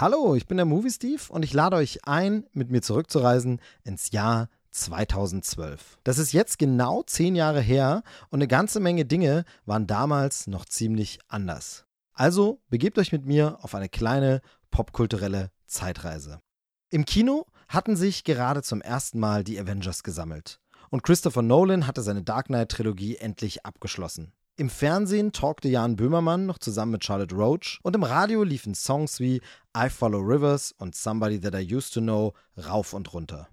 Hallo, ich bin der Movie Steve und ich lade euch ein, mit mir zurückzureisen ins Jahr 2012. Das ist jetzt genau zehn Jahre her und eine ganze Menge Dinge waren damals noch ziemlich anders. Also begebt euch mit mir auf eine kleine popkulturelle Zeitreise. Im Kino hatten sich gerade zum ersten Mal die Avengers gesammelt und Christopher Nolan hatte seine Dark Knight-Trilogie endlich abgeschlossen. Im Fernsehen talkte Jan Böhmermann noch zusammen mit Charlotte Roach und im Radio liefen Songs wie I Follow Rivers und Somebody That I Used to Know rauf und runter.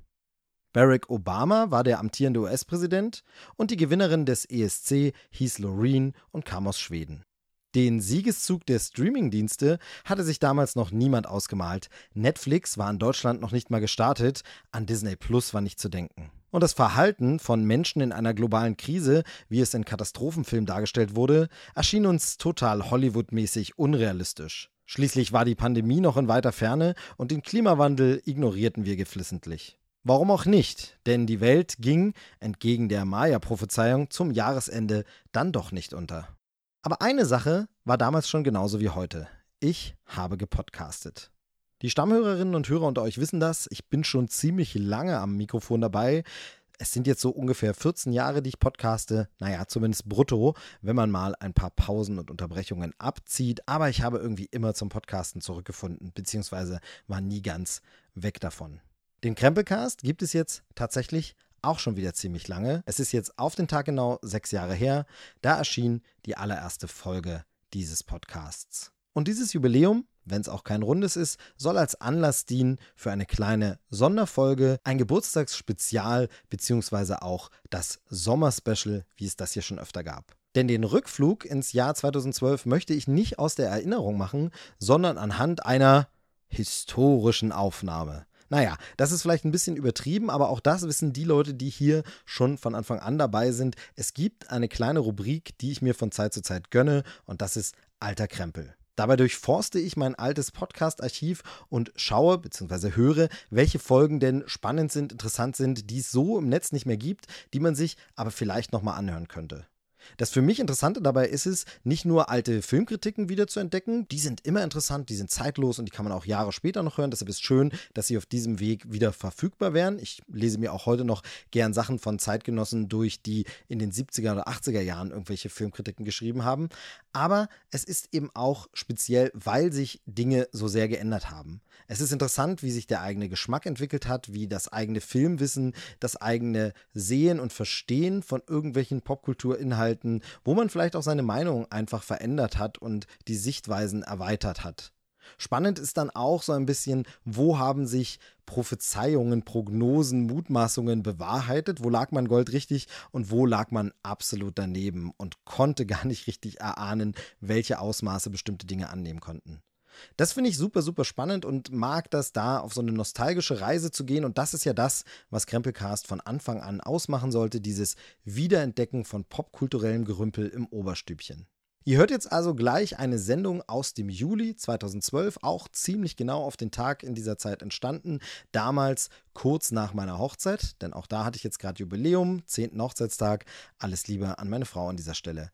Barack Obama war der amtierende US-Präsident und die Gewinnerin des ESC hieß Loreen und kam aus Schweden. Den Siegeszug der Streamingdienste hatte sich damals noch niemand ausgemalt. Netflix war in Deutschland noch nicht mal gestartet, an Disney Plus war nicht zu denken. Und das Verhalten von Menschen in einer globalen Krise, wie es in Katastrophenfilmen dargestellt wurde, erschien uns total Hollywood-mäßig unrealistisch. Schließlich war die Pandemie noch in weiter Ferne und den Klimawandel ignorierten wir geflissentlich. Warum auch nicht? Denn die Welt ging, entgegen der Maya-Prophezeiung, zum Jahresende dann doch nicht unter. Aber eine Sache war damals schon genauso wie heute. Ich habe gepodcastet. Die Stammhörerinnen und Hörer unter euch wissen das. Ich bin schon ziemlich lange am Mikrofon dabei. Es sind jetzt so ungefähr 14 Jahre, die ich podcaste. Naja, zumindest brutto, wenn man mal ein paar Pausen und Unterbrechungen abzieht. Aber ich habe irgendwie immer zum Podcasten zurückgefunden, beziehungsweise war nie ganz weg davon. Den Krempelcast gibt es jetzt tatsächlich auch schon wieder ziemlich lange. Es ist jetzt auf den Tag genau sechs Jahre her. Da erschien die allererste Folge dieses Podcasts. Und dieses Jubiläum wenn es auch kein rundes ist, soll als Anlass dienen für eine kleine Sonderfolge, ein Geburtstagsspezial beziehungsweise auch das Sommerspecial, wie es das hier schon öfter gab. Denn den Rückflug ins Jahr 2012 möchte ich nicht aus der Erinnerung machen, sondern anhand einer historischen Aufnahme. Naja, das ist vielleicht ein bisschen übertrieben, aber auch das wissen die Leute, die hier schon von Anfang an dabei sind. Es gibt eine kleine Rubrik, die ich mir von Zeit zu Zeit gönne, und das ist Alter Krempel. Dabei durchforste ich mein altes Podcast-Archiv und schaue bzw. höre, welche Folgen denn spannend sind, interessant sind, die es so im Netz nicht mehr gibt, die man sich aber vielleicht nochmal anhören könnte. Das für mich Interessante dabei ist es, nicht nur alte Filmkritiken wieder zu entdecken, die sind immer interessant, die sind zeitlos und die kann man auch Jahre später noch hören. Deshalb ist es schön, dass sie auf diesem Weg wieder verfügbar wären. Ich lese mir auch heute noch gern Sachen von Zeitgenossen durch, die in den 70er oder 80er Jahren irgendwelche Filmkritiken geschrieben haben. Aber es ist eben auch speziell, weil sich Dinge so sehr geändert haben. Es ist interessant, wie sich der eigene Geschmack entwickelt hat, wie das eigene Filmwissen, das eigene Sehen und Verstehen von irgendwelchen Popkulturinhalten, wo man vielleicht auch seine Meinung einfach verändert hat und die Sichtweisen erweitert hat. Spannend ist dann auch so ein bisschen, wo haben sich Prophezeiungen, Prognosen, Mutmaßungen bewahrheitet, wo lag man Gold richtig und wo lag man absolut daneben und konnte gar nicht richtig erahnen, welche Ausmaße bestimmte Dinge annehmen konnten. Das finde ich super, super spannend und mag das da auf so eine nostalgische Reise zu gehen. Und das ist ja das, was Krempelcast von Anfang an ausmachen sollte: dieses Wiederentdecken von popkulturellem Gerümpel im Oberstübchen. Ihr hört jetzt also gleich eine Sendung aus dem Juli 2012, auch ziemlich genau auf den Tag in dieser Zeit entstanden. Damals kurz nach meiner Hochzeit, denn auch da hatte ich jetzt gerade Jubiläum, 10. Hochzeitstag. Alles Liebe an meine Frau an dieser Stelle.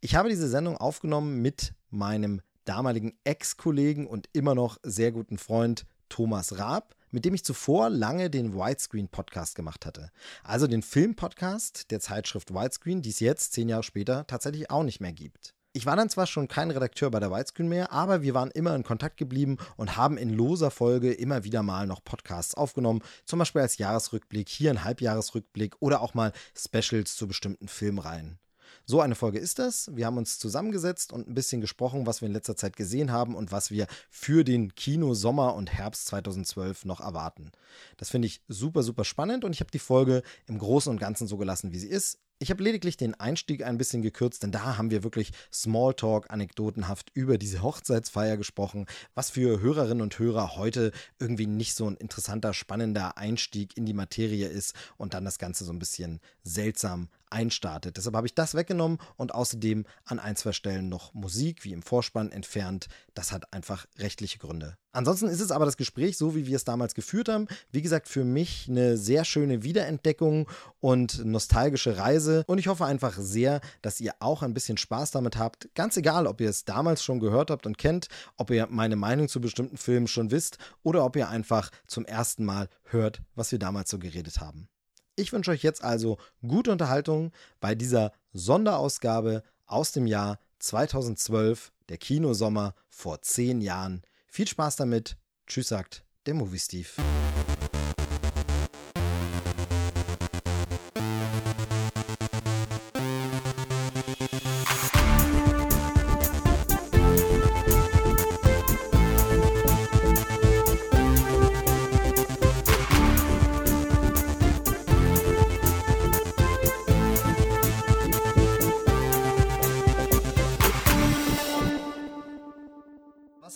Ich habe diese Sendung aufgenommen mit meinem damaligen Ex-Kollegen und immer noch sehr guten Freund Thomas Raab, mit dem ich zuvor lange den Widescreen-Podcast gemacht hatte. Also den Film-Podcast der Zeitschrift Widescreen, die es jetzt, zehn Jahre später, tatsächlich auch nicht mehr gibt. Ich war dann zwar schon kein Redakteur bei der Widescreen mehr, aber wir waren immer in Kontakt geblieben und haben in loser Folge immer wieder mal noch Podcasts aufgenommen, zum Beispiel als Jahresrückblick, hier ein Halbjahresrückblick oder auch mal Specials zu bestimmten Filmreihen. So eine Folge ist das. Wir haben uns zusammengesetzt und ein bisschen gesprochen, was wir in letzter Zeit gesehen haben und was wir für den Kino Sommer und Herbst 2012 noch erwarten. Das finde ich super, super spannend und ich habe die Folge im Großen und Ganzen so gelassen, wie sie ist. Ich habe lediglich den Einstieg ein bisschen gekürzt, denn da haben wir wirklich Smalltalk anekdotenhaft über diese Hochzeitsfeier gesprochen, was für Hörerinnen und Hörer heute irgendwie nicht so ein interessanter, spannender Einstieg in die Materie ist und dann das Ganze so ein bisschen seltsam einstartet. Deshalb habe ich das weggenommen und außerdem an ein, zwei Stellen noch Musik wie im Vorspann entfernt. Das hat einfach rechtliche Gründe. Ansonsten ist es aber das Gespräch, so wie wir es damals geführt haben, wie gesagt, für mich eine sehr schöne Wiederentdeckung und nostalgische Reise. Und ich hoffe einfach sehr, dass ihr auch ein bisschen Spaß damit habt. Ganz egal, ob ihr es damals schon gehört habt und kennt, ob ihr meine Meinung zu bestimmten Filmen schon wisst oder ob ihr einfach zum ersten Mal hört, was wir damals so geredet haben. Ich wünsche euch jetzt also gute Unterhaltung bei dieser Sonderausgabe aus dem Jahr 2012, der Kinosommer vor zehn Jahren. Viel Spaß damit. Tschüss, sagt der Movie Steve.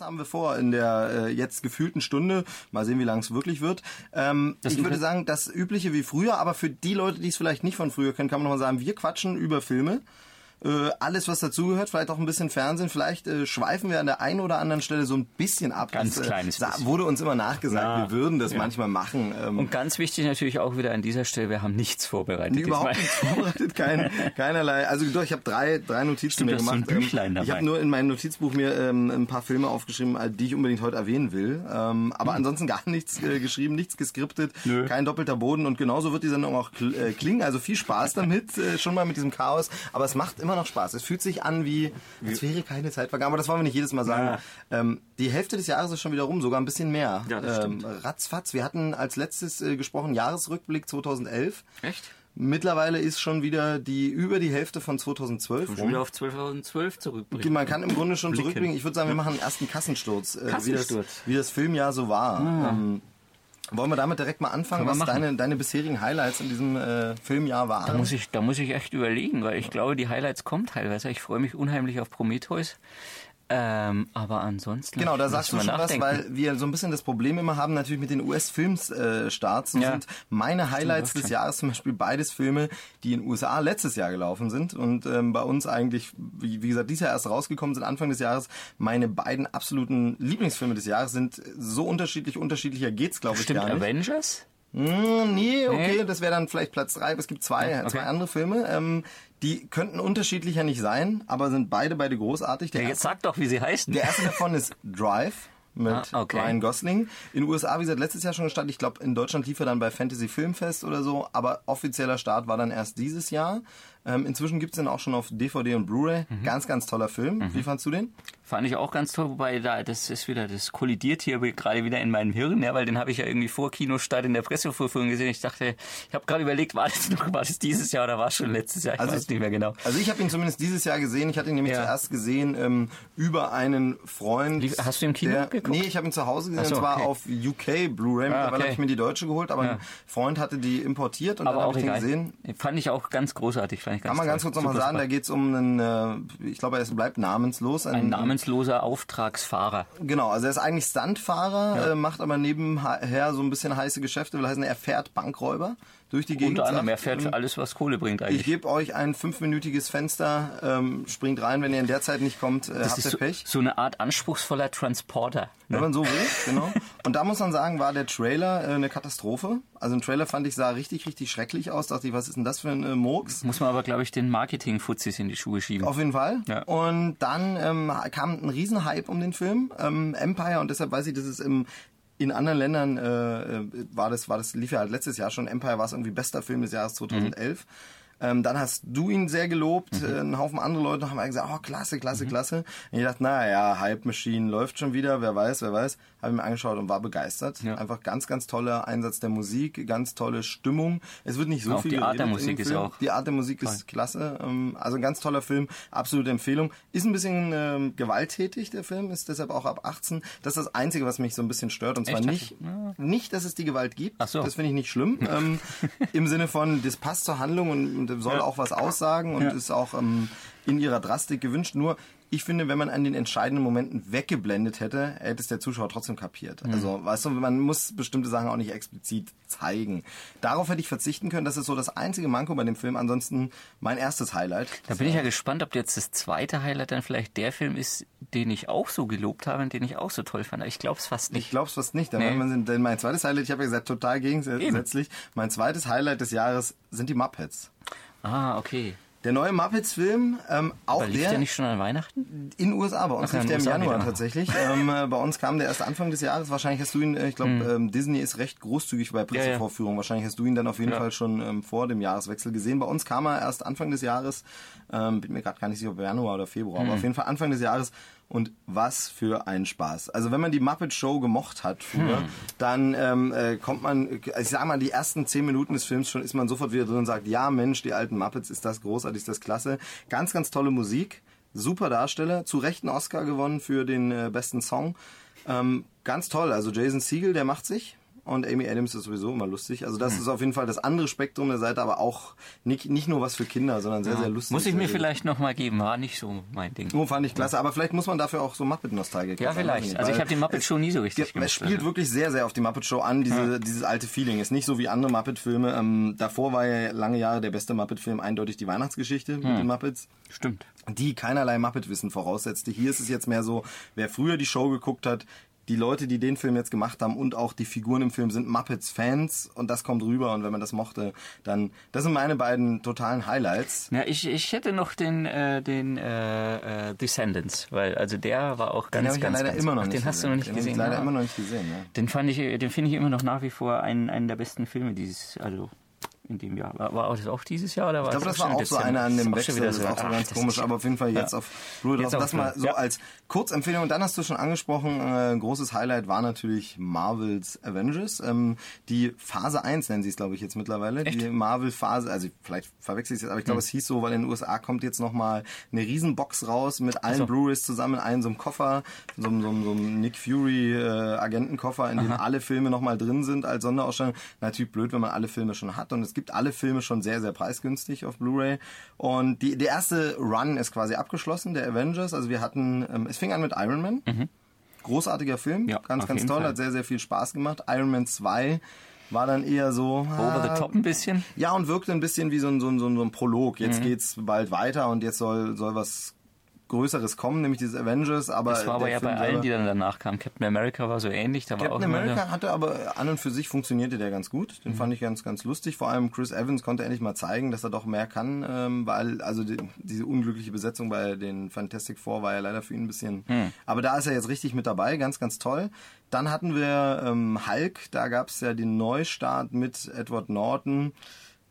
Haben wir vor in der äh, jetzt gefühlten Stunde. Mal sehen, wie lang es wirklich wird. Ähm, ich würde sagen, das Übliche wie früher, aber für die Leute, die es vielleicht nicht von früher kennen, kann man nochmal sagen, wir quatschen über Filme äh, alles, was dazugehört, vielleicht auch ein bisschen Fernsehen. Vielleicht äh, schweifen wir an der einen oder anderen Stelle so ein bisschen ab. Ganz das, äh, kleines bisschen. Wurde uns immer nachgesagt, ja. wir würden das ja. manchmal machen. Ähm. Und ganz wichtig natürlich auch wieder an dieser Stelle, wir haben nichts vorbereitet. Nee, überhaupt nichts vorbereitet, kein, keinerlei. Also doch, ich habe drei, drei Notizen Stimmt, mir gemacht. So ein Büchlein dabei. Ich habe nur in meinem Notizbuch mir ähm, ein paar Filme aufgeschrieben, die ich unbedingt heute erwähnen will. Ähm, aber hm. ansonsten gar nichts äh, geschrieben, nichts geskriptet, Nö. kein doppelter Boden und genauso wird die Sendung auch äh, klingen. Also viel Spaß damit, äh, schon mal mit diesem Chaos. Aber es macht immer noch Spaß. Es fühlt sich an wie, als wäre keine Zeit vergangen. Aber das wollen wir nicht jedes Mal sagen. Ja. Ähm, die Hälfte des Jahres ist schon wieder rum, sogar ein bisschen mehr. Ja, das ähm, stimmt. Ratzfatz. Wir hatten als letztes äh, gesprochen Jahresrückblick 2011. Echt? Mittlerweile ist schon wieder die über die Hälfte von 2012 schon wieder auf 2012 zurückblicken. Man kann im Grunde schon Blicken. zurückblicken. Ich würde sagen, wir machen einen ersten Kassensturz, äh, Kassensturz. Wie, das, wie das Filmjahr so war. Ah. Ähm, wollen wir damit direkt mal anfangen, was deine, deine bisherigen Highlights in diesem äh, Filmjahr waren? Da muss, ich, da muss ich echt überlegen, weil ich glaube, die Highlights kommen teilweise. Ich freue mich unheimlich auf Prometheus. Ähm, aber ansonsten. Genau, da sagst du schon nachdenken. was, weil wir so ein bisschen das Problem immer haben, natürlich mit den US-Filmstarts. Äh, so ja. sind meine Highlights des Jahres zum Beispiel beides Filme, die in den USA letztes Jahr gelaufen sind und ähm, bei uns eigentlich, wie, wie gesagt, dieses Jahr erst rausgekommen sind, Anfang des Jahres. Meine beiden absoluten Lieblingsfilme des Jahres sind so unterschiedlich, unterschiedlicher geht's, glaube ich, gar nicht. Avengers? Mm, nee, okay, nee. das wäre dann vielleicht Platz drei. Es gibt zwei, okay. zwei andere Filme. Ähm, die könnten unterschiedlicher nicht sein, aber sind beide beide großartig. Der ja, jetzt sag doch, wie sie heißen. Der erste davon ist Drive mit ah, okay. Ryan Gosling. In den USA, wie gesagt, letztes Jahr schon gestartet. Ich glaube, in Deutschland lief er dann bei Fantasy Filmfest oder so, aber offizieller Start war dann erst dieses Jahr. Ähm, inzwischen gibt's den auch schon auf DVD und Blu-ray. Mhm. Ganz, ganz toller Film. Mhm. Wie fandst du den? Fand ich auch ganz toll, wobei da das ist wieder, das kollidiert hier gerade wieder in meinem Hirn, ja, weil den habe ich ja irgendwie vor Kinostart in der Pressevorführung gesehen. Ich dachte, ich habe gerade überlegt, war das noch, war das dieses Jahr oder war es schon letztes Jahr? Ich also, weiß nicht mehr genau. Also ich habe ihn zumindest dieses Jahr gesehen. Ich hatte ihn nämlich ja. zuerst gesehen ähm, über einen Freund. Hast du im Kino der, geguckt? Nee, ich habe ihn zu Hause gesehen, so, und zwar okay. auf UK Blu-ray. Ah, okay. habe ich mir die deutsche geholt, aber ja. ein Freund hatte die importiert und aber dann habe ich den gesehen. Fand ich auch ganz großartig. Fand ich ganz Kann man ganz kurz nochmal sagen, da geht es um einen, äh, ich glaube, er bleibt namenslos. Ein, ein namensloser Auftrag Auftragsfahrer. Genau, also er ist eigentlich Stuntfahrer, ja. äh, macht aber nebenher so ein bisschen heiße Geschäfte, will heißen, er fährt Bankräuber durch die Gegend. Unter anderem, er fährt für alles, was Kohle bringt eigentlich. Ich gebe euch ein fünfminütiges Fenster, ähm, springt rein, wenn ihr in der Zeit nicht kommt, äh, das habt ihr so, Pech. So eine Art anspruchsvoller Transporter. Ne? Wenn man so will, genau. Und da muss man sagen, war der Trailer äh, eine Katastrophe. Also ein Trailer fand ich sah richtig, richtig schrecklich aus. Dachte ich, was ist denn das für ein äh, Murks? Muss man aber, glaube ich, den Marketing-Fuzis in die Schuhe schieben. Auf jeden Fall. Ja. Und dann ähm, kam ein Riesenhype um den Film, ähm, Empire, und deshalb weiß ich, dass es im in anderen Ländern äh, äh, war das, war das, lief ja halt letztes Jahr schon. Empire war es irgendwie bester Film des Jahres 2011. Mhm. Ähm, dann hast du ihn sehr gelobt. Mhm. Äh, ein Haufen andere Leute haben gesagt, oh, klasse, klasse, mhm. klasse. Und ich dachte, naja, Hype Machine läuft schon wieder, wer weiß, wer weiß. Habe mir angeschaut und war begeistert. Ja. Einfach ganz, ganz toller Einsatz der Musik, ganz tolle Stimmung. Es wird nicht so auch viel Die Art der Musik ist auch. Die Art der Musik toll. ist klasse. Ähm, also ein ganz toller Film, absolute Empfehlung. Ist ein bisschen ähm, gewalttätig, der Film, ist deshalb auch ab 18. Das ist das Einzige, was mich so ein bisschen stört. Und zwar Echt? nicht, ja. nicht, dass es die Gewalt gibt. Ach so. Das finde ich nicht schlimm. ähm, Im Sinne von, das passt zur Handlung und, und soll auch was aussagen und ist auch ähm, in ihrer Drastik gewünscht. Nur ich finde, wenn man an den entscheidenden Momenten weggeblendet hätte, hätte es der Zuschauer trotzdem kapiert. Mhm. Also, weißt du, man muss bestimmte Sachen auch nicht explizit zeigen. Darauf hätte ich verzichten können. Das ist so das einzige Manko bei dem Film. Ansonsten mein erstes Highlight. Da bin ich ja gespannt, ob jetzt das zweite Highlight dann vielleicht der Film ist, den ich auch so gelobt habe und den ich auch so toll fand. Ich glaube es fast nicht. Ich glaube es fast nicht. Nee. Denn mein zweites Highlight, ich habe ja gesagt, total gegensätzlich. Eben. Mein zweites Highlight des Jahres sind die Muppets. Ah, okay. Der neue Muppets-Film, ähm, auch Aber lief der. der nicht schon an Weihnachten? In den USA, bei uns Ach, lief der im Januar tatsächlich. ähm, äh, bei uns kam der erst Anfang des Jahres. Wahrscheinlich hast du ihn, äh, ich glaube, hm. ähm, Disney ist recht großzügig bei Pressevorführungen. Ja, ja. Wahrscheinlich hast du ihn dann auf jeden ja. Fall schon ähm, vor dem Jahreswechsel gesehen. Bei uns kam er erst Anfang des Jahres. Ähm, bin mir gerade gar nicht sicher, ob Januar oder Februar, hm. aber auf jeden Fall Anfang des Jahres. Und was für ein Spaß. Also wenn man die Muppet Show gemocht hat früher, hm. dann ähm, äh, kommt man, ich sag mal, die ersten zehn Minuten des Films schon ist man sofort wieder drin und sagt, ja Mensch, die alten Muppets, ist das großartig, ist das klasse. Ganz, ganz tolle Musik, super Darsteller, zu Recht einen Oscar gewonnen für den äh, besten Song. Ähm, ganz toll, also Jason Siegel, der macht sich und Amy Adams ist sowieso immer lustig. Also das hm. ist auf jeden Fall das andere Spektrum der Seite, aber auch nicht, nicht nur was für Kinder, sondern sehr, ja. sehr lustig. Muss ich mir vielleicht nochmal geben, war nicht so mein Ding. Oh, fand ich klasse, aber vielleicht muss man dafür auch so Muppet-Nostalgik Ja, vielleicht. Also ich habe die Muppet Show nie so richtig gemacht. Es spielt wirklich sehr, sehr auf die Muppet Show an, diese, ja. dieses alte Feeling. Ist nicht so wie andere Muppet-Filme. Ähm, davor war ja lange Jahre der beste Muppet-Film eindeutig die Weihnachtsgeschichte hm. mit den Muppets. Stimmt die keinerlei Muppet-Wissen voraussetzte. Hier ist es jetzt mehr so, wer früher die Show geguckt hat, die Leute, die den Film jetzt gemacht haben und auch die Figuren im Film sind Muppets-Fans und das kommt rüber und wenn man das mochte, dann das sind meine beiden totalen Highlights. Ja, ich, ich hätte noch den äh, den äh, äh, Descendants, weil also der war auch ganz den ganz, ich leider ganz immer noch nicht den hast du noch nicht den gesehen. Ich leider ja. immer noch nicht gesehen. Ja. Den fand ich, den finde ich immer noch nach wie vor einen einen der besten Filme dieses also in dem Jahr. War, war das auch dieses Jahr oder war Ich glaube, das war auch so einer an dem Wechsel. Das ist auch so ach, ganz komisch, aber auf jeden Fall jetzt ja. auf drauf. Das mal so ja. als Kurzempfehlung. Und dann hast du schon angesprochen, äh, ein großes Highlight war natürlich Marvels Avengers. Ähm, die Phase 1 nennen sie es, glaube ich, jetzt mittlerweile. Echt? Die Marvel-Phase, also vielleicht verwechsel ich es jetzt, aber ich glaube, hm. es hieß so, weil in den USA kommt jetzt nochmal eine Riesenbox raus mit allen so. Blu-rays zusammen, in so einem Koffer, so, so, so einem Nick Fury äh, Agentenkoffer, in dem alle Filme nochmal drin sind als Sonderausstellung. Natürlich blöd, wenn man alle Filme schon hat und es gibt alle Filme schon sehr, sehr preisgünstig auf Blu-ray. Und die, der erste Run ist quasi abgeschlossen, der Avengers. Also wir hatten, ähm, es fing an mit Iron Man. Mhm. Großartiger Film, ja, ganz, ganz toll, Fall. hat sehr, sehr viel Spaß gemacht. Iron Man 2 war dann eher so over the top ein bisschen. Ja und wirkte ein bisschen wie so ein so ein, so ein Prolog. Jetzt mhm. geht's bald weiter und jetzt soll soll was Größeres kommen, nämlich dieses Avengers. Aber das war aber ja Film bei allen, die dann danach kamen. Captain America war so ähnlich. Da Captain war auch America hatte aber an und für sich funktionierte der ganz gut. Den mhm. fand ich ganz, ganz lustig. Vor allem Chris Evans konnte endlich mal zeigen, dass er doch mehr kann, ähm, weil also die, diese unglückliche Besetzung bei den Fantastic Four war ja leider für ihn ein bisschen. Mhm. Aber da ist er jetzt richtig mit dabei, ganz, ganz toll. Dann hatten wir ähm, Hulk, da gab es ja den Neustart mit Edward Norton.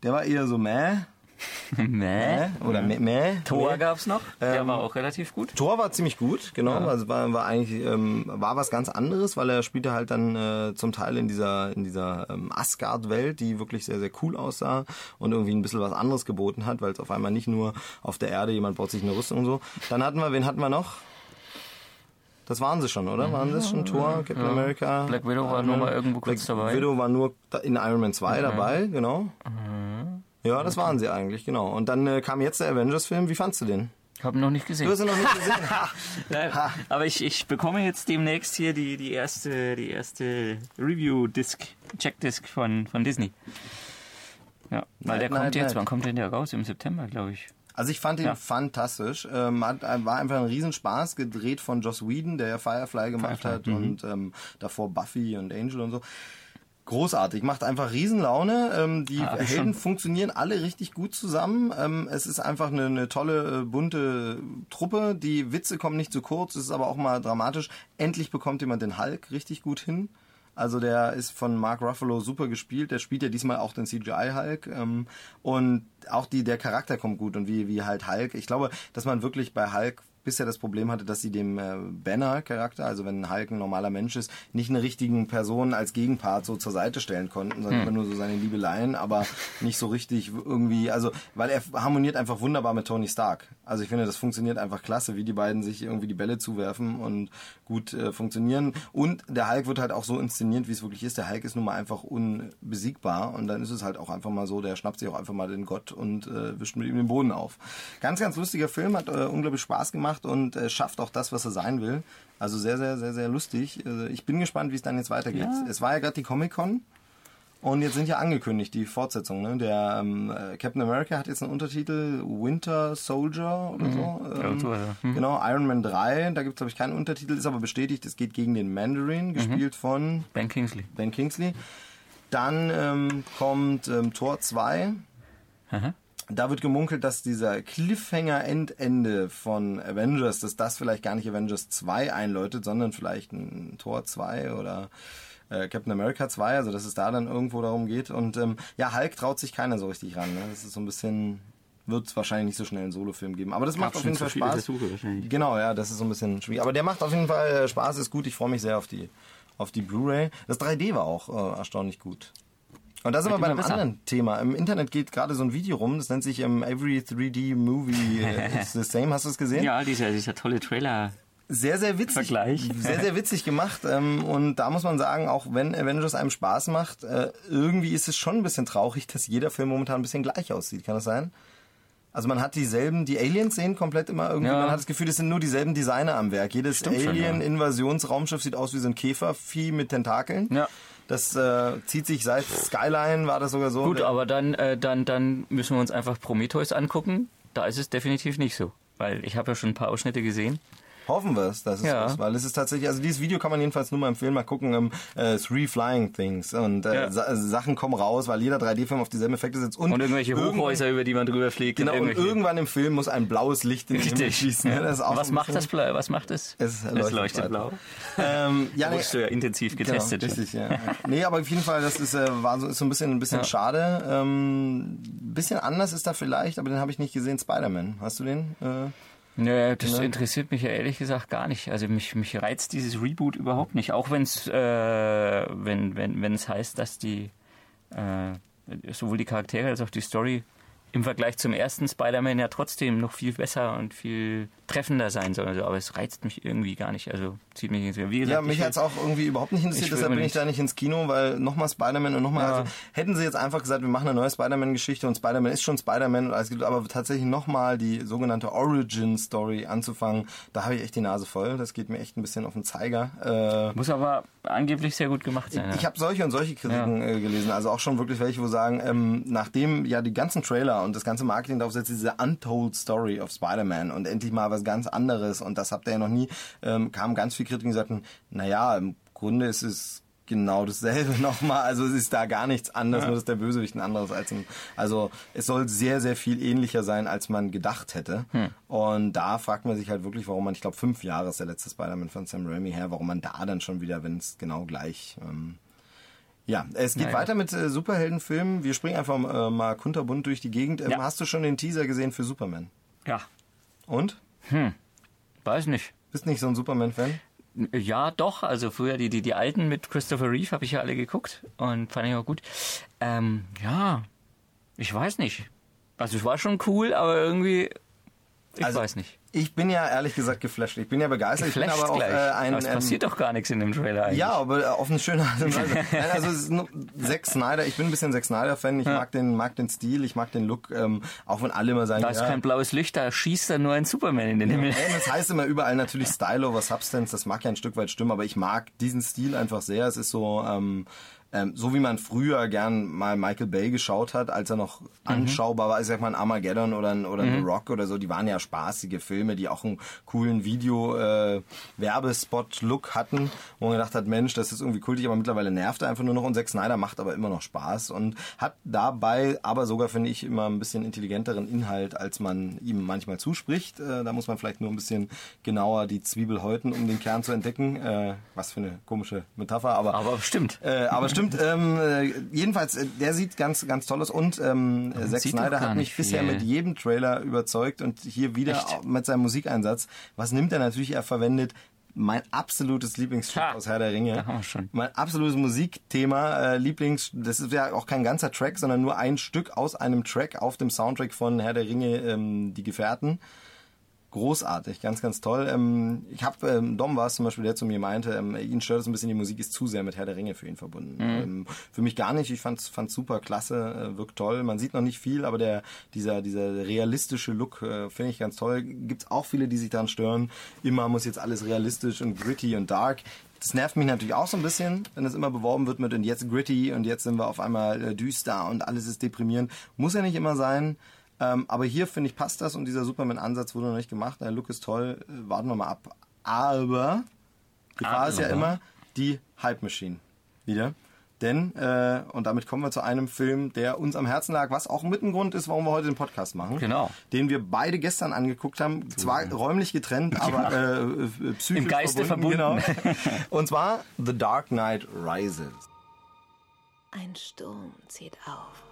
Der war eher so meh. Mäh. Oder Mäh. Mäh. Tor gab es noch. Der ähm, war auch relativ gut. Tor war ziemlich gut, genau. Ja. Also war, war eigentlich ähm, war was ganz anderes, weil er spielte halt dann äh, zum Teil in dieser in dieser ähm, Asgard-Welt, die wirklich sehr sehr cool aussah und irgendwie ein bisschen was anderes geboten hat, weil es auf einmal nicht nur auf der Erde jemand baut sich eine Rüstung und so. Dann hatten wir, wen hatten wir noch? Das waren sie schon, oder? Waren das schon Tor, Captain ja. America? Black Widow war nur mal irgendwo kurz Black dabei. Black Widow war nur in Iron Man 2 mhm. dabei, genau. Mhm. Ja, das waren sie eigentlich, genau. Und dann äh, kam jetzt der Avengers-Film. Wie fandst du den? Ich habe ihn noch nicht gesehen. Du hast ihn noch nicht gesehen. Nein, aber ich, ich bekomme jetzt demnächst hier die, die erste, die erste Review-Disc, Check-Disc von, von Disney. Ja, weil nein, der kommt nein, jetzt, wann kommt denn der raus? Im September, glaube ich. Also ich fand ihn ja. fantastisch. Ähm, hat, war einfach ein Riesenspaß, gedreht von Joss Whedon, der ja Firefly gemacht Firefly, hat mhm. und ähm, davor Buffy und Angel und so. Großartig, macht einfach Riesenlaune. Ähm, die ah, Helden schon. funktionieren alle richtig gut zusammen. Ähm, es ist einfach eine, eine tolle, äh, bunte Truppe. Die Witze kommen nicht zu kurz, es ist aber auch mal dramatisch. Endlich bekommt jemand den Hulk richtig gut hin. Also der ist von Mark Ruffalo super gespielt. Der spielt ja diesmal auch den CGI Hulk. Ähm, und auch die, der Charakter kommt gut und wie, wie halt Hulk. Ich glaube, dass man wirklich bei Hulk bisher das Problem hatte, dass sie dem äh, Banner-Charakter, also wenn Hulk ein normaler Mensch ist, nicht eine richtigen Person als Gegenpart so zur Seite stellen konnten, sondern hm. immer nur so seine Liebeleien, aber nicht so richtig irgendwie, also weil er harmoniert einfach wunderbar mit Tony Stark. Also ich finde, das funktioniert einfach klasse, wie die beiden sich irgendwie die Bälle zuwerfen und gut äh, funktionieren. Und der Hulk wird halt auch so inszeniert, wie es wirklich ist. Der Hulk ist nun mal einfach unbesiegbar und dann ist es halt auch einfach mal so, der schnappt sich auch einfach mal den Gott und äh, wischt mit ihm den Boden auf. Ganz, ganz lustiger Film, hat äh, unglaublich Spaß gemacht und äh, schafft auch das, was er sein will. Also sehr, sehr, sehr, sehr lustig. Also ich bin gespannt, wie es dann jetzt weitergeht. Ja. Es war ja gerade die Comic-Con. Und jetzt sind ja angekündigt die Fortsetzungen. Ne? Der ähm, äh, Captain America hat jetzt einen Untertitel Winter Soldier oder so. Mhm. Ähm, ja, ja. Mhm. Genau, Iron Man 3, da gibt es glaube ich keinen Untertitel, ist aber bestätigt, es geht gegen den Mandarin, gespielt mhm. von Ben Kingsley. Ben Kingsley. Dann ähm, kommt ähm, Tor 2. Aha. Da wird gemunkelt, dass dieser Cliffhanger-Endende von Avengers, dass das vielleicht gar nicht Avengers 2 einläutet, sondern vielleicht ein Tor 2 oder äh, Captain America 2, also dass es da dann irgendwo darum geht. Und ähm, ja, Hulk traut sich keiner so richtig ran. Ne? Das ist so ein bisschen wird es wahrscheinlich nicht so schnell einen Solofilm geben. Aber das macht auf jeden Fall Spaß. Genau, ja, das ist so ein bisschen schwierig. Aber der macht auf jeden Fall äh, Spaß, ist gut. Ich freue mich sehr auf die, auf die Blu-ray. Das 3D war auch äh, erstaunlich gut. Und da sind wir bei einem besser. anderen Thema. Im Internet geht gerade so ein Video rum, das nennt sich um, ähm, Every 3D Movie is the Same. Hast du es gesehen? Ja, dieser, dieser tolle Trailer. Sehr, sehr witzig. Vergleich. Sehr, sehr witzig gemacht. Ähm, und da muss man sagen, auch wenn Avengers einem Spaß macht, äh, irgendwie ist es schon ein bisschen traurig, dass jeder Film momentan ein bisschen gleich aussieht. Kann das sein? Also man hat dieselben, die Aliens sehen komplett immer irgendwie, ja. man hat das Gefühl, es sind nur dieselben Designer am Werk. Jedes Alien-Invasionsraumschiff sieht aus wie so ein Käfervieh mit Tentakeln. Ja. Das äh, zieht sich seit Skyline, war das sogar so. Gut, aber dann, äh, dann, dann müssen wir uns einfach Prometheus angucken. Da ist es definitiv nicht so. Weil ich habe ja schon ein paar Ausschnitte gesehen. Hoffen wir es, dass es ja. ist, weil es ist tatsächlich, also dieses Video kann man jedenfalls nur mal empfehlen, mal gucken, um, äh, Three Flying Things und äh, ja. Sa Sachen kommen raus, weil jeder 3D-Film auf dieselben Effekte sitzt und, und irgendwelche Hochhäuser, über die man drüber fliegt. Genau, und, und irgendwann im Film muss ein blaues Licht in den Himmel schießen. Ja. Das was macht das blau? Was macht es? Es leuchtet, es leuchtet blau. ähm, ja, nee, du ja intensiv genau, getestet. Genau, richtig, ja. nee, aber auf jeden Fall, das ist, äh, war so, ist so ein bisschen, ein bisschen schade. Ähm, bisschen anders ist da vielleicht, aber den habe ich nicht gesehen, Spider-Man. Hast du den? Äh, Nö, das ne? interessiert mich ja ehrlich gesagt gar nicht. Also mich, mich reizt dieses Reboot überhaupt nicht. Auch wenn's, äh, wenn wenn wenn es heißt, dass die äh, sowohl die Charaktere als auch die Story im Vergleich zum ersten Spider-Man ja trotzdem noch viel besser und viel treffender sein soll. Also, aber es reizt mich irgendwie gar nicht. Also zieht mich nicht Wie gesagt, ja, mich hat es auch irgendwie überhaupt nicht interessiert, deshalb bin ich da nicht ins Kino, weil nochmal Spider-Man und nochmal. Ja. Also, hätten sie jetzt einfach gesagt, wir machen eine neue Spider-Man-Geschichte und Spider-Man ist schon Spider-Man, aber tatsächlich nochmal die sogenannte Origin-Story anzufangen, da habe ich echt die Nase voll. Das geht mir echt ein bisschen auf den Zeiger. Äh, Muss aber angeblich sehr gut gemacht sein. Ich, ja. ich habe solche und solche Kritiken ja. äh, gelesen, also auch schon wirklich welche, wo sagen, ähm, nachdem ja die ganzen Trailer und das ganze Marketing darauf setzt, diese Untold Story of Spider-Man und endlich mal was ganz anderes und das habt ihr ja noch nie, ähm, kamen ganz viele Kritiken, die sagten, naja, im Grunde ist es genau dasselbe nochmal. Also es ist da gar nichts anderes, ja. nur dass der Bösewicht ein anderes als ein. Also es soll sehr, sehr viel ähnlicher sein, als man gedacht hätte. Hm. Und da fragt man sich halt wirklich, warum man, ich glaube, fünf Jahre ist der letzte Spider-Man von Sam Raimi her, warum man da dann schon wieder, wenn es genau gleich. Ähm, ja, es geht naja. weiter mit äh, Superheldenfilmen. Wir springen einfach äh, mal kunterbunt durch die Gegend. Ähm, ja. Hast du schon den Teaser gesehen für Superman? Ja. Und? Hm. Weiß nicht. Bist nicht so ein Superman-Fan? Ja, doch. Also früher die, die, die alten mit Christopher Reeve habe ich ja alle geguckt und fand ich auch gut. Ähm, ja, ich weiß nicht. Also es war schon cool, aber irgendwie, ich also, weiß nicht. Ich bin ja ehrlich gesagt geflasht. Ich bin ja begeistert. Geflasht ich bin aber auch äh, ein. Aber es passiert doch gar nichts in dem Trailer eigentlich. Ja, aber äh, auf eine schöne Art und Weise. Nein, also es ist nur Zack Snyder. Ich bin ein bisschen Zack Snyder-Fan. Ich ja. mag den, mag den Stil, ich mag den Look. Ähm, auch wenn alle immer sagen, da ist ja, kein blaues Licht, da schießt er nur ein Superman in den Himmel. Ja, das heißt immer überall natürlich Style over Substance. Das mag ja ein Stück weit stimmen, aber ich mag diesen Stil einfach sehr. Es ist so. Ähm, ähm, so wie man früher gern mal Michael Bay geschaut hat, als er noch mhm. anschaubar war, ich sag mal ein Armageddon oder ein, oder ein mhm. Rock oder so, die waren ja spaßige Filme, die auch einen coolen Video-Werbespot-Look äh, hatten, wo man gedacht hat, Mensch, das ist irgendwie kultig, aber mittlerweile nervt er einfach nur noch und Zack Snyder macht aber immer noch Spaß und hat dabei aber sogar, finde ich, immer ein bisschen intelligenteren Inhalt, als man ihm manchmal zuspricht. Äh, da muss man vielleicht nur ein bisschen genauer die Zwiebel häuten, um den Kern zu entdecken. Äh, was für eine komische Metapher, aber... Aber stimmt. Äh, aber stimmt. Ähm, äh, jedenfalls, äh, der sieht ganz, ganz toll aus und ähm, Zack Snyder hat mich bisher mit jedem Trailer überzeugt und hier wieder Echt? mit seinem Musikeinsatz. Was nimmt er natürlich? Er verwendet mein absolutes Lieblingsstück aus Herr der Ringe. Da haben wir schon. Mein absolutes Musikthema, äh, Lieblings, das ist ja auch kein ganzer Track, sondern nur ein Stück aus einem Track auf dem Soundtrack von Herr der Ringe, ähm, Die Gefährten großartig, ganz, ganz toll. Ähm, ich habe, ähm, Dom war es zum Beispiel, der zu mir meinte, ähm, ihn stört es ein bisschen, die Musik ist zu sehr mit Herr der Ringe für ihn verbunden. Mhm. Ähm, für mich gar nicht, ich fand's, fand's super klasse, äh, wirkt toll. Man sieht noch nicht viel, aber der, dieser, dieser realistische Look äh, finde ich ganz toll. Gibt's auch viele, die sich daran stören. Immer muss jetzt alles realistisch und gritty und dark. Das nervt mich natürlich auch so ein bisschen, wenn es immer beworben wird mit und jetzt gritty und jetzt sind wir auf einmal äh, düster und alles ist deprimierend. Muss ja nicht immer sein. Ähm, aber hier finde ich passt das und dieser Superman-Ansatz wurde noch nicht gemacht. Der Look ist toll, äh, warten wir mal ab. Aber Gefahr aber. ist ja immer die Hype Machine wieder. Denn, äh, und damit kommen wir zu einem Film, der uns am Herzen lag, was auch mit ein Grund ist, warum wir heute den Podcast machen. Genau. Den wir beide gestern angeguckt haben. Zwar räumlich getrennt, aber äh, äh, psychisch Im Geiste verbunden. verbunden. Genau. Und zwar The Dark Knight Rises. Ein Sturm zieht auf.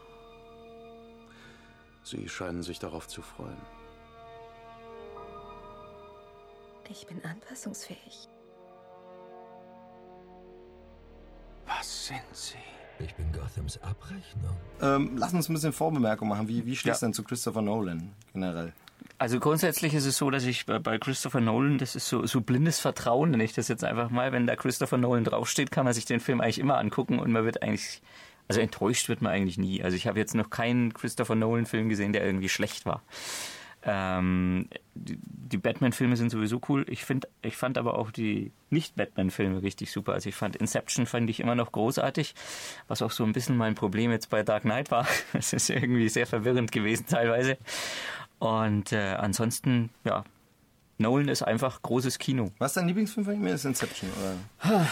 Sie scheinen sich darauf zu freuen. Ich bin anpassungsfähig. Was sind Sie? Ich bin Gothams Abrechnung. Ähm, lass uns ein bisschen Vorbemerkung machen. Wie, wie stehst du ja. denn zu Christopher Nolan generell? Also grundsätzlich ist es so, dass ich bei Christopher Nolan, das ist so, so blindes Vertrauen, nenne ich das jetzt einfach mal, wenn da Christopher Nolan draufsteht, kann man sich den Film eigentlich immer angucken und man wird eigentlich also enttäuscht wird man eigentlich nie. Also ich habe jetzt noch keinen Christopher Nolan-Film gesehen, der irgendwie schlecht war. Ähm, die, die Batman-Filme sind sowieso cool. Ich finde, ich fand aber auch die Nicht-Batman-Filme richtig super. Also ich fand Inception fand ich immer noch großartig, was auch so ein bisschen mein Problem jetzt bei Dark Knight war. Es ist irgendwie sehr verwirrend gewesen teilweise. Und äh, ansonsten, ja, Nolan ist einfach großes Kino. Was ist dein Lieblingsfilm von ihm? Ist Inception, oder?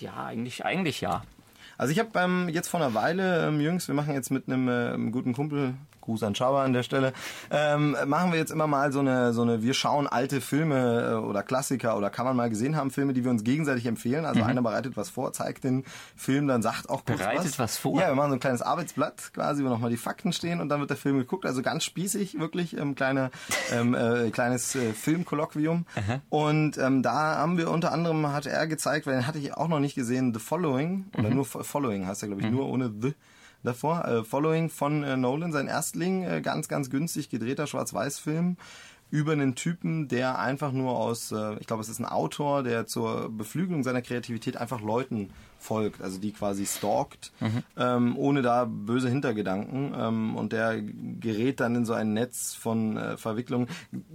Ja, eigentlich, eigentlich ja. Also ich habe ähm, jetzt vor einer Weile, ähm, Jüngs, wir machen jetzt mit einem äh, guten Kumpel, Gruß an Schauer an der Stelle, ähm, machen wir jetzt immer mal so eine, so eine, wir schauen alte Filme äh, oder Klassiker oder kann man mal gesehen haben, Filme, die wir uns gegenseitig empfehlen. Also mhm. einer bereitet was vor, zeigt den Film, dann sagt auch kurz Bereitet was. was vor? Ja, wir machen so ein kleines Arbeitsblatt quasi, wo nochmal die Fakten stehen und dann wird der Film geguckt. Also ganz spießig, wirklich, ähm, kleine, ähm, äh, kleines äh, Filmkolloquium. Und ähm, da haben wir unter anderem, hat er gezeigt, weil den hatte ich auch noch nicht gesehen, The Following, oder mhm. nur Following heißt er, glaube ich, mhm. nur ohne The davor. Äh, Following von äh, Nolan, sein Erstling, äh, ganz, ganz günstig gedrehter Schwarz-Weiß-Film über einen Typen, der einfach nur aus, äh, ich glaube, es ist ein Autor, der zur Beflügelung seiner Kreativität einfach Leuten folgt, also die quasi stalkt, mhm. ähm, ohne da böse Hintergedanken. Ähm, und der gerät dann in so ein Netz von äh, Verwicklungen.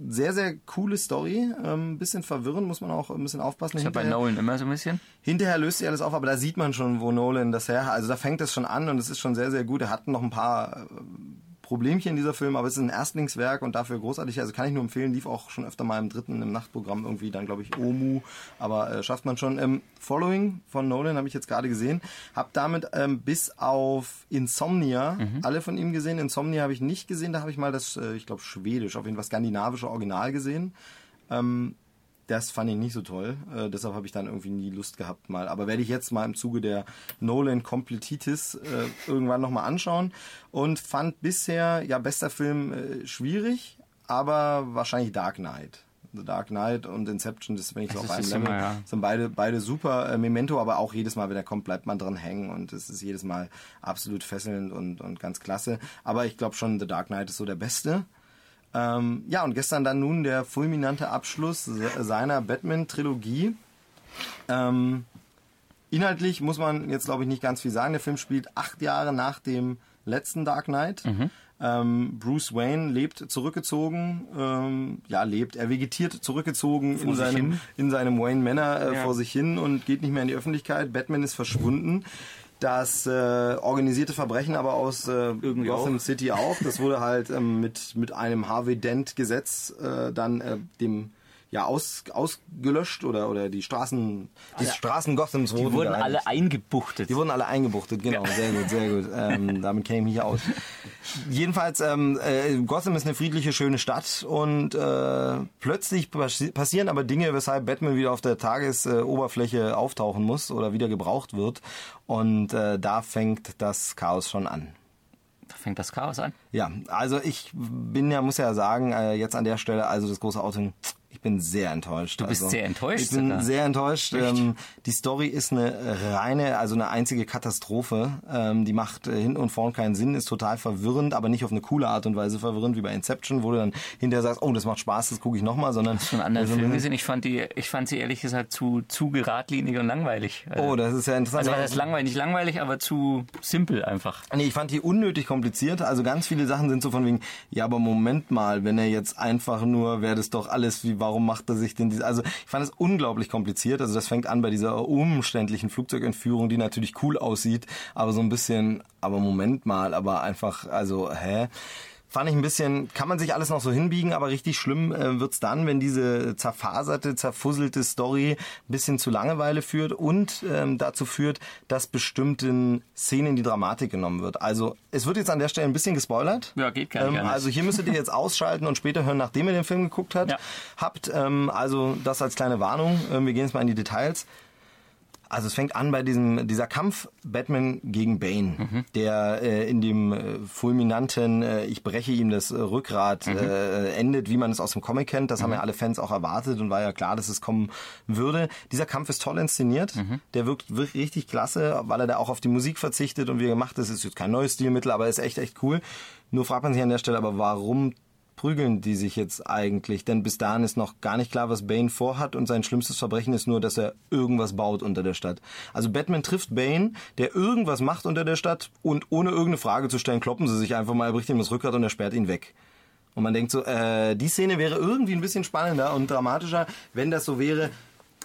Sehr, sehr coole Story. Ähm, bisschen verwirrend, muss man auch ein bisschen aufpassen. Ist ja bei Nolan immer so ein bisschen. Hinterher löst sich alles auf, aber da sieht man schon, wo Nolan das her, also da fängt es schon an und es ist schon sehr, sehr gut. Er hat noch ein paar äh, Problemchen dieser Film, aber es ist ein Erstlingswerk und dafür großartig. Also kann ich nur empfehlen, lief auch schon öfter mal im dritten, im Nachtprogramm irgendwie, dann glaube ich Omu, aber äh, schafft man schon. Ähm, Following von Nolan habe ich jetzt gerade gesehen. Hab damit ähm, bis auf Insomnia mhm. alle von ihm gesehen. Insomnia habe ich nicht gesehen, da habe ich mal das, äh, ich glaube, schwedisch, auf jeden Fall skandinavische Original gesehen. Ähm, das fand ich nicht so toll. Äh, deshalb habe ich dann irgendwie nie Lust gehabt mal. Aber werde ich jetzt mal im Zuge der Nolan Completitis äh, irgendwann nochmal anschauen. Und fand bisher, ja, bester Film äh, schwierig, aber wahrscheinlich Dark Knight. The Dark Knight und Inception, das bin ich so auf einem Level. Immer, ja. Sind beide, beide super. Äh, Memento, aber auch jedes Mal, wenn er kommt, bleibt man dran hängen und es ist jedes Mal absolut fesselnd und, und ganz klasse. Aber ich glaube schon, The Dark Knight ist so der beste. Ähm, ja, und gestern dann nun der fulminante Abschluss seiner Batman-Trilogie. Ähm, inhaltlich muss man jetzt, glaube ich, nicht ganz viel sagen. Der Film spielt acht Jahre nach dem letzten Dark Knight. Mhm. Ähm, Bruce Wayne lebt zurückgezogen, ähm, ja, lebt, er vegetiert zurückgezogen in seinem, in seinem Wayne Manor äh, ja. vor sich hin und geht nicht mehr in die Öffentlichkeit. Batman ist verschwunden das äh, organisierte Verbrechen aber aus äh, Gotham auch. City auch. Das wurde halt ähm, mit, mit einem Harvey Dent Gesetz äh, dann äh, dem ja aus, ausgelöscht oder, oder die Straßen, die Straßen Gothams Die wurden alle eingebuchtet. Die wurden alle eingebuchtet, genau, sehr gut, sehr gut. Ähm, damit käme ich hier aus. Jedenfalls, ähm, äh, Gotham ist eine friedliche, schöne Stadt und äh, plötzlich passi- passieren aber Dinge, weshalb Batman wieder auf der Tagesoberfläche auftauchen muss oder wieder gebraucht wird. Und äh, da fängt das Chaos schon an. Da fängt das Chaos an. Ja, also ich bin ja, muss ja sagen, äh, jetzt an der Stelle, also das große Outing, ich bin sehr enttäuscht. Du bist also, sehr enttäuscht Ich bin sogar. sehr enttäuscht. Ähm, die Story ist eine reine, also eine einzige Katastrophe. Ähm, die macht äh, hinten und vorn keinen Sinn, ist total verwirrend, aber nicht auf eine coole Art und Weise verwirrend wie bei Inception, wo du dann hinterher sagst, oh, das macht Spaß, das gucke ich nochmal, sondern Schon einen anderen Also, Film gesehen. Ich fand die, ich fand sie ehrlich gesagt zu, zu geradlinig und langweilig. Also, Oh, das ist ja interessant. also was heißt langweilig? Nicht langweilig, aber zu simpel einfach. Nee, ich fand die unnötig kompliziert. Also ganz viele Sachen sind so von wegen, ja, aber Moment mal, wenn er jetzt einfach nur, wäre das doch alles, wie, warum macht er sich denn diese, also ich fand es unglaublich kompliziert. Also das fängt an bei dieser umständlichen Flugzeugentführung, die natürlich cool aussieht, aber so ein bisschen, aber Moment mal, aber einfach, also, hä? Fand ich ein bisschen, kann man sich alles noch so hinbiegen, aber richtig schlimm äh, wird's dann, wenn diese zerfaserte, zerfusselte Story ein bisschen zu Langeweile führt und ähm, dazu führt, dass bestimmten Szenen die Dramatik genommen wird. Also es wird jetzt an der Stelle ein bisschen gespoilert. Ja, geht gar nicht anders. Also hier müsstet ihr jetzt ausschalten und später hören, nachdem ihr den Film geguckt habt, Ja. habt. Ähm, also das als kleine Warnung. Ähm, wir gehen jetzt mal in die Details. Also es fängt an bei diesem dieser Kampf Batman gegen Bane, Mhm. der äh, in dem äh, fulminanten äh, ich breche ihm das äh, Rückgrat Mhm. äh, endet, wie man es aus dem Comic kennt. Das haben ja alle Fans auch erwartet und war ja klar, dass es kommen würde. Dieser Kampf ist toll inszeniert. Mhm. Der wirkt wirklich richtig klasse, weil er da auch auf die Musik verzichtet und wie er gemacht ist. Ist jetzt kein neues Stilmittel, aber ist echt echt cool. Nur fragt man sich an der Stelle, aber warum prügeln die sich jetzt eigentlich? Denn bis dahin ist noch gar nicht klar, was Bane vorhat und sein schlimmstes Verbrechen ist nur, dass er irgendwas baut unter der Stadt. Also Batman trifft Bane, der irgendwas macht unter der Stadt und ohne irgendeine Frage zu stellen, kloppen sie sich einfach mal, er bricht ihm das Rückgrat und er sperrt ihn weg. Und man denkt so, äh, die Szene wäre irgendwie ein bisschen spannender und dramatischer, wenn das so wäre.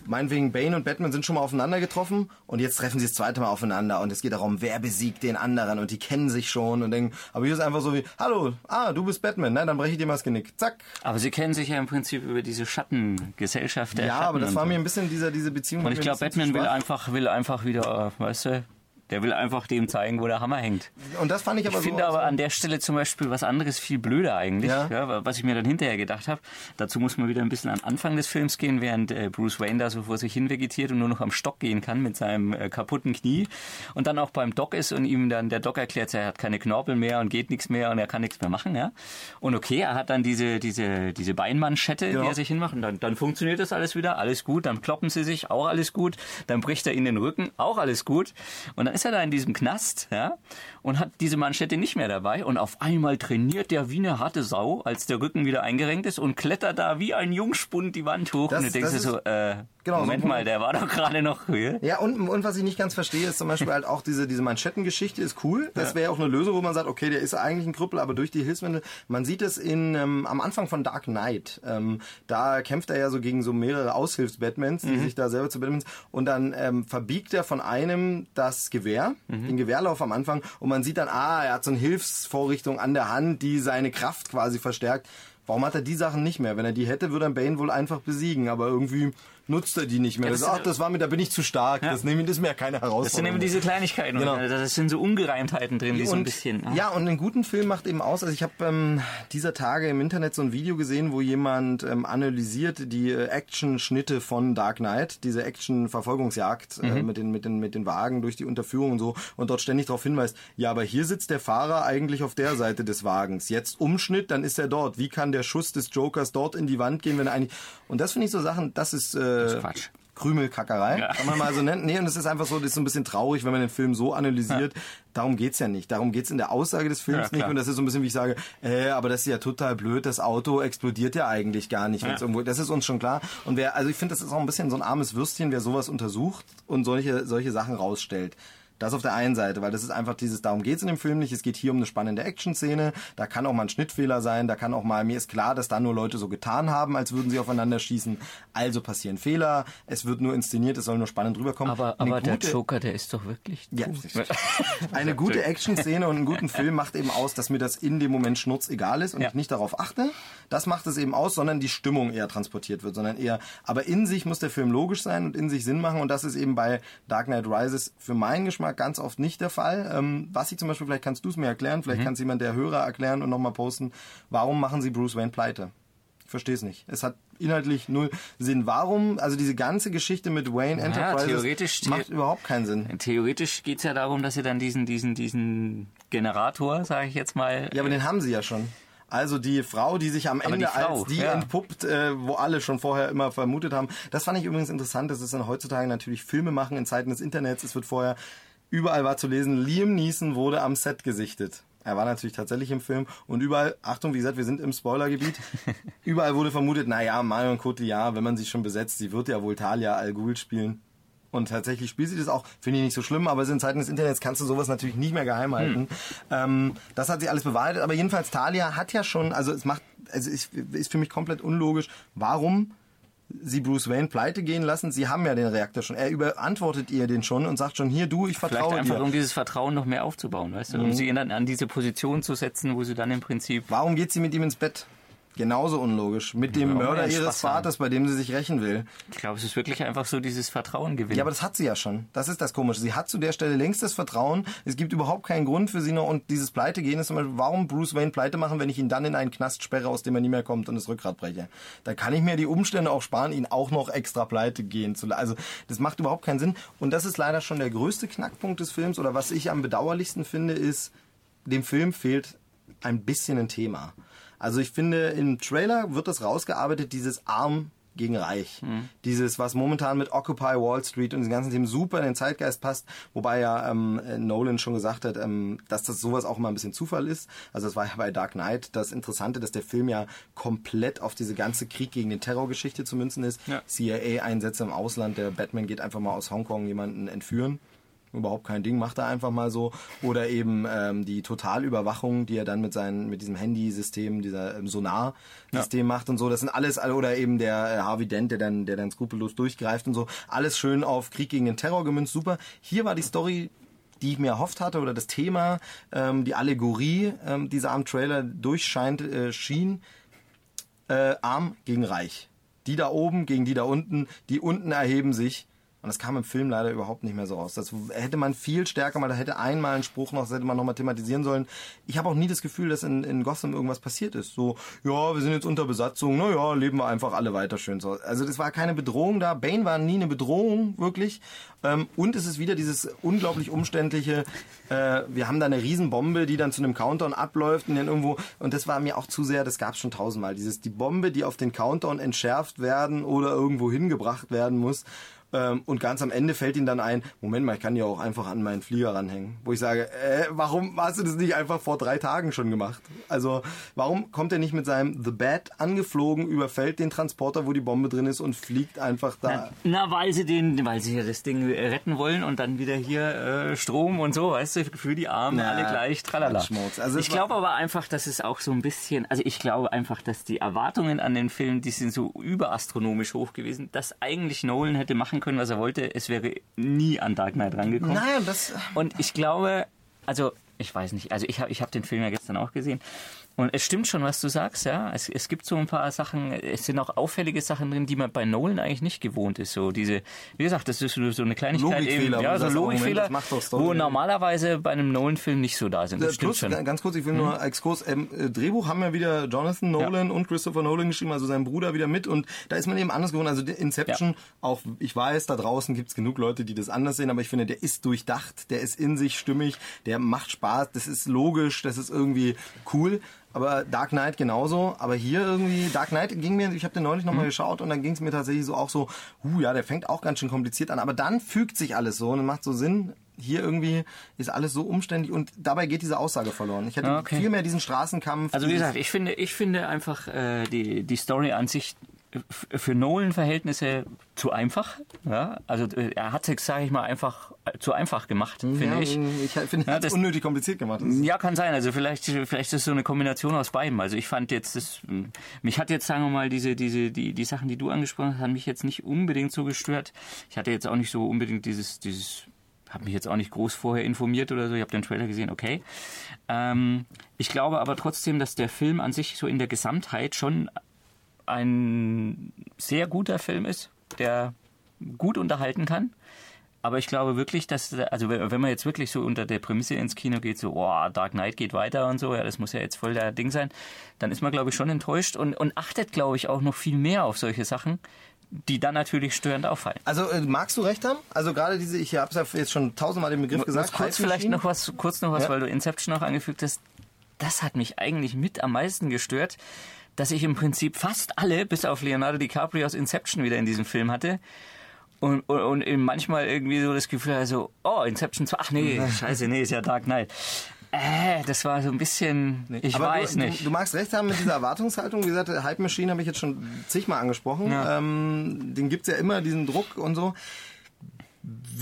Meinetwegen Bane und Batman sind schon mal aufeinander getroffen und jetzt treffen sie das zweite Mal aufeinander und es geht darum, wer besiegt den anderen und die kennen sich schon und denken, aber hier ist einfach so wie, hallo, ah, du bist Batman, nein, dann breche ich dir mal das Genick, zack. Aber sie kennen sich ja im Prinzip über diese Schattengesellschaft der Ja, Schatten aber das war so. mir ein bisschen dieser, diese Beziehung. Und ich glaube, Batman will einfach, will einfach wieder, äh, weißt du, der will einfach dem zeigen, wo der Hammer hängt. Und das fand ich aber Ich so. finde aber an der Stelle zum Beispiel was anderes viel blöder eigentlich, Ja. ja. was ich mir dann hinterher gedacht habe. Dazu muss man wieder ein bisschen an Anfang des Films gehen, während äh, Bruce Wayne da so vor sich hin vegetiert und nur noch am Stock gehen kann mit seinem äh, kaputten Knie und dann auch beim Doc ist und ihm dann der Doc erklärt, er hat keine Knorpel mehr und geht nichts mehr und er kann nichts mehr machen, ja. Und okay, er hat dann diese diese diese Beinmanschette, Ja. die er sich hinmacht und dann, dann funktioniert das alles wieder, alles gut, dann kloppen sie sich, auch alles gut, dann bricht er in den Rücken, auch alles gut und dann ist er da in diesem Knast, ja, und hat diese Manschette nicht mehr dabei und auf einmal trainiert der wie eine harte Sau, als der Rücken wieder eingerenkt ist und klettert da wie ein Jungspund die Wand hoch Das- und du denkst dir so, äh, Genau, so Moment ein mal, der war doch gerade noch hier. Ja, und, und was ich nicht ganz verstehe, ist zum Beispiel halt auch diese, diese Manschettengeschichte ist cool. Das wäre auch eine Lösung, wo man sagt, okay, der ist eigentlich ein Krüppel, aber durch die Hilfsmittel. Man sieht es in, ähm, am Anfang von Dark Knight. Ähm, da kämpft er ja so gegen so mehrere Aushilfs-Batmans, die sich da selber zu Batmans. Und dann ähm, verbiegt er von einem das Gewehr, den Gewehrlauf am Anfang. Und man sieht dann, ah, er hat so eine Hilfsvorrichtung an der Hand, die seine Kraft quasi verstärkt. Warum hat er die Sachen nicht mehr? Wenn er die hätte, würde er Bane wohl einfach besiegen. Aber irgendwie nutzt er die nicht mehr. das das, sind- ach, das war mir, da bin ich zu stark. Ja. Das, nehme, das ist mir ja keine Herausforderung. Das sind eben diese Kleinigkeiten. Genau. Und, äh, das sind so Ungereimtheiten drin, die so ein und, bisschen. ah. Ja, und einen guten Film macht eben aus. Also ich habe ähm, dieser Tage im Internet so ein Video gesehen, wo jemand ähm, analysiert die äh, Action-Schnitte von Dark Knight, diese Action-Verfolgungsjagd Mhm. äh, mit, den, mit, den, mit den Wagen durch die Unterführung und so und dort ständig darauf hinweist, ja, aber hier sitzt der Fahrer eigentlich auf der Seite des Wagens. Jetzt Umschnitt, dann ist er dort. Wie kann der Schuss des Jokers dort in die Wand gehen, wenn er eigentlich... Und das finde ich so Sachen, das ist... Äh, ist Quatsch. Krümelkackerei, Ja. kann man mal so nennen. Nee, und es ist einfach so, das ist so ein bisschen traurig, wenn man den Film so analysiert. Darum geht's ja nicht. Darum geht's in der Aussage des Films Ja, nicht. Und das ist so ein bisschen, wie ich sage, äh, aber das ist ja total blöd, das Auto explodiert ja eigentlich gar nicht. wenn's Ja. Irgendwo, das ist uns schon klar. Und wer, also ich finde, das ist auch ein bisschen so ein armes Würstchen, wer sowas untersucht und solche, solche Sachen rausstellt. Das auf der einen Seite, weil das ist einfach dieses, darum geht es in dem Film nicht. Es geht hier um eine spannende Action-Szene. Da kann auch mal ein Schnittfehler sein. Da kann auch mal, mir ist klar, dass da nur Leute so getan haben, als würden sie aufeinander schießen. Also passieren Fehler. Es wird nur inszeniert. Es soll nur spannend rüberkommen. Aber, Eine aber der gute- Joker, der ist doch wirklich Ja. Eine gute Action-Szene und einen guten Film macht eben aus, dass mir das in dem Moment schnurz egal ist und Ja. ich nicht darauf achte. Das macht es eben aus, sondern die Stimmung eher transportiert wird, sondern eher, aber in sich muss der Film logisch sein und in sich Sinn machen und das ist eben bei Dark Knight Rises für meinen Geschmack ganz oft nicht der Fall. Ähm, was ich zum Beispiel, vielleicht kannst du es mir erklären, Mhm. vielleicht kann es jemand der Hörer erklären und nochmal posten, warum machen sie Bruce Wayne pleite? Ich verstehe es nicht. Es hat inhaltlich null Sinn. Warum, also diese ganze Geschichte mit Wayne Enterprises theoretisch- macht überhaupt keinen Sinn. Theoretisch geht's ja darum, dass sie dann diesen, diesen, diesen Generator, sage ich jetzt mal, Ja, aber den haben sie ja schon. Also die Frau, die sich am Aber Ende die Frau, als die ja. entpuppt, äh, wo alle schon vorher immer vermutet haben. Das fand ich übrigens interessant. Das ist dann heutzutage natürlich Filme machen in Zeiten des Internets. Es wird vorher überall war zu lesen, Liam Neeson wurde am Set gesichtet. Er war natürlich tatsächlich im Film und überall, Achtung, wie gesagt, wir sind im Spoilergebiet, überall wurde vermutet, naja, Marion Cotillard, wenn man sie schon besetzt, sie wird ja wohl Talia Al Ghul spielen. Und tatsächlich spielt sie das auch, finde ich nicht so schlimm, aber in Zeiten des Internets kannst du sowas natürlich nicht mehr geheim halten. Ähm, das hat sie alles bewahrheitet, aber jedenfalls Talia hat ja schon, also es macht, also es ist für mich komplett unlogisch, warum sie Bruce Wayne pleite gehen lassen. Sie haben ja den Reaktor schon. Er überantwortet ihr den schon und sagt schon, hier du, ich vielleicht vertraue einfach dir. um dieses Vertrauen noch mehr aufzubauen, weißt du, Mhm. um sie dann an diese Position zu setzen, wo sie dann im Prinzip Warum geht sie mit ihm ins Bett? Genauso unlogisch. Mit dem Ja, Mörder ihres. Vaters, bei dem sie sich rächen will. Ich glaube, es ist wirklich einfach so dieses Vertrauen gewinnen. Ja, aber das hat sie ja schon. Das ist das Komische. Sie hat zu der Stelle längst das Vertrauen. Es gibt überhaupt keinen Grund für sie noch. Und dieses Pleitegehen ist zum Beispiel, warum Bruce Wayne pleite machen, wenn ich ihn dann in einen Knast sperre, aus dem er nie mehr kommt und das Rückgrat breche. Da kann ich mir die Umstände auch sparen, ihn auch noch extra pleite gehen zu lassen. Also das macht überhaupt keinen Sinn. Und das ist leider schon der größte Knackpunkt des Films. Oder was ich am bedauerlichsten finde, ist, dem Film fehlt ein bisschen ein Thema. Also ich finde, im Trailer wird das rausgearbeitet, dieses Arm gegen Reich. Dieses, was momentan mit Occupy Wall Street und den ganzen Themen super in den Zeitgeist passt, wobei ja ähm, Nolan schon gesagt hat, ähm, dass das sowas auch immer ein bisschen Zufall ist. Also das war ja bei Dark Knight das Interessante, dass der Film ja komplett auf diese ganze Krieg gegen den Terrorgeschichte zu münzen ist. Ja. CIA-Einsätze im Ausland, der Batman geht einfach mal aus Hongkong jemanden entführen überhaupt kein Ding, macht er einfach mal so. Oder eben ähm, die Totalüberwachung, die er dann mit seinen, mit diesem Handysystem, dieser ähm, Sonar-System macht und so. Das sind alles, oder eben der äh, Harvey Dent, der dann, der dann skrupellos durchgreift und so. Alles schön auf Krieg gegen den Terror gemünzt, super. Hier war die Story die ich mir erhofft hatte oder das Thema, ähm, die Allegorie, ähm, die am Trailer durchscheint, äh, schien, äh, arm gegen reich. Die da oben gegen die da unten, die unten erheben sich. Und das kam im Film leider überhaupt nicht mehr so raus. Das hätte man viel stärker mal, da hätte einmal ein Spruch noch, das hätte man noch mal thematisieren sollen. Ich habe auch nie das Gefühl, dass in, in Gotham irgendwas passiert ist. So, ja, wir sind jetzt unter Besatzung, na ja, leben wir einfach alle weiter schön so. Also das war keine Bedrohung da. Bane war nie eine Bedrohung, wirklich. Ähm, und es ist wieder dieses unglaublich umständliche, äh, wir haben da eine Riesenbombe, die dann zu einem Countdown abläuft und dann irgendwo, und das war mir auch zu sehr, das gab es schon tausendmal, dieses, die Bombe, die auf den Countdown entschärft werden oder irgendwo hingebracht werden muss. Ähm, und ganz am Ende fällt ihm dann ein, Moment mal, ich kann ja auch einfach an meinen Flieger ranhängen. Wo ich sage, äh, warum hast du das nicht einfach vor drei Tagen schon gemacht? Also, warum kommt er nicht mit seinem The Bat angeflogen, überfällt den Transporter, wo die Bombe drin ist und fliegt einfach da? Na, na, weil sie den, weil sie ja das Ding äh, retten wollen und dann wieder hier äh, Strom und so, weißt du, für die Armen Na, alle gleich, tralala. Schmutz. Also ich glaube aber einfach, dass es auch so ein bisschen, also ich glaube einfach, dass die Erwartungen an den Film, die sind so überastronomisch hoch gewesen, dass eigentlich Nolan hätte machen können, was er wollte, es wäre nie an Dark Knight rangekommen. Nein, das, Und ich glaube, also ich weiß nicht, also ich habe ich hab den Film ja gestern auch gesehen. Und es stimmt schon, was du sagst, ja. Es, es gibt so ein paar Sachen, es sind auch auffällige Sachen drin, die man bei Nolan eigentlich nicht gewohnt ist. So diese, wie gesagt, das ist so eine Kleinigkeit Logikfehler, eben, ja, so Logikfehler, wo normalerweise bei einem Nolan-Film nicht so da sind. Das Äh, stimmt Plus, schon. Mhm. ganz kurz, ich will nur Exkurs, ähm, äh, Drehbuch haben ja wieder Jonathan Nolan und Christopher Nolan geschrieben, also sein Bruder wieder mit und da ist man eben anders geworden. Also Inception, auch ich weiß, da draußen gibt's genug Leute, die das anders sehen, aber ich finde, der ist durchdacht, der ist in sich stimmig, der macht Spaß, das ist logisch, das ist irgendwie cool. Aber Dark Knight genauso. Aber hier irgendwie, Dark Knight ging mir, ich habe den neulich Mhm. nochmal geschaut und dann ging es mir tatsächlich so auch so, huh, ja, der fängt auch ganz schön kompliziert an. Aber dann fügt sich alles so und macht so Sinn. Hier irgendwie ist alles so umständlich und dabei geht diese Aussage verloren. Ich hätte Ah, okay. viel mehr diesen Straßenkampf. Also wie gesagt, ich finde, ich finde einfach äh, die, die Story an sich für Nolan-Verhältnisse zu einfach. Ja? Also äh, er hat es, sage ich mal, einfach äh, zu einfach gemacht, finde ja, ich. Ich finde, er Ja, hat das- unnötig kompliziert gemacht. Das- Ja, kann sein. Also vielleicht, vielleicht ist es so eine Kombination aus beidem. Also ich fand jetzt, das, mich hat jetzt, sagen wir mal, diese, diese, die, die Sachen, die du angesprochen hast, haben mich jetzt nicht unbedingt so gestört. Ich hatte jetzt auch nicht so unbedingt dieses, dieses, habe mich jetzt auch nicht groß vorher informiert oder so. Ich habe den Trailer gesehen, okay. Ähm, ich glaube aber trotzdem, dass der Film an sich so in der Gesamtheit schon ein sehr guter Film ist, der gut unterhalten kann. Aber ich glaube wirklich, dass, also wenn man jetzt wirklich so unter der Prämisse ins Kino geht, so, oh, Dark Knight geht weiter und so, ja, das muss ja jetzt voll der Ding sein, dann ist man, glaube ich, schon enttäuscht und, und achtet, glaube ich, auch noch viel mehr auf solche Sachen, die dann natürlich störend auffallen. Also äh, magst du recht haben? Also gerade diese, ich habe ja jetzt schon tausendmal den Begriff gesagt. Muss kurz vielleicht noch was, kurz noch was, Ja. weil du Inception noch angefügt hast. Das hat mich eigentlich mit am meisten gestört, dass ich im Prinzip fast alle, bis auf Leonardo DiCaprio aus Inception wieder in diesem Film hatte. Und, und, und eben manchmal irgendwie so das Gefühl, also, oh, Inception 2, ach nee, scheiße, nee, ist ja Dark Knight. Äh, das war so ein bisschen, ich Aber weiß du, nicht. Du, du magst recht haben mit dieser Erwartungshaltung. Wie gesagt, Hype Machine habe ich jetzt schon zigmal angesprochen. Ja. Ähm, den gibt's ja immer, diesen Druck und so.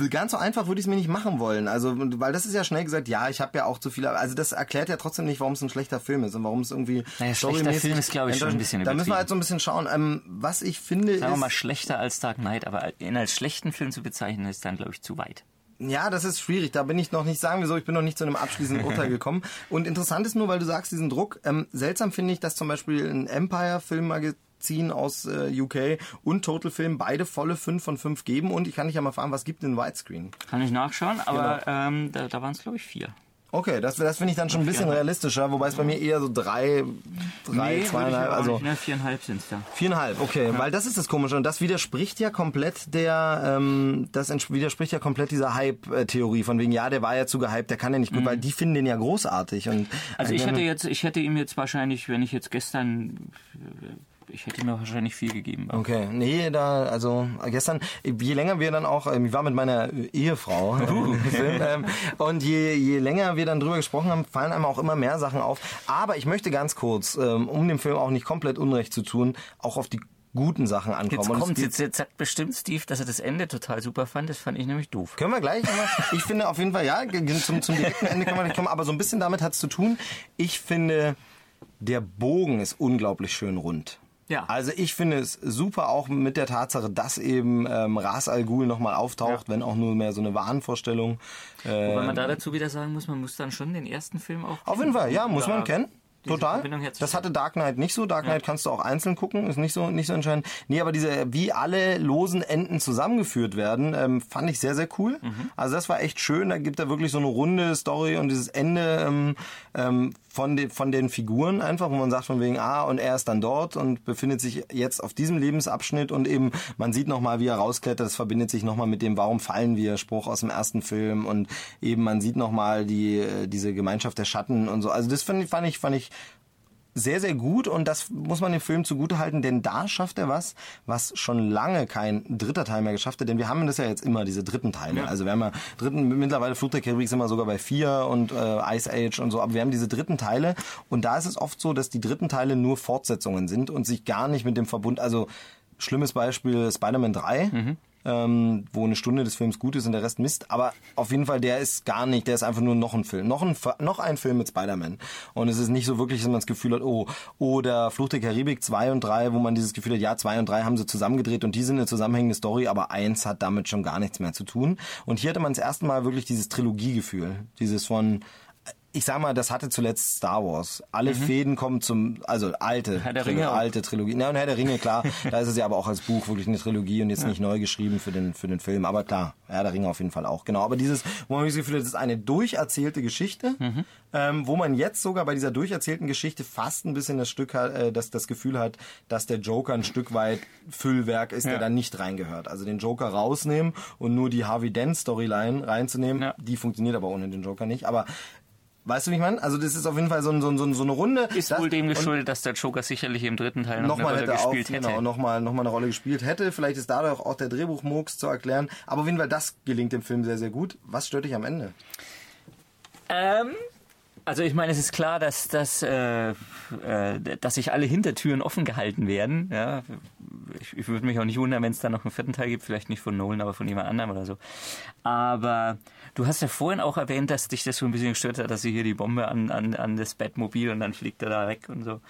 Ganz so einfach würde ich es mir nicht machen wollen. Also, weil das ist ja schnell gesagt, ja, ich habe ja auch zu viele. Also das erklärt ja trotzdem nicht, warum es ein schlechter Film ist und warum es irgendwie. Naja, schlechter Film ist, glaube ich, schon ein bisschen Da müssen wir halt so ein bisschen schauen. Ähm, was ich finde Sagen wir mal schlechter als Dark Knight, aber ihn als schlechten Film zu bezeichnen, ist dann, glaube ich, zu weit. Ja, das ist schwierig. Da bin ich noch nicht, sagen wir so, ich bin noch nicht zu einem abschließenden Urteil gekommen. Und interessant ist nur, weil du sagst, diesen Druck. Ähm, seltsam finde ich, dass zum Beispiel ein Empire-Filmmagazin aus äh, UK und Total Film beide volle 5 von 5 geben. Und ich kann dich ja mal fragen, was gibt denn Widescreen? Kann ich nachschauen, aber Genau. ähm, da, da waren es, glaube ich, vier. Okay, das, das finde ich dann schon ein bisschen realistischer, wobei es bei mir eher so drei, drei, zweieinhalb, also Ne, viereinhalb sind es da. Viereinhalb, okay, weil das ist das Komische und das widerspricht ja komplett der, ähm, das widerspricht ja komplett dieser Hype-Theorie von wegen, ja, der war ja zu gehypt, der kann ja nicht gut, weil die finden den ja großartig und Also äh, ich hätte jetzt, ich hätte ihm jetzt wahrscheinlich, wenn ich jetzt gestern, ich hätte ihm wahrscheinlich viel gegeben. Okay, nee, da, also gestern, je länger wir dann auch, ähm, ich war mit meiner Ehefrau Uh. im Film, ähm, und je, je länger wir dann drüber gesprochen haben, fallen einem auch immer mehr Sachen auf. Aber ich möchte ganz kurz, ähm, um dem Film auch nicht komplett Unrecht zu tun, auch auf die guten Sachen ankommen. Jetzt kommt jetzt, jetzt sagt bestimmt Steve, dass er das Ende total super fand. Das fand ich nämlich doof. Können wir gleich? aber Ich finde auf jeden Fall, ja, zum, zum direkten Ende können wir gleich kommen, aber so ein bisschen damit hat es zu tun. Ich finde, der Bogen ist unglaublich schön rund. Ja. Also ich finde es super auch mit der Tatsache, dass eben ähm, Ras Al Ghul nochmal auftaucht, wenn auch nur mehr so eine Wahnvorstellung. Äh, Wobei man da dazu wieder sagen muss, man muss dann schon den ersten Film auch. auf jeden Fall, ja, muss man kennen. Total. Das hatte Dark Knight nicht so. Dark Knight kannst du auch einzeln gucken, ist nicht so nicht so entscheidend. Nee, aber diese wie alle losen Enden zusammengeführt werden, ähm, fand ich sehr sehr cool. Mhm. Also das war echt schön. Da gibt er wirklich so eine runde Story und dieses Ende ähm, ähm, von den von den Figuren einfach, wo man sagt von wegen ah und er ist dann dort und befindet sich jetzt auf diesem Lebensabschnitt und eben man sieht noch mal, wie er rausklettert. Das verbindet sich noch mal mit dem Warum fallen wir Spruch aus dem ersten Film und eben man sieht noch mal die äh, diese Gemeinschaft der Schatten und so. Also das fand fand ich fand ich sehr, sehr gut und das muss man dem Film zugutehalten, denn da schafft er was, was schon lange kein dritter Teil mehr geschafft hat, denn wir haben das ja jetzt immer, diese dritten Teile. Also wir haben ja dritten, mittlerweile Flug der Karibik sind wir sogar bei vier und äh, Ice Age und so, aber wir haben diese dritten Teile und da ist es oft so, dass die dritten Teile nur Fortsetzungen sind und sich gar nicht mit dem Verbund, also schlimmes Beispiel Spider-Man 3. Ähm, wo eine Stunde des Films gut ist und der Rest Mist. Aber auf jeden Fall, der ist gar nicht, der ist einfach nur noch ein Film. Noch ein, noch ein Film mit Spider-Man. Und es ist nicht so wirklich, dass man das Gefühl hat, oh, oder Flucht der Karibik 2 und 3, wo man dieses Gefühl hat, ja, 2 und 3 haben sie zusammengedreht und die sind eine zusammenhängende Story, aber eins hat damit schon gar nichts mehr zu tun. Und hier hatte man das erste Mal wirklich dieses Trilogiegefühl. Dieses von, ich sag mal, das hatte zuletzt Star Wars. Alle Fäden kommen zum, also alte, Mhm. Herr der Ringe alte Trilogie. Ja, und Herr der Ringe, klar. da ist es ja aber auch als Buch wirklich eine Trilogie und jetzt nicht neu geschrieben für den, für den Film. Aber klar, Herr der Ringe auf jeden Fall auch. Genau. Aber dieses, wo man das Gefühl hat, das ist eine durcherzählte Geschichte, Mhm. ähm, wo man jetzt sogar bei dieser durcherzählten Geschichte fast ein bisschen das Stück hat, äh, das, das Gefühl hat, dass der Joker ein Stück weit Füllwerk ist, der Ja. da nicht reingehört. Also den Joker rausnehmen und nur die Harvey Dent Storyline reinzunehmen, Ja. die funktioniert aber ohne den Joker nicht. Aber Weißt du, wie ich meine? Also das ist auf jeden Fall so, ein- so, ein- so, ein- so eine Runde. Ist das, wohl dem geschuldet, dass der Joker sicherlich im dritten Teil noch, nochmal eine hätte Rolle gespielt hätte. genau, nochmal noch mal eine Rolle gespielt hätte. Vielleicht ist dadurch auch der Drehbuchmurks zu erklären. Aber auf jeden Fall, das gelingt dem Film sehr, sehr gut. Was stört dich am Ende? Ähm, Also ich meine, es ist klar, dass, dass, äh, äh, dass sich alle Hintertüren offen gehalten werden. Ja? Ich, ich würde mich auch nicht wundern, wenn es da noch einen vierten Teil gibt, vielleicht nicht von Nolan, aber von jemand anderem oder so. Aber du hast ja vorhin auch erwähnt, dass dich das so ein bisschen gestört hat, dass sie hier die Bombe an, an, an das Bettmobil und dann fliegt er da weg und so.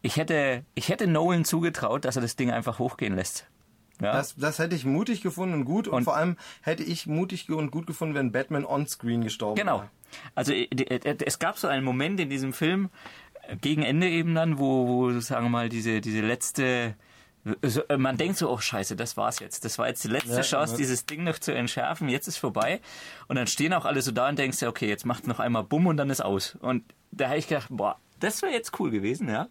Ich hätte, ich hätte Nolan zugetraut, dass er das Ding einfach hochgehen lässt. Ja. Das, das hätte ich mutig gefunden und gut. Und, und, vor allem hätte ich mutig und gut gefunden, wenn Batman on-screen gestorben genau. wäre. Genau. Also äh, äh, es gab so einen Moment in diesem Film, äh, gegen Ende eben dann, wo, wo sagen wir mal, diese, diese letzte man denkt so, oh scheiße, das war's jetzt. Das war jetzt die letzte ja, Chance, ja. dieses Ding noch zu entschärfen. Jetzt ist vorbei. Und dann stehen auch alle so da und denkst okay, jetzt macht noch einmal Bumm und dann ist aus. Und da habe ich gedacht, boah, das wäre jetzt cool gewesen, ja.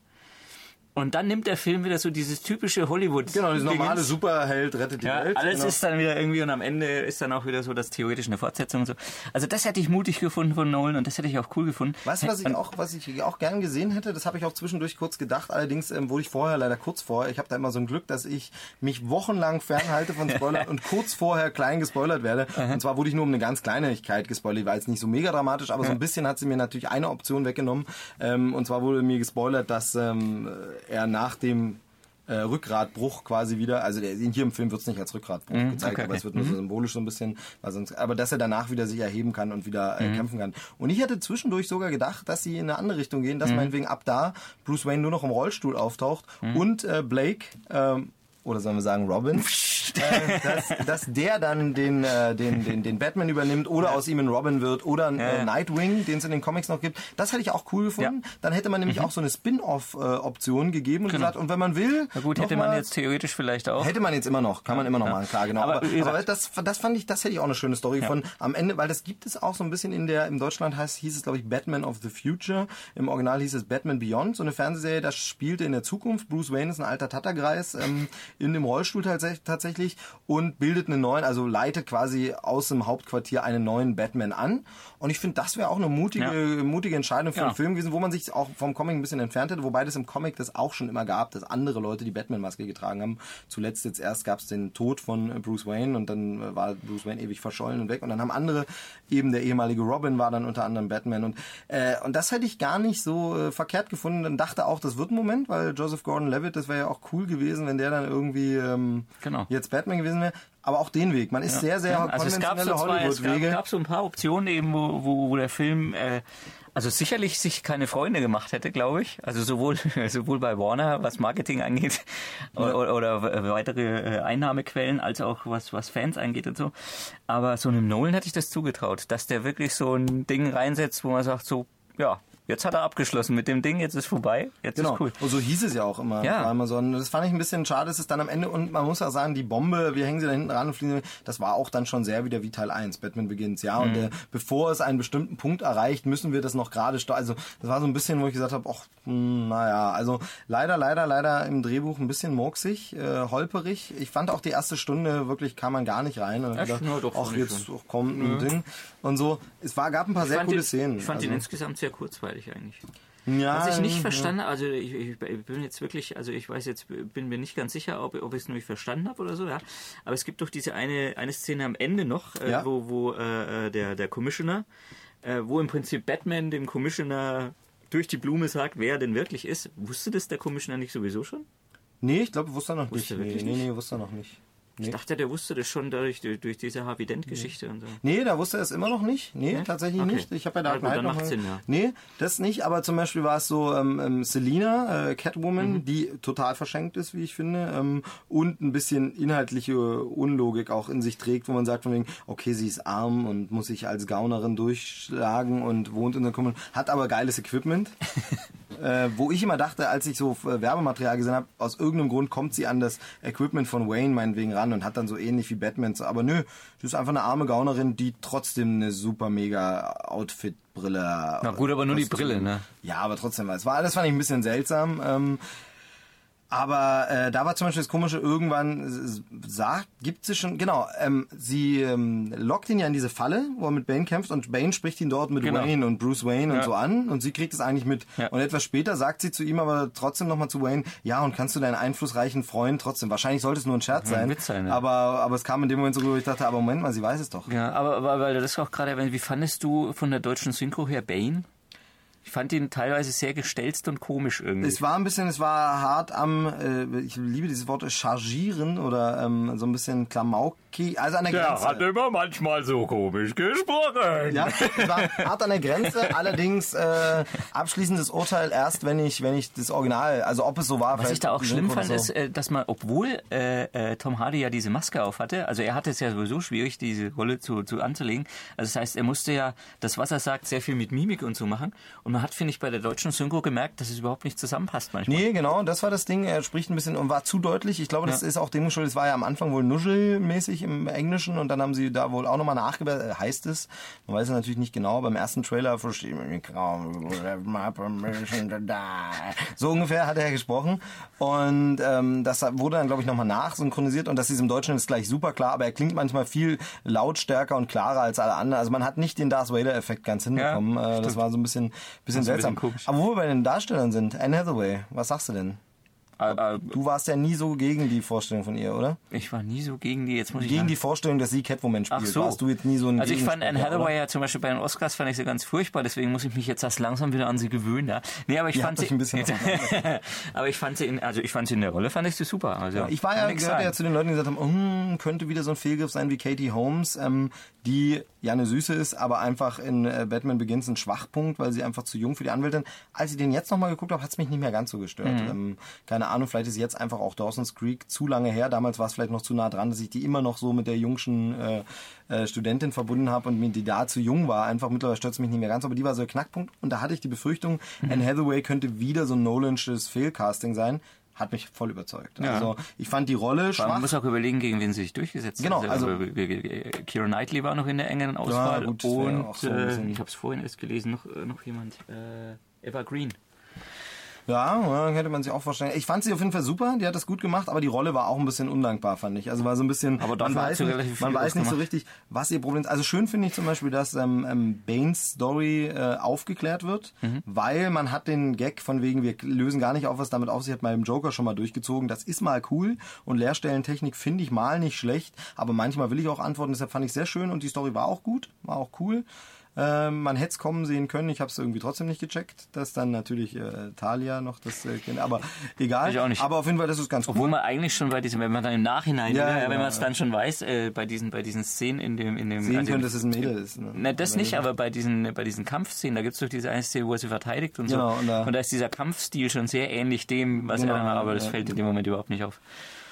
Und dann nimmt der Film wieder so dieses typische Hollywood. Genau, dieses normale Superheld rettet die ja, Welt. Alles genau. ist dann wieder irgendwie und am Ende ist dann auch wieder so das theoretisch eine Fortsetzung und so. Also das hätte ich mutig gefunden von Nolan und das hätte ich auch cool gefunden. Weißt du, was ich auch, was ich auch gern gesehen hätte? Das habe ich auch zwischendurch kurz gedacht. Allerdings ähm, wurde ich vorher leider kurz vorher. Ich habe da immer so ein Glück, dass ich mich wochenlang fernhalte von Spoilern und kurz vorher klein gespoilert werde. Und zwar wurde ich nur um eine ganz Kleinigkeit gespoilert. War jetzt nicht so mega dramatisch, aber so ein bisschen hat sie mir natürlich eine Option weggenommen. Ähm, und zwar wurde mir gespoilert, dass ähm, er nach dem äh, Rückgratbruch quasi wieder, also der, hier im Film wird es nicht als Rückgratbruch mm, gezeigt, okay, aber es wird nur so mhm. symbolisch so ein bisschen, weil sonst, aber dass er danach wieder sich erheben kann und wieder äh, mm. kämpfen kann. Und ich hatte zwischendurch sogar gedacht, dass sie in eine andere Richtung gehen, dass mm. meinetwegen ab da Bruce Wayne nur noch im Rollstuhl auftaucht mhm. und äh, Blake ähm, oder sollen wir sagen Robin, äh, dass, dass der dann den, äh, den, den, den Batman übernimmt oder aus ihm ein Robin wird oder ein äh, Nightwing, den es in den Comics noch gibt. Das hätte ich auch cool gefunden. Ja. Dann hätte man nämlich mhm. auch so eine Spin-off-Option gegeben und genau. gesagt, und wenn man will... Na gut, hätte man jetzt theoretisch vielleicht auch. Hätte man jetzt immer noch, kann man immer noch ja. machen, klar, genau. Aber, aber, aber, das, das fand ich, das hätte ich auch eine schöne Story ja. von am Ende, weil das gibt es auch so ein bisschen in der, im Deutschland heißt, hieß es glaube ich Batman of the Future. Im Original hieß es Batman Beyond, so eine Fernsehserie, das spielte in der Zukunft. Bruce Wayne ist ein alter Tattergreis ähm, in dem Rollstuhl tatsächlich und bildet einen neuen, also leitet quasi aus dem Hauptquartier einen neuen Batman an. Und ich finde, das wäre auch eine mutige, ja. mutige Entscheidung für ja. einen Film gewesen, wo man sich auch vom Comic ein bisschen entfernt hätte, wobei das im Comic das auch schon immer gab, dass andere Leute die Batman-Maske getragen haben. Zuletzt jetzt erst gab es den Tod von Bruce Wayne und dann war Bruce Wayne ewig verschollen und weg. Und dann haben andere, eben der ehemalige Robin war dann unter anderem Batman. Und, äh, und das hätte ich gar nicht so äh, verkehrt gefunden. Dann dachte auch, das wird ein Moment, weil Joseph Gordon-Levitt, das wäre ja auch cool gewesen, wenn der dann irgendwie ähm, genau. jetzt Batman gewesen wäre aber auch den Weg. Man ist ja. sehr, sehr ja, also konventionelle so Hollywood-Wege. Es gab so ein paar Optionen eben, wo, wo, wo der Film äh, also sicherlich sich keine Freunde gemacht hätte, glaube ich. Also sowohl sowohl bei Warner, was Marketing angeht, ja. oder, oder, weitere äh, Einnahmequellen, als auch was was Fans angeht und so. Aber so einem Nolan hätte ich das zugetraut, dass der wirklich so ein Ding reinsetzt, wo man sagt so, ja, Jetzt hat er abgeschlossen mit dem Ding, jetzt ist vorbei, jetzt genau. ist cool. Und so hieß es ja auch immer ja. bei Amazon. Das fand ich ein bisschen schade, es dann am Ende, und man muss auch sagen, die Bombe, wir hängen sie da hinten ran und fliegen, das war auch dann schon sehr wieder wie Teil 1, Batman Begins, ja. Mhm. Und äh, bevor es einen bestimmten Punkt erreicht, müssen wir das noch gerade Also das war so ein bisschen, wo ich gesagt habe, ach, hm, naja, also leider, leider, leider im Drehbuch ein bisschen murksig, äh, holperig. Ich fand auch die erste Stunde wirklich kam man gar nicht rein. Und Echt? Gedacht, ja, doch, ach, jetzt kommt ein Ding. Und so. Es war, gab ein paar ich sehr coole den, Szenen. Ich fand also, ihn insgesamt sehr kurzweilig eigentlich. Ja, Was ich nicht verstanden also ich, ich, bin jetzt wirklich, also ich weiß jetzt, bin mir nicht ganz sicher, ob, ob ich es nur verstanden habe oder so, ja. Aber es gibt doch diese eine, eine Szene am Ende noch, äh, ja. wo, wo äh, der, der Commissioner, äh, wo im Prinzip Batman dem Commissioner durch die Blume sagt, wer er denn wirklich ist. Wusste das der Commissioner nicht sowieso schon? Nee, ich glaube, wusste er noch wusste nicht. Nee, nee, nee, wusste er noch nicht. Nee. Ich dachte, der wusste das schon durch, durch diese Harvey Dent-Geschichte nee. und so. Nee, da wusste er es immer noch nicht. Nee, nee? tatsächlich okay. nicht. Ich habe ja da ja, gut, noch Sinn, ja. Nee, das nicht. Aber zum Beispiel war es so ähm, ähm, Selina, äh, Catwoman, mhm. die total verschenkt ist, wie ich finde, ähm, und ein bisschen inhaltliche Unlogik auch in sich trägt, wo man sagt von wegen, okay, sie ist arm und muss sich als Gaunerin durchschlagen und wohnt in der Kommune, hat aber geiles Equipment. äh, wo ich immer dachte, als ich so äh, Werbematerial gesehen habe, aus irgendeinem Grund kommt sie an das Equipment von Wayne meinetwegen ran und hat dann so ähnlich wie Batman. Aber nö, sie ist einfach eine arme Gaunerin, die trotzdem eine super mega Outfit Brille. Na gut, aber nur die Brille, ne? Ja, aber trotzdem, es war, das fand ich ein bisschen seltsam. Ähm, aber äh, da war zum Beispiel das Komische, irgendwann sagt, gibt sie schon, genau, ähm, sie ähm, lockt ihn ja in diese Falle, wo er mit Bane kämpft und Bane spricht ihn dort mit genau. Wayne und Bruce Wayne ja. und so an und sie kriegt es eigentlich mit. Ja. Und etwas später sagt sie zu ihm aber trotzdem nochmal zu Wayne, ja, und kannst du deinen einflussreichen Freund trotzdem, wahrscheinlich sollte es nur ein Scherz sein, Witz sein ja. aber, aber es kam in dem Moment so, wo ich dachte, aber Moment mal, sie weiß es doch. Ja, aber, aber weil du das auch gerade erwähnt, wie fandest du von der deutschen Synchro her Bane? Ich fand ihn teilweise sehr gestelzt und komisch irgendwie. Es war ein bisschen, es war hart am, äh, ich liebe dieses Wort, chargieren oder ähm, so ein bisschen Klamauki, also an der der Grenze. hat immer manchmal so komisch gesprochen. Ja, es war hart an der Grenze, allerdings äh, abschließendes Urteil erst, wenn ich, wenn ich das Original, also ob es so war. Was ich da auch schlimm fand, so. ist, äh, dass man, obwohl äh, äh, Tom Hardy ja diese Maske auf hatte, also er hatte es ja sowieso schwierig, diese Rolle zu, zu anzulegen. Also das heißt, er musste ja das, was er sagt, sehr viel mit Mimik und so machen. Und man hat, finde ich, bei der deutschen Synchro gemerkt, dass es überhaupt nicht zusammenpasst manchmal. Nee, genau, das war das Ding. Er spricht ein bisschen und war zu deutlich. Ich glaube, das ist auch dem geschuldet. Es war ja am Anfang wohl nuschelmäßig im Englischen und dann haben sie da wohl auch nochmal nachgebessert, äh, heißt es. Man weiß es natürlich nicht genau. Beim ersten Trailer verstehe ich mich kaum. So ungefähr hat er gesprochen. Und ähm, das wurde dann, glaube ich, nochmal nachsynchronisiert und das ist im Deutschen ist gleich super klar, aber er klingt manchmal viel lautstärker und klarer als alle anderen. Also man hat nicht den Darth Vader-Effekt ganz hinbekommen. äh, das war so ein bisschen, bisschen seltsam. bisschen komisch. aber wo wir bei den Darstellern sind, Anne Hathaway, was sagst du denn? Äh, äh, Du warst ja nie so gegen die Vorstellung von ihr, oder? ich war nie so gegen die, jetzt muss ich Gegen die Vorstellung, dass sie Catwoman spielt. Ach so. Warst du jetzt nie so ein Also ich fand Anne Hathaway ja zum Beispiel bei den Oscars fand ich sie ganz furchtbar, deswegen muss ich mich jetzt erst langsam wieder an sie gewöhnen. Ja. Nee, aber ich Ihr fand sie ein bisschen aber ich fand sie in, also ich fand sie in der Rolle fand ich sie super. Also Ich war ja, gehörte ja zu den Leuten, die gesagt haben, hm, könnte wieder so ein Fehlgriff sein wie Katie Holmes, ähm, die ja eine Süße ist, aber einfach in äh, Batman Begins ein Schwachpunkt, weil sie einfach zu jung für die Anwältin. Als ich den jetzt nochmal geguckt habe, hat es mich nicht mehr ganz so gestört. Mhm. Ähm, keine Ahnung, vielleicht ist jetzt einfach auch Dawson's Creek zu lange her. Damals war es vielleicht noch zu nah dran, dass ich die immer noch so mit der jungschen äh, äh, Studentin verbunden habe und mir die da zu jung war. Einfach mittlerweile stört es mich nicht mehr ganz, aber die war so der Knackpunkt. Und da hatte ich die Befürchtung, Mhm. Anne Hathaway könnte wieder so ein Nolansches Fehlcasting sein. Hat mich voll überzeugt. Ja. Also ich fand die Rolle schwach. Man muss auch überlegen, gegen wen sie sich durchgesetzt Genau, hat. also- äh, Keira Knightley war noch in der engen Auswahl gut, das wär und so äh, ich habe es vorhin erst gelesen, noch, äh, noch jemand, äh, Eva Green. Ja, hätte man sich auch vorstellen. Ich fand sie auf jeden Fall super, die hat das gut gemacht, aber die Rolle war auch ein bisschen undankbar, fand ich. Also war so ein bisschen, Aber man weiß, nicht, man weiß nicht so richtig, was ihr Problem ist. Also schön finde ich zum Beispiel, dass ähm, ähm, Banes Story äh, aufgeklärt wird, Mhm. weil man hat den Gag von wegen, wir lösen gar nicht auf, was damit auf sich hat, mal im Joker schon mal durchgezogen. Das ist mal cool und Leerstellentechnik finde ich mal nicht schlecht, aber manchmal will ich auch antworten, deshalb fand ich sehr schön und die Story war auch gut, war auch cool. Ähm, man hätte es kommen sehen können. Ich habe es irgendwie trotzdem nicht gecheckt, dass dann natürlich äh, Talia noch das äh, Kind. Aber egal. Ich auch nicht. Aber auf jeden Fall, das ist ganz Obwohl cool. man eigentlich schon bei diesem, wenn man dann im Nachhinein, Ja, wieder, ja, wenn genau, man es ja. dann schon weiß, äh, bei diesen, bei diesen Szenen in dem, in dem, Sehen also können, dass es ein Mädel ist. Ne? Na, das nicht, aber bei diesen, bei diesen Kampfszenen, da gibt's doch diese eine Szene, wo er sie verteidigt und so. Genau, und da- und da ist dieser Kampfstil schon sehr ähnlich dem, was Genau, er aber das ja. fällt in dem Moment überhaupt nicht auf.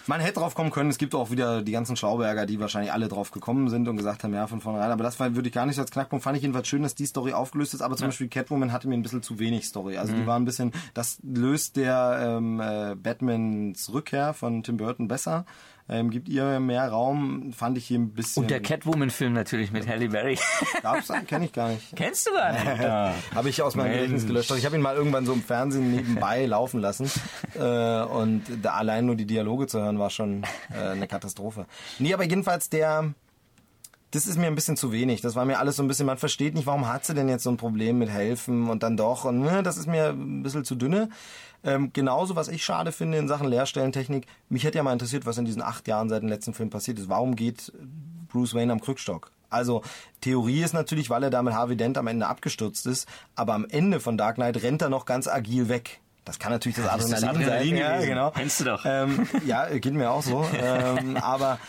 Man hätte drauf kommen können. Es gibt auch wieder die ganzen Schlauberger, die wahrscheinlich alle drauf gekommen sind und gesagt haben, ja, von vornherein. Aber das war, würde ich gar nicht so als Knackpunkt. Fand ich jedenfalls schön, dass die Story aufgelöst ist. Aber zum Beispiel Catwoman hatte mir ein bisschen zu wenig Story. Also Mhm. die war ein bisschen, das löst der ähm, äh, Batmans Rückkehr von Tim Burton besser. Ähm, gibt ihr mehr Raum, fand ich hier ein bisschen. Und der Catwoman-Film natürlich mit Halle Berry. Gab's da? Kenn ich gar nicht. Kennst du gar nicht? Ja. Habe ich aus meinem. Gedächtnis gelöscht. Ich habe ihn mal irgendwann so im Fernsehen nebenbei laufen lassen. Äh, und da allein nur die Dialoge zu hören, war schon äh, eine Katastrophe. Nee, aber jedenfalls der. Das ist mir ein bisschen zu wenig. Das war mir alles so ein bisschen, man versteht nicht, warum hat sie denn jetzt so ein Problem mit helfen und dann doch. Und ne, das ist mir ein bisschen zu dünne. Ähm, genauso, was ich schade finde in Sachen Leerstellentechnik, mich hätte ja mal interessiert, was in diesen acht Jahren seit dem letzten Film passiert ist. Warum geht Bruce Wayne am Krückstock? Also Theorie ist natürlich, weil er da mit Harvey Dent am Ende abgestürzt ist, aber am Ende von Dark Knight rennt er noch ganz agil weg. Das kann natürlich das Das ist Adrenalin, das Adrenalin sein. Ja, genau. Kennst du doch. Ähm, ja, geht mir auch so. ähm, aber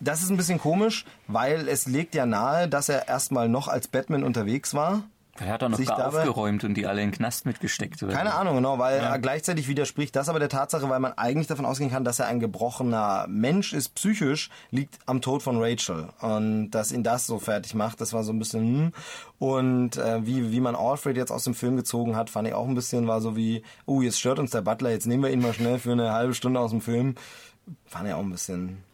das ist ein bisschen komisch, weil es legt ja nahe, dass er erstmal noch als Batman unterwegs war. Er hat doch noch gar aufgeräumt und die alle in den Knast mitgesteckt. Oder? Keine Ahnung, genau, weil er gleichzeitig widerspricht das aber der Tatsache, weil man eigentlich davon ausgehen kann, dass er ein gebrochener Mensch ist, psychisch, liegt am Tod von Rachel. Und dass ihn das so fertig macht, das war so ein bisschen, hm. Und äh, wie, wie man Alfred jetzt aus dem Film gezogen hat, fand ich auch ein bisschen, war so wie, oh, jetzt stört uns der Butler, jetzt nehmen wir ihn mal schnell für eine halbe Stunde aus dem Film. Fand ich auch ein bisschen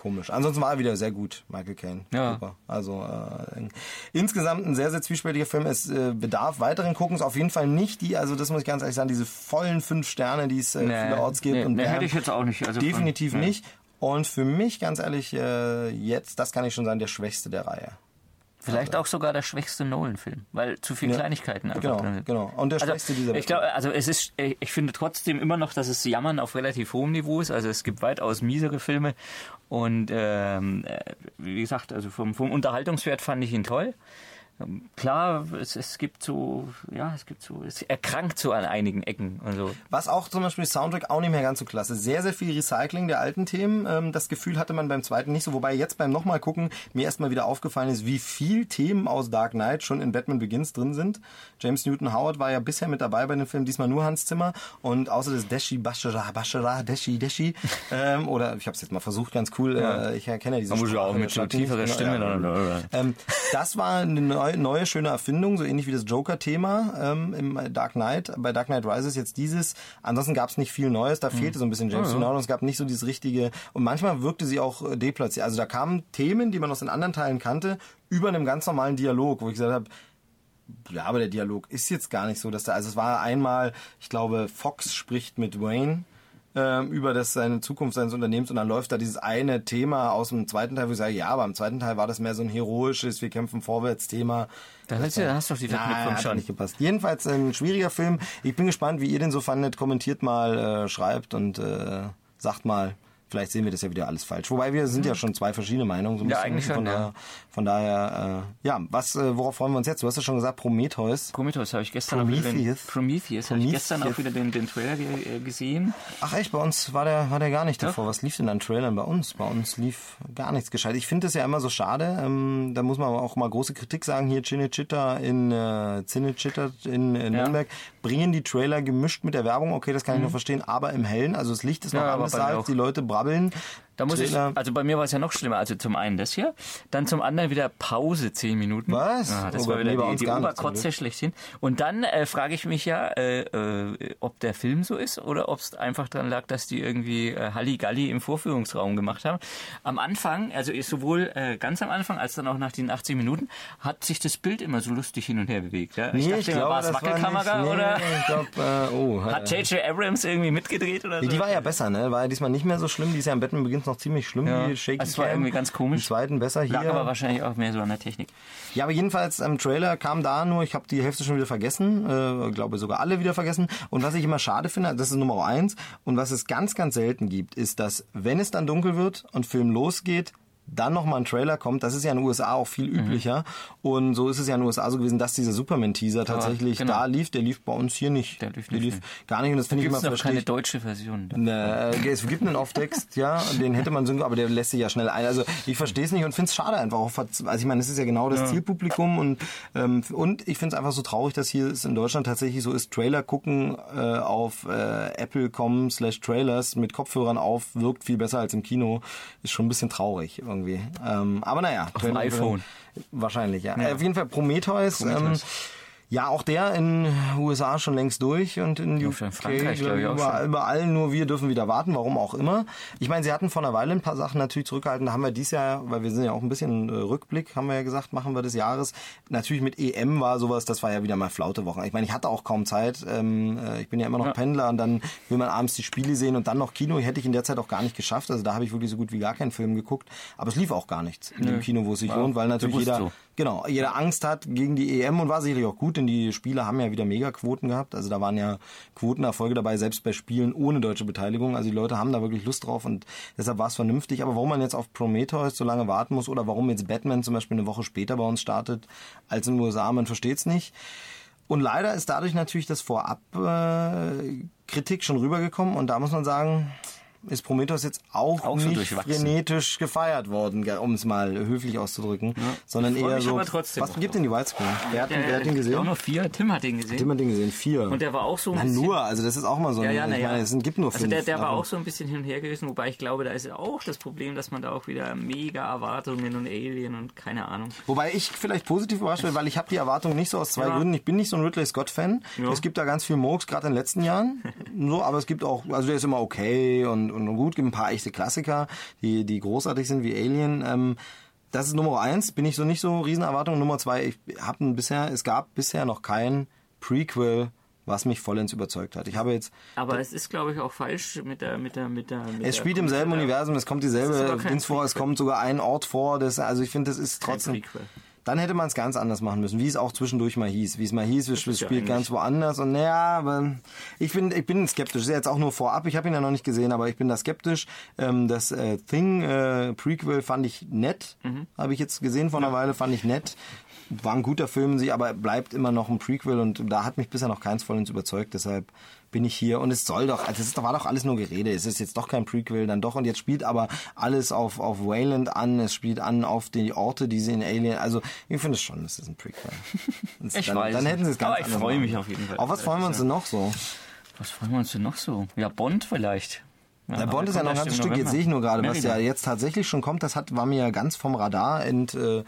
komisch. Ansonsten war er wieder sehr gut, Michael Caine. Ja. Super. Also äh, insgesamt ein sehr, sehr zwiespältiger Film. Es äh, bedarf weiteren Guckens. Auf jeden Fall nicht die, also das muss ich ganz ehrlich sagen, diese vollen fünf Sterne, die es äh, Nee, vielerorts gibt. nee, und nee, hätte ich jetzt auch nicht. Also von- definitiv nee. nicht. Und für mich, ganz ehrlich, äh, jetzt, das kann ich schon sagen, der schwächste der Reihe. Vielleicht auch sogar der schwächste Nolan-Film, weil zu viele Ja. Kleinigkeiten einfach Genau, drin sind. genau. Und der Also, schwächste dieser Ich glaube, also es ist, ich finde trotzdem immer noch, dass es Jammern auf relativ hohem Niveau ist. Also es gibt weitaus miesere Filme und ähm, äh, wie gesagt, also vom, vom Unterhaltungswert fand ich ihn toll. Ähm, klar, es, es gibt so, ja, es gibt so, es erkrankt so an einigen Ecken. Also Was auch zum Beispiel Soundtrack auch nicht mehr ganz so klasse. Sehr, sehr viel Recycling der alten Themen. Ähm, das Gefühl hatte man beim zweiten nicht so. Wobei jetzt beim nochmal gucken mir erstmal wieder aufgefallen ist, wie viel Themen aus Dark Knight schon in Batman Begins drin sind. James Newton Howard war ja bisher mit dabei bei dem Film, diesmal nur Hans Zimmer. Und außer das Deshi Bashara, Bashara, Deshi, Deshi. ähm, oder ich habe es jetzt mal versucht, ganz cool. Äh, ich erkenne ja diese Man muss ja auch mit so nicht. tieferer Stimme Ja, ja. Ähm, das war eine neue, neue schöne Erfindung, so ähnlich wie das Joker-Thema ähm, im Dark Knight. Bei Dark Knight Rises jetzt dieses. Ansonsten gab es nicht viel Neues, da fehlte so ein bisschen James Ah, Newton Howard. Es gab nicht so dieses richtige und manchmal wirkte sie auch äh, deplatziert. Also da kamen Themen, die man aus den anderen Teilen kannte, über einem ganz normalen Dialog, wo ich gesagt habe, ja, aber der Dialog ist jetzt gar nicht so, dass da, also es war einmal, ich glaube, Fox spricht mit Wayne ähm, über das seine Zukunft seines Unternehmens und dann läuft da dieses eine Thema aus dem zweiten Teil, wo ich sage, ja, aber im zweiten Teil war das mehr so ein heroisches, wir kämpfen vorwärts Thema. Da hast du, hast du doch die Verknüpfung schon. nicht gepasst. Jedenfalls ein schwieriger Film. Ich bin gespannt, wie ihr den so fandet. Kommentiert mal, äh, schreibt und äh, sagt mal. Vielleicht sehen wir das ja wieder alles falsch. Wobei wir sind ja schon zwei verschiedene Meinungen. So ein Ja, bisschen. eigentlich schon, Von ja. daher, von daher äh, ja, was, äh, worauf freuen wir uns jetzt? Du hast ja schon gesagt, Prometheus. Prometheus habe ich gestern auch wieder den, Prometheus. Prometheus habe ich gestern Prometheus. auch wieder den, den Trailer äh, gesehen. Ach echt, bei uns war der, war der gar nicht Doch. davor. Was lief denn an Trailern bei uns? Bei uns lief gar nichts gescheit. Ich finde das ja immer so schade. Ähm, da muss man aber auch mal große Kritik sagen. Hier Cinecittà in äh, Cinecittà in äh, Nürnberg bringen die Trailer gemischt mit der Werbung. Okay, das kann ich noch verstehen, aber im Hellen. Also das Licht ist noch Mhm. Ja, anders die Leute brabbeln. Da muss ich, Trailer. also bei mir war es ja noch schlimmer. Also zum einen das hier, dann zum anderen wieder Pause zehn Minuten. Was? Ja, das Oh war wieder die, die Oberkotze schlechthin. Und dann äh, frage ich mich ja, äh, äh, ob der Film so ist oder ob es einfach daran lag, dass die irgendwie äh, Halligalli im Vorführungsraum gemacht haben. Am Anfang, also sowohl äh, ganz am Anfang als dann auch nach den 80 Minuten, hat sich das Bild immer so lustig hin und her bewegt. Ja? Nee, dachte immer, war es Wackelkamera nicht, nee, oder Ich glaube, äh, oh. hat J.J. Abrams irgendwie mitgedreht oder so? Die war ja besser, ne? War ja diesmal nicht mehr so schlimm. Die ist ja im Batman Begins noch ziemlich schlimm, Ja. die Shaky Es war Cam. irgendwie ganz komisch. Im zweiten besser hier. Lag aber wahrscheinlich auch mehr so an der Technik. Ja, aber jedenfalls im Trailer kam da nur, ich habe die Hälfte schon wieder vergessen, äh, glaube sogar alle wieder vergessen. Und was ich immer schade finde, das ist Nummer eins. Und was es ganz, ganz selten gibt, ist, dass wenn es dann dunkel wird und Film losgeht, dann nochmal ein Trailer kommt. Das ist ja in den USA auch viel Mhm. üblicher. Und so ist es ja in den USA so gewesen, dass dieser Superman-Teaser tatsächlich genau. da lief. Der lief bei uns hier nicht. Der lief Der nicht, gar nicht. Und das finde ich Gibt immer es noch verstehe keine deutsche Version? Ne, es gibt einen Off-Text, ja, den hätte man synchron, aber der lässt sich ja schnell ein. Also ich verstehe es nicht und finde es schade einfach. Also ich meine, es ist ja genau das Zielpublikum und ähm, und ich finde es einfach so traurig, dass hier es in Deutschland tatsächlich so ist, Trailer gucken äh, auf äh, apple.com slash trailers mit Kopfhörern auf, wirkt viel besser als im Kino. Ist schon ein bisschen traurig irgendwie. Ähm, aber naja. Auf dem iPhone. Wahrscheinlich, ja. Äh, auf jeden Fall Prometheus. Prometheus. Ähm, ja, auch der in USA schon längst durch und in UK, in Frankreich, glaub ich, auch überall, schon. überall nur wir dürfen wieder warten, warum auch immer. Ich meine, sie hatten vor einer Weile ein paar Sachen natürlich zurückgehalten. Da haben wir dies Jahr, weil wir sind ja auch ein bisschen äh, Rückblick, haben wir ja gesagt, machen wir des Jahres. Natürlich mit EM war sowas, das war ja wieder mal Flautewochen. Ich meine, ich hatte auch kaum Zeit. Ähm, äh, ich bin ja immer noch Ja. Pendler und dann will man abends die Spiele sehen und dann noch Kino. Hätte ich in der Zeit auch gar nicht geschafft. Also da habe ich wirklich so gut wie gar keinen Film geguckt. Aber es lief auch gar nichts in dem Kino, wo es sich War lohnt, weil natürlich jeder, so. genau, jeder Angst hat gegen die EM und war sicherlich auch gut, denn die Spiele haben ja wieder Megaquoten gehabt. Also da waren ja Quotenerfolge dabei, selbst bei Spielen ohne deutsche Beteiligung. Also die Leute haben da wirklich Lust drauf und deshalb war es vernünftig. Aber warum man jetzt auf Prometheus so lange warten muss oder warum jetzt Batman zum Beispiel eine Woche später bei uns startet als in den USA, man versteht es nicht. Und leider ist dadurch natürlich das Vorab äh, Kritik schon rübergekommen und da muss man sagen, ist Prometheus jetzt auch, Auch so nicht durchwachsen. frenetisch gefeiert worden, um es mal höflich auszudrücken, sondern Ich freu eher so. was auch gibt denn die Widescreen? Wer hat, Der, wer hat den Auch gesehen? noch vier. Tim hat den gesehen. Tim hat den gesehen, vier. Und der war auch so ein Na bisschen. nur, also das ist auch mal so Ja, ein, ja, na ich ja. meine, es gibt nur also fünf. der, der war auch so ein bisschen hin und her gewesen, wobei ich glaube, da ist ja auch das Problem, dass man da auch wieder mega Erwartungen und Alien und keine Ahnung. Wobei ich vielleicht positiv überrascht bin, weil ich habe die Erwartung nicht so aus zwei Ja. Gründen. Ich bin nicht so ein Ridley Scott-Fan. Ja. Es gibt da ganz viel Murks, gerade in den letzten Jahren. so, aber es gibt auch, also der ist immer okay und, und gut, gibt ein paar echte Klassiker, die, die großartig sind wie Alien. Ähm, das ist Nummer eins, bin ich so nicht so Riesenerwartung. Nummer zwei, ich habe bisher, es gab bisher noch kein Prequel, was mich vollends überzeugt hat. Ich habe jetzt, Aber es ist, glaube ich, auch falsch mit der, mit der, mit der. Mit es der spielt im selben Universum, es kommt dieselbe kein Dings vor, es kommt sogar ein Ort vor, das, also ich finde, das ist Kein trotzdem, Prequel. Dann hätte man es ganz anders machen müssen, wie es auch zwischendurch mal hieß. Wie es mal hieß, es ist ja spielt eigentlich- ganz woanders und naja, aber ich bin, ich bin skeptisch. Das ist jetzt auch nur vorab, ich habe ihn ja noch nicht gesehen, aber ich bin da skeptisch. Ähm, das äh, Thing äh, Prequel fand ich nett, Mhm. habe ich jetzt gesehen vor einer Weile, fand ich nett. War ein guter Film, sie aber bleibt immer noch ein Prequel und da hat mich bisher noch keins vollends überzeugt, deshalb bin ich hier und es soll doch, also es war doch alles nur Gerede, es ist jetzt doch kein Prequel, dann doch und jetzt spielt aber alles auf, auf Wayland an, es spielt an auf die Orte, die sie in Alien, also ich finde es schon, es ist ein Prequel. Ich dann, weiß Dann hätten sie es ganz Aber ich freue mich auf jeden Fall. Auf was freuen wir uns denn noch so? Was freuen wir uns denn noch so? Ja, Bond vielleicht. Ja, Bond ist ja noch ein ganzes Stück, jetzt sehe ich nur gerade, was ja jetzt tatsächlich schon kommt, das hat, war mir ja ganz vom Radar ent, äh,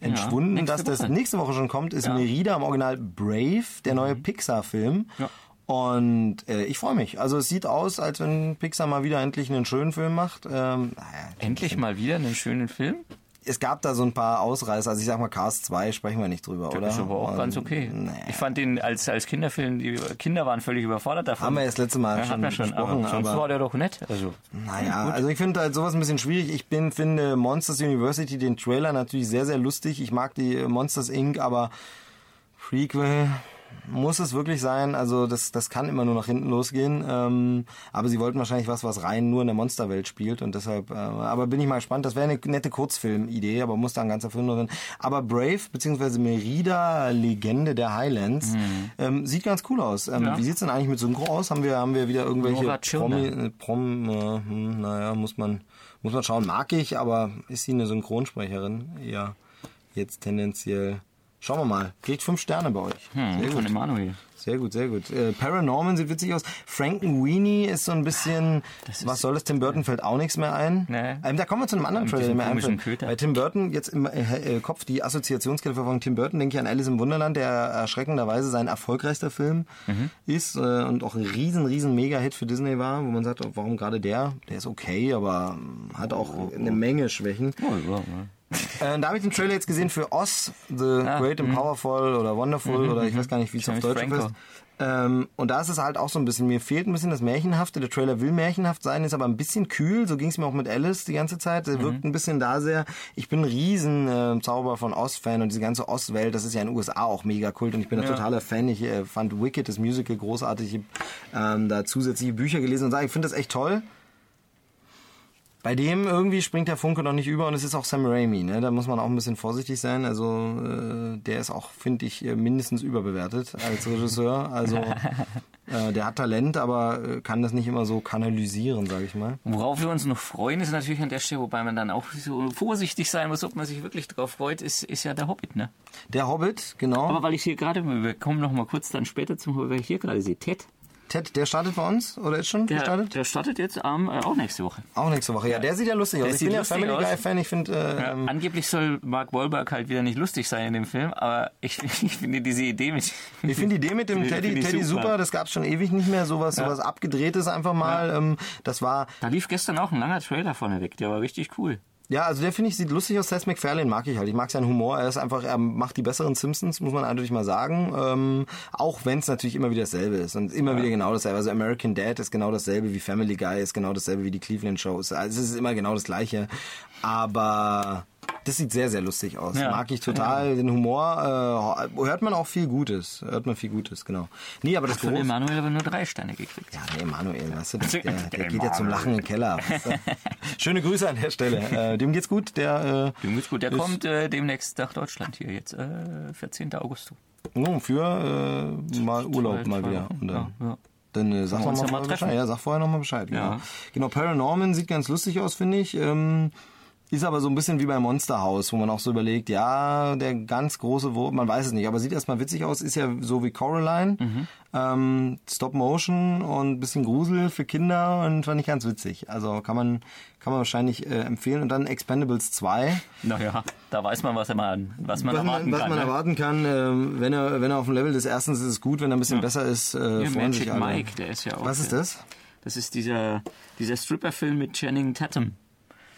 entschwunden, nächste dass das Woche. nächste Woche schon kommt, ist Ja. Mhm. Merida im Original Brave, der neue Pixar-Film. Ja. Und äh, ich freue mich. Also es sieht aus, als wenn Pixar mal wieder endlich einen schönen Film macht. Ähm, naja, Endlich mal wieder einen schönen Film. Es gab da so ein paar Ausreißer. Also ich sag mal, Cars 2 sprechen wir nicht drüber, Der oder? ist aber auch Und, ganz okay. Nee. Ich fand den als, als Kinderfilm, die Kinder waren völlig überfordert davon. Haben wir ja das letzte Mal ja, schon schon, besprochen, aber sonst aber- war der doch nett. Also, Naja, also ich finde halt sowas ein bisschen schwierig. Ich bin, finde Monsters University, den Trailer natürlich sehr, sehr lustig. Ich mag die Monsters Inc., aber Prequel muss es wirklich sein. Also das, das kann immer nur nach hinten losgehen. Ähm, aber sie wollten wahrscheinlich was, was rein nur in der Monsterwelt spielt und deshalb, äh, aber bin ich mal gespannt. Das wäre eine nette Kurzfilmidee, aber muss da ein ganzer Film drin. Aber Brave, beziehungsweise Merida, Legende der Highlands, ähm, sieht ganz cool aus. Ähm, Ja. Wie sieht's denn eigentlich mit Synchro aus? Haben wir, haben wir wieder irgendwelche. Promi, äh, Prom, äh, hm, naja, muss man, muss man schauen. Mag ich, aber ist sie eine Synchronsprecherin? Ja, jetzt tendenziell. Schauen wir mal. Kriegt fünf Sterne bei euch. hm, Sehr von gut. Emanuel. Sehr gut, sehr gut. Äh, Paranorman sieht witzig aus. Frankenweenie ist so ein bisschen, was soll das? Tim Burton fällt auch nichts mehr ein. Nee. Ähm, da kommen wir zu einem anderen Trailer, der mir einfällt. Köter. Bei Tim Burton, jetzt im äh, äh, Kopf die Assoziationskette von Tim Burton, denke ich an Alice im Wunderland, der erschreckenderweise sein erfolgreichster Film Mhm. ist äh, und auch ein riesen, riesen Mega-Hit für Disney war, wo man sagt, oh, warum gerade der? Der ist okay, aber ähm, hat auch eine Menge Schwächen. Oh, ja, ja. Äh, da habe ich den Trailer jetzt gesehen für Oz, The Ah, Great and Powerful oder Wonderful oder ich weiß gar nicht, wie es auf Deutsch heißt. Ähm, und da ist es halt auch so ein bisschen, mir fehlt ein bisschen das Märchenhafte. Der Trailer will märchenhaft sein, ist aber ein bisschen kühl. So ging es mir auch mit Alice die ganze Zeit. Der wirkt ein bisschen da sehr. Ich bin ein riesen äh, Zauber von Oz-Fan und diese ganze Oz-Welt, das ist ja in den USA auch mega kult und ich bin ein Ja. totaler Fan. Ich äh, fand Wicked, das Musical, großartig. Ich habe ähm, da zusätzliche Bücher gelesen und sage, ich finde das echt toll. Bei dem irgendwie springt der Funke noch nicht über und es ist auch Sam Raimi, ne? Da muss man auch ein bisschen vorsichtig sein. Also äh, der ist auch, finde ich, mindestens überbewertet als Regisseur. Also äh, der hat Talent, aber äh, kann das nicht immer so kanalisieren, sage ich mal. Worauf wir uns noch freuen, ist natürlich an der Stelle, wobei man dann auch so vorsichtig sein muss, ob man sich wirklich drauf freut, ist, ist ja der Hobbit, ne? Der Hobbit, genau. Aber weil ich hier gerade, wir kommen noch mal kurz dann später zum Hobbit, weil ich hier gerade sehe, Ted, Ted, der startet bei uns oder ist schon der, gestartet? der startet jetzt am, äh, auch nächste Woche. Auch nächste Woche. Ja, der sieht ja lustig aus. Der Ich sieht bin ja Family aus. Guy Fan. Ich finde, äh, Ja, ähm, angeblich soll Mark Wahlberg halt wieder nicht lustig sein in dem Film, aber ich, ich finde diese Idee mit. ich finde die Idee mit dem Teddy, ich Teddy super. super. Das gab's schon ewig nicht mehr. Sowas, sowas abgedrehtes einfach mal. Ähm, das war Da lief gestern auch ein langer Trailer vorne weg, der war richtig cool. Ja, also der finde ich sieht lustig aus. Seth MacFarlane mag ich halt. Ich mag seinen Humor. Er ist einfach, er macht die besseren Simpsons, muss man eindeutig mal sagen. Ähm, auch wenn es natürlich immer wieder dasselbe ist und immer wieder genau dasselbe. Also American Dad ist genau dasselbe wie Family Guy, ist genau dasselbe wie die Cleveland Shows. Also es ist immer genau das Gleiche. Aber das sieht sehr, sehr lustig aus. Ja. Mag ich total. Den Humor äh, hört man auch viel Gutes. Hört man viel Gutes, genau. Nee, aber das Von große. Emanuel aber nur drei Sterne gekriegt. Ja, nee, Manuel, weißt du, der, der, der Der geht ja zum. Lachen in den Keller. Weißt du? Schöne Grüße an der Stelle. Äh, dem geht's gut. Der äh, Dem geht's gut. Der Ist- kommt äh, demnächst nach Deutschland hier jetzt, äh, 14. August. No, für äh, mal Urlaub mal wieder. Und dann, ja, ja. dann äh, sag mal, ja mal. Bescheid. Ja, sag vorher noch mal Bescheid. Genau. Ja. genau, Paranorman sieht ganz lustig aus, finde ich. Ähm, ist aber so ein bisschen wie bei Monster House, wo man auch so überlegt, ja, der ganz große Wurf, man weiß es nicht, aber sieht erstmal witzig aus, ist ja so wie Coraline. Mhm. Ähm, Stop Motion und ein bisschen Grusel für Kinder und fand ich ganz witzig. Also kann man, kann man wahrscheinlich äh, empfehlen. Und dann Expendables 2. Naja, da weiß man, was, er man, was man was erwarten man, was kann. man ne? erwarten kann, ähm, wenn er wenn er auf dem Level des ersten ist, ist es gut, wenn er ein bisschen besser ist, äh, Ja, freuen sich alle. Mike, der ist ja auch. Was ist das? Das ist dieser, dieser Stripper-Film mit Channing Tatum,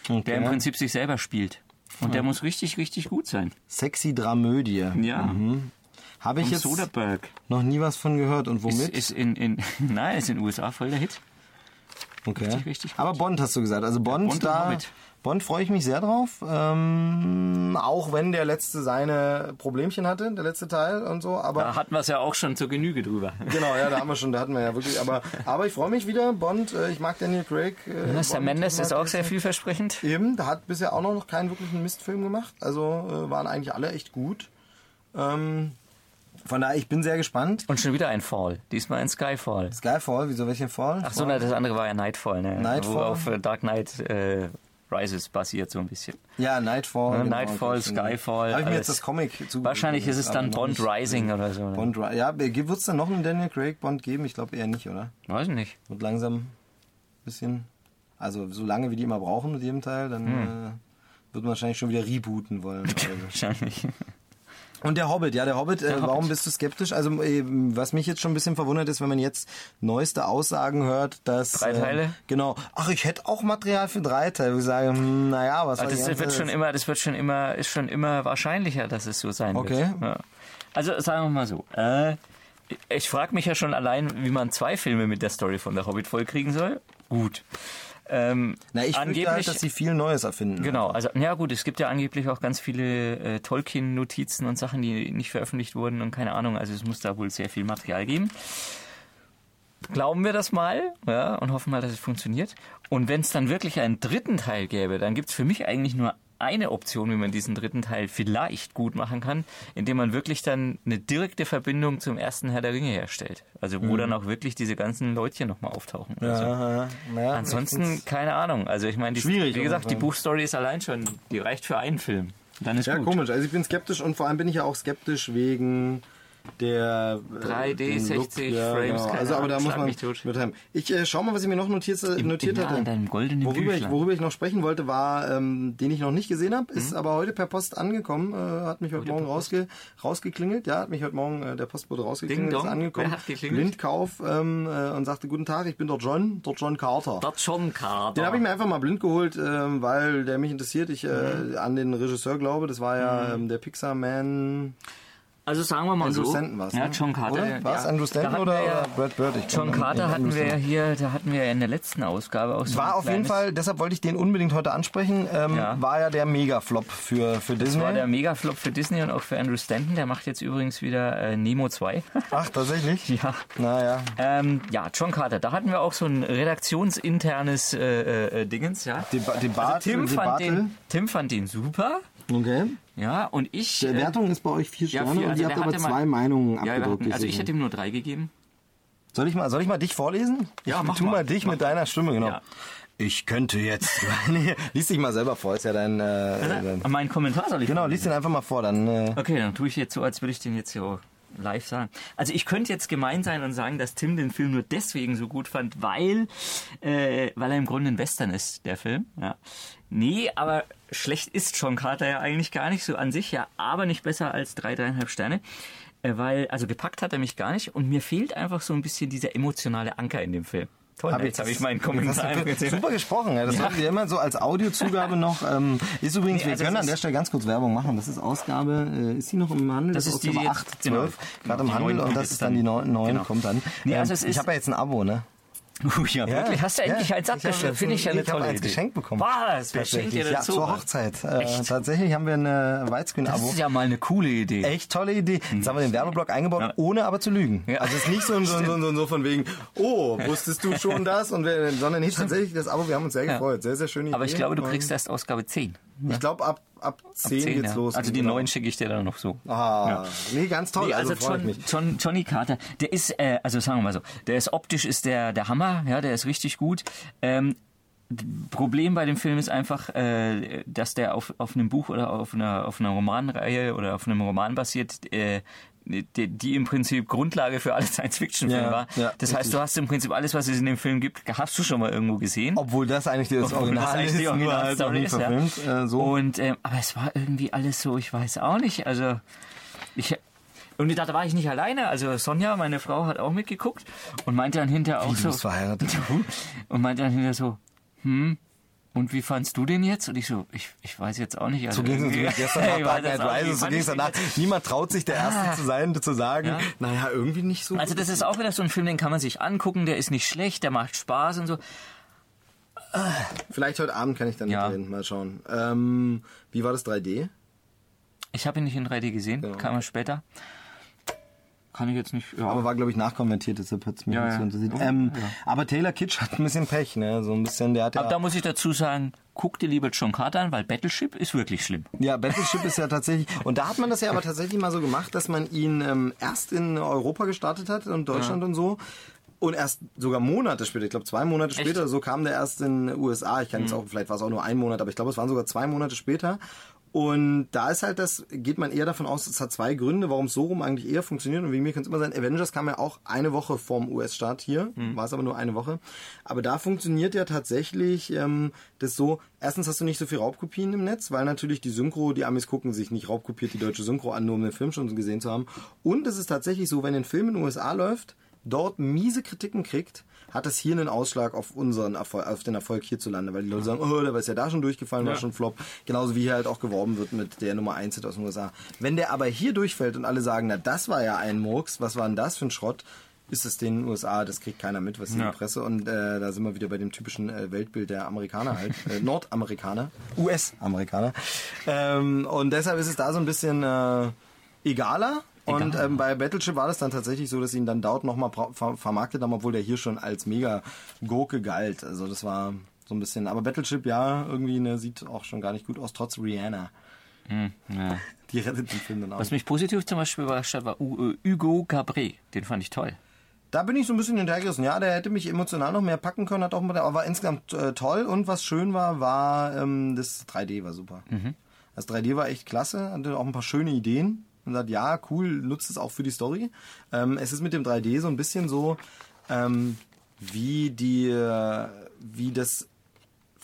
der im Prinzip sich selber spielt. Und der muss richtig, richtig gut sein. Sexy Dramödie. Ja. Habe ich Und jetzt Soderbergh noch nie was von gehört. Und ist, womit? ist in, in, nein, ist in den USA voll der Hit. okay. richtig, richtig. Aber Bond hast du gesagt. Also Bond, Bond und da. Bond freue ich mich sehr drauf. Ähm, auch wenn der letzte seine Problemchen hatte, der letzte Teil und so. Aber Da hatten wir es ja auch schon zur Genüge drüber. genau, ja, da haben wir schon, da hatten wir ja wirklich. Aber, aber ich freue mich wieder. Bond, äh, ich mag Daniel Craig. Äh, Sam Mendes ist auch sehr vielversprechend. Eben, da hat bisher auch noch keinen wirklichen Mistfilm gemacht. Also äh, waren eigentlich alle echt gut. Ähm, von daher, ich bin sehr gespannt. Und schon wieder ein Fall. Diesmal ein Skyfall. Skyfall, wieso welchen Fall? Ach so, na, das andere war ja Nightfall, ne? Nightfall? Wo auf äh, Dark Knight äh, Rises basiert so ein bisschen. Ja, Nightfall. Ja, genau, Nightfall. Skyfall, Habe ich mir jetzt das Comic zu. Wahrscheinlich ist es dann Bond nicht. Rising oder so. Ne? Bond Ja, wird es dann noch einen Daniel Craig Bond geben? Ich glaube eher nicht, oder? Weiß ich nicht. Wird langsam ein bisschen. Also, so lange wie die immer brauchen mit jedem Teil, dann Hm. äh, wird man wahrscheinlich schon wieder rebooten wollen. Wahrscheinlich. Und der Hobbit, ja, der Hobbit, äh, Hobbit. warum bist du skeptisch? Also, ähm, was mich jetzt schon ein bisschen verwundert ist, wenn man jetzt neueste Aussagen hört, dass. Drei Teile? Äh, genau. Ach, ich hätte auch Material für drei Teile. Ich sage, hm, naja, was Aber soll das die wird schon immer, das wird schon immer, ist schon immer wahrscheinlicher, dass es so sein Okay. wird. Ja. Also sagen wir mal so. Äh, ich frage mich ja schon allein, wie man zwei Filme mit der Story von der Hobbit vollkriegen soll. Gut. Ähm, Na, ich angeblich, halt, dass sie viel Neues erfinden. Genau, also ja gut, es gibt ja angeblich auch ganz viele äh, Tolkien-Notizen und Sachen, die nicht veröffentlicht wurden und keine Ahnung, also es muss da wohl sehr viel Material geben. Glauben wir das mal ja, und hoffen mal, dass es funktioniert. Und wenn es dann wirklich einen dritten Teil gäbe, dann gibt es für mich eigentlich nur eine Option, wie man diesen dritten Teil vielleicht gut machen kann, indem man wirklich dann eine direkte Verbindung zum ersten Herr der Ringe herstellt. Also wo dann auch wirklich diese ganzen Leutchen nochmal auftauchen. oder so. Mhm. Ja, ja, ja. Ansonsten, keine Ahnung. Also ich meine, die, Schwierig, wie gesagt, die Buchstory ist allein schon, die reicht für einen Film. Dann ist Ja, gut. komisch. Also ich bin skeptisch und vor allem bin ich ja auch skeptisch wegen der äh, 3D, dem 60 ja, Frames, Genau. keine Also aber da muss man mit haben. Ich äh, schau mal, was ich mir noch notiert, äh, notiert ja, hatte. worüber ich, worüber ich noch sprechen wollte, war, ähm, den ich noch nicht gesehen habe, Mhm. ist aber heute per Post angekommen, äh, hat mich heute Morgen rausge rausgeklingelt. Ja, hat mich heute Morgen äh, der Postbote rausgeklingelt, Ding ist angekommen. Wer hat geklingelt? Blindkauf ähm, äh, und sagte, guten Tag, ich bin der John, der John Carter. Das schon Kader. Den habe ich mir einfach mal blind geholt, ähm, weil der mich interessiert. Ich äh, Mhm. an den Regisseur glaube, das war ja ähm, der Pixar-Man. Also sagen wir mal Andrew so. Stanton war's, Ja, ne? John Carter. Oder? War's ja. Andrew Stanton oder, ja- oder Brad Bird? Ich John Carter den hatten wir ja hier, da hatten wir ja in der letzten Ausgabe auch so War auf jeden Fall, deshalb wollte ich den unbedingt heute ansprechen, ähm, Ja. war ja der Mega-Flop für, für Disney. Das war der Megaflop für Disney und auch für Andrew Stanton. Der macht jetzt übrigens wieder äh, Nemo 2. Ach, tatsächlich? ja. Naja. Ähm, ja, John Carter. Da hatten wir auch so ein redaktionsinternes äh, äh, Dingens, ja. Deba Debatte, Also Tim, fand den, Tim fand den super. Okay. Ja, und ich. Die äh, Wertung ist bei euch vier ja, Sterne vier, und also ihr der habt aber hatte mal- zwei Meinungen ja, abgedruckt. hatten, also ich hätte ihm nur drei gegeben. soll, ich mal, soll ich mal dich vorlesen? Ja, ich mach tu mal. mal dich Mach mit deiner Stimme, genau. Ja. Ich könnte jetzt. nee, lies dich mal selber vor, ist ja dein. Äh, dein Mein Kommentar soll ich genau, lies den einfach mal vor, dann. Äh, Okay, dann tue ich jetzt so, als würde ich den jetzt so live sagen. Also ich könnte jetzt gemein sein und sagen, dass Tim den Film nur deswegen so gut fand, weil, äh, weil er im Grunde ein Western ist, der Film. Ja. Nee, aber schlecht ist John Carter ja eigentlich gar nicht so an sich, ja, aber nicht besser als drei, dreieinhalb Sterne. Äh, weil, also gepackt hat er mich gar nicht und mir fehlt einfach so ein bisschen dieser emotionale Anker in dem Film. Toll, Hab jetzt habe ich meinen das Kommentar. Super gesprochen, ja. das Ja. hatten wir immer so als Audiozugabe noch. Ähm, ist übrigens, Nee, wir also können an der ist- Stelle ganz kurz Werbung machen. Das ist Ausgabe, äh, ist die noch im Handel? Das ist die, Ausgabe die jetzt- 8, genau. 12, gerade im Handel und das ist dann die dann. 9, 9 Genau. kommt dann. Nee, also Ähm, ich ist- habe ja jetzt ein Abo, ne? Uh, ja, wirklich. Hast du endlich eins ich hab abgestellt? jetzt Finde ich ja eine ich tolle eins Idee. geschenkt bekommen. Was? Wer schenkt dir denn ja, zur? Hochzeit. Äh, tatsächlich haben wir eine Das Weißgrün-Abo. ist ja mal eine coole Idee. Echt tolle Idee. Jetzt haben wir den Werbeblock eingebaut, Ja. ohne aber zu lügen. Ja. Also es ist nicht so, so, so, so, so von wegen, oh, wusstest du schon das? Und wir, sondern nicht tatsächlich das Abo, wir haben uns sehr gefreut. Sehr, sehr schöne Idee. Aber ich glaube, du kriegst erst Ausgabe 10. Ich glaube, ab, ab 10, Ab geht's ja. los. Also die Genau. neuen schicke ich dir dann noch so. Ah, nee, ganz toll. Nee, also, also John, mich. John, Johnny Carter, der ist, äh, also sagen wir mal so, der ist optisch ist der der Hammer, ja, der ist richtig gut. Ähm, Problem bei dem Film ist einfach, äh, dass der auf, auf einem Buch oder auf einer, auf einer Romanreihe oder auf einem Roman basiert, äh, die, die im Prinzip Grundlage für alle Science-Fiction-Filme Ja, war. ja, das heißt, richtig. du hast im Prinzip alles, was es in dem Film gibt, hast du schon mal irgendwo gesehen. Obwohl das eigentlich das Obwohl das Original eigentlich ist, die nur halt Originalstory ist, ja. verfilmt. Äh, so. Und ähm, aber es war irgendwie alles so, ich weiß auch nicht. Also ich und da, da war ich nicht alleine. Also Sonja, meine Frau, hat auch mitgeguckt und meinte dann hinterher auch Wie, du so bist verheiratet? und meinte dann hinterher so, hm. Und wie fandst du den jetzt? Und ich so, ich, ich weiß jetzt auch nicht. Also So ging es irgendwie- gestern nach Dark Knight Rises, so ging es danach. Niemand traut sich, der Erste Ah. zu sein, zu sagen, Ja. naja, irgendwie nicht so. Also das ist auch wieder so ein Film, den kann man sich angucken, der ist nicht schlecht, der macht Spaß und so. Vielleicht heute Abend kann ich dann Ja. mitreden, mal schauen. Ähm, wie war das 3D? Ich habe ihn nicht in 3D gesehen, Genau. kam er später. Kann ich jetzt nicht. Ja. Aber war, glaube ich, nachkonvertiert, deshalb hat es mich Ja, nicht ja. so interessiert. Ja. Ähm, Ja. Aber Taylor Kitsch hat ein bisschen Pech, ne? So ein bisschen, der hat ja... Aber da muss ich dazu sagen, guck dir lieber John Carter an, weil Battleship ist wirklich schlimm. Ja, Battleship ist ja tatsächlich. Und da hat man das ja aber tatsächlich mal so gemacht, dass man ihn ähm, erst in Europa gestartet hat und Deutschland und so. Und erst sogar Monate später, ich glaube zwei Monate Echt? später, so kam der erst in den USA. Ich kann Mhm. jetzt auch, vielleicht war es auch nur ein Monat, aber ich glaube, es waren sogar zwei Monate später. Und da ist halt das, geht man eher davon aus, es hat zwei Gründe, warum es so rum eigentlich eher funktioniert. Und wie mir kann es immer sein, Avengers kam ja auch eine Woche vorm US-Start hier, war es aber nur eine Woche. Aber da funktioniert ja tatsächlich ähm, das so, erstens hast du nicht so viel Raubkopien im Netz, weil natürlich die Synchro, die Amis gucken sich nicht raubkopiert die deutsche Synchro an, nur um den Film schon gesehen zu haben. Und es ist tatsächlich so, wenn ein Film in den USA läuft, dort miese Kritiken kriegt, hat das hier einen Ausschlag auf unseren Erfolg, auf den Erfolg hierzulande, weil die Leute sagen, oh, der ist ja da schon durchgefallen, war Ja. schon Flop. Genauso wie hier halt auch geworben wird mit der Nummer 1 Hit aus den USA. Wenn der aber hier durchfällt und alle sagen, na, das war ja ein Murks, was war denn das für ein Schrott? Ist es den USA, das kriegt keiner mit, was Ja. die Presse und äh, da sind wir wieder bei dem typischen äh, Weltbild der Amerikaner halt, äh, Nordamerikaner, US-Amerikaner. Ähm, und deshalb ist es da so ein bisschen äh, egaler. Und ähm, bei Battleship war das dann tatsächlich so, dass ihn dann Dowd nochmal ver vermarktet haben, obwohl der hier schon als mega Gurke galt. Also das war so ein bisschen. Aber Battleship, ja, irgendwie ne, sieht auch schon gar nicht gut aus, trotz Rihanna. Hm, ja. Die rettet den Film dann auch. Was mich positiv zum Beispiel überrascht hat, war äh, Hugo Cabret. Den fand ich toll. Da bin ich so ein bisschen hinterhergerissen. Ja, der hätte mich emotional noch mehr packen können, hat auch mal, aber war insgesamt äh, toll. Und was schön war, war ähm, das 3D war super. Das 3D war echt klasse, hatte auch ein paar schöne Ideen. Und sagt, ja, cool, nutzt es auch für die Story. Ähm, es ist mit dem 3D so ein bisschen so, ähm, wie die, äh, wie das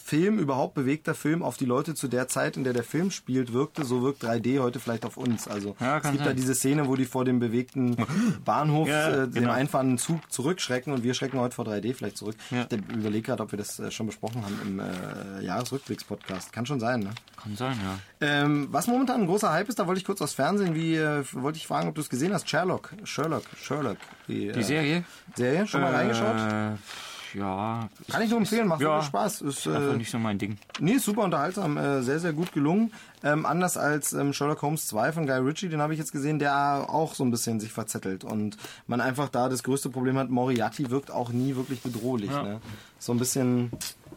Film, überhaupt bewegter Film auf die Leute zu der Zeit, in der der Film spielt, wirkte, so wirkt 3D heute vielleicht auf uns. Also Ja, es gibt da sein. diese Szene, wo die vor dem bewegten Bahnhof Ja, äh, dem genau. einfahrenden Zug zurückschrecken und wir schrecken heute vor 3D vielleicht zurück. Ja. Ich überlege gerade, ob wir das äh, schon besprochen haben im äh, Jahresrückblicks-Podcast. Kann schon sein, ne? Kann sein, ja. Ähm, was momentan ein großer Hype ist, da wollte ich kurz aus Fernsehen, wie äh, wollte ich fragen, ob du es gesehen hast. Sherlock, Sherlock, Sherlock. Die, Die äh, Serie? Serie, schon mal reingeschaut? Ja. Kann ich nur empfehlen, macht ja, Spaß. Ist, Einfach äh, nicht so mein Ding. Nee, ist super unterhaltsam, äh, sehr, sehr gut gelungen. Ähm, anders als ähm, Sherlock Holmes 2 von Guy Ritchie, den habe ich jetzt gesehen, der auch so ein bisschen sich verzettelt und man einfach da das größte Problem hat, Moriarty wirkt auch nie wirklich bedrohlich. Ja. Ne? So ein bisschen,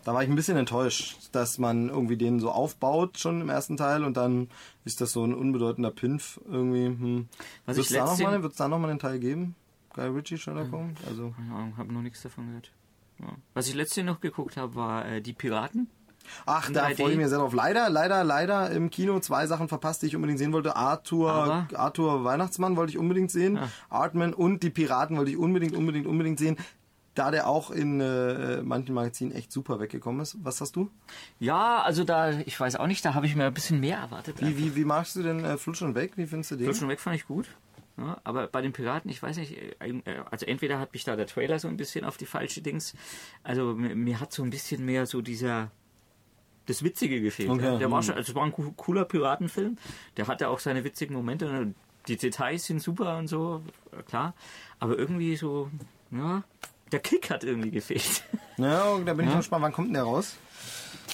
da war ich ein bisschen enttäuscht, dass man irgendwie den so aufbaut schon im ersten Teil und dann ist das so ein unbedeutender Pinf irgendwie. Hm. Wird's ich da noch letztens- mal, wird's da noch einen Teil geben? Guy Ritchie, Sherlock Holmes? Also Keine Ahnung, habe noch nichts davon gehört. Ja. Was ich letztens noch geguckt habe, war äh, Die Piraten. Ach, da 3D. freue ich mich sehr drauf. Leider, leider, leider im Kino zwei Sachen verpasst, die ich unbedingt sehen wollte. Arthur, Aber? Arthur Weihnachtsmann wollte ich unbedingt sehen. Ja. Artman und die Piraten wollte ich unbedingt, unbedingt, unbedingt sehen. Da der auch in äh, manchen Magazinen echt super weggekommen ist. Was hast du? Ja, also da, ich weiß auch nicht, da habe ich mir ein bisschen mehr erwartet. Wie, wie, wie magst du denn äh, Flutsch und Weg? Wie findest du den? Flutsch und weg fand ich gut. Ja, aber bei den Piraten, ich weiß nicht, äh, äh, also entweder hat mich da der Trailer so ein bisschen auf die falsche Dings, also mir, mir hat so ein bisschen mehr so dieser, das Witzige gefehlt. Okay. Ja. Der war schon, also es war ein coo- cooler Piratenfilm, der hatte auch seine witzigen Momente, und die Details sind super und so, äh, klar, aber irgendwie so, ja, der Kick hat irgendwie gefehlt. Ja, da bin ich mal gespannt. Wann kommt denn der raus?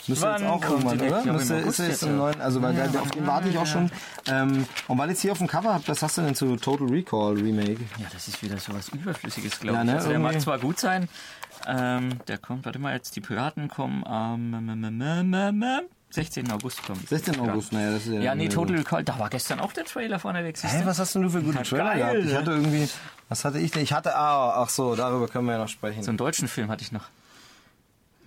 Müsste Wann jetzt auch irgendwann, der? Ich oder? Müsste, ist er jetzt im ja. neuen, also weil der, auf den warte ich auch schon. Ähm, und weil ich jetzt hier auf dem Cover habe, was hast du denn zu Total Recall Remake? Ja, das ist wieder so was Überflüssiges, glaube Ja, ich. ne, Also der mag zwar gut sein, ähm, der kommt, warte mal, jetzt die Piraten kommen am ähm, ähm, ähm, ähm, ähm, 16. August kommt. 16. August, naja, das ist ja. Ja, nee, ja, Total Recall, da war gestern auch der Trailer vorneweg. siehst Hä, was hast denn du für gute Ja, Trailer geil, gehabt? Ich hatte irgendwie, was hatte ich denn? Ich hatte, ah, ach so, darüber können wir ja noch sprechen. So einen deutschen Film hatte ich noch.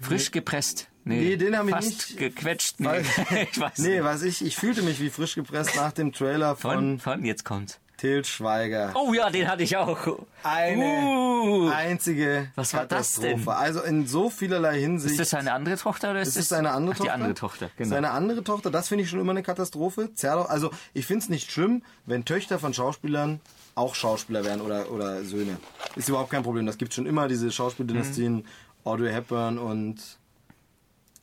Frisch gepresst. Nee, den haben wir fast nicht. gequetscht. Nee, ich weiß Nee, was ich, ich fühlte mich wie frisch gepresst nach dem Trailer Von, von von, jetzt kommt's. Til Schweiger. Oh ja, den hatte ich auch. Eine Uh, einzige Was war das Katastrophe. denn? Also in so vielerlei Hinsicht. ist das seine andere Tochter oder ist das ist seine andere Ach, Tochter. Die andere Tochter, genau. Seine andere Tochter, das finde ich schon immer eine Katastrophe. Also ich finde es nicht schlimm, wenn Töchter von Schauspielern auch Schauspieler werden oder, oder Söhne. Ist überhaupt kein Problem. Das gibt schon immer diese Schauspieldynastien. Mhm. Audrey Hepburn und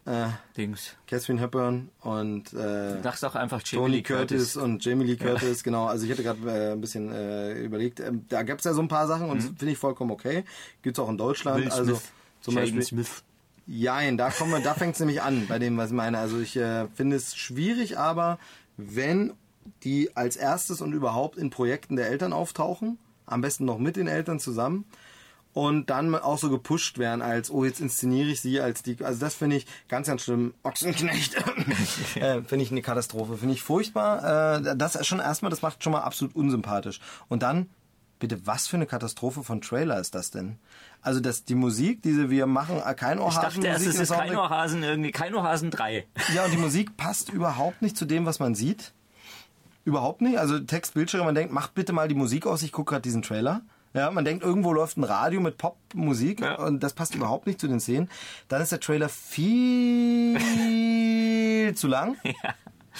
äh, Dings. Catherine Hepburn und äh, Du auch einfach Jamie Tony Lee Curtis. und Jamie Lee Curtis, genau. Also ich hätte gerade äh, ein bisschen äh, überlegt. Ähm, da gab es ja so ein paar Sachen und finde ich vollkommen okay. Gibt's auch in Deutschland. Mhm. Will also Smith, zum Jaden Beispiel. Smith. Jein, da kommen wir, da fängt es nämlich an bei dem, was ich meine. Also ich äh, finde es schwierig, aber wenn die als erstes und überhaupt in Projekten der Eltern auftauchen, am besten noch mit den Eltern zusammen und dann auch so gepusht werden als, oh, jetzt inszeniere ich sie als die, also das finde ich ganz, ganz schlimm. Ochsenknecht, äh, finde ich eine Katastrophe, finde ich furchtbar. Äh, das ist schon erstmal, das macht schon mal absolut unsympathisch. Und dann, bitte, was für eine Katastrophe von Trailer ist das denn? Also das, die Musik, diese wir machen, äh, kein Ich Ohrhasen. dachte erst, es ist kein Ohrhasen, irgendwie kein Ohrhasen 3. ja, und die Musik passt überhaupt nicht zu dem, was man sieht. Überhaupt nicht. Also Text, Bildschirm, man denkt, macht bitte mal die Musik aus, ich gucke gerade diesen Trailer. Ja, man denkt, irgendwo läuft ein Radio mit Popmusik Ja. und das passt überhaupt nicht zu den Szenen. Dann ist der Trailer viel zu lang.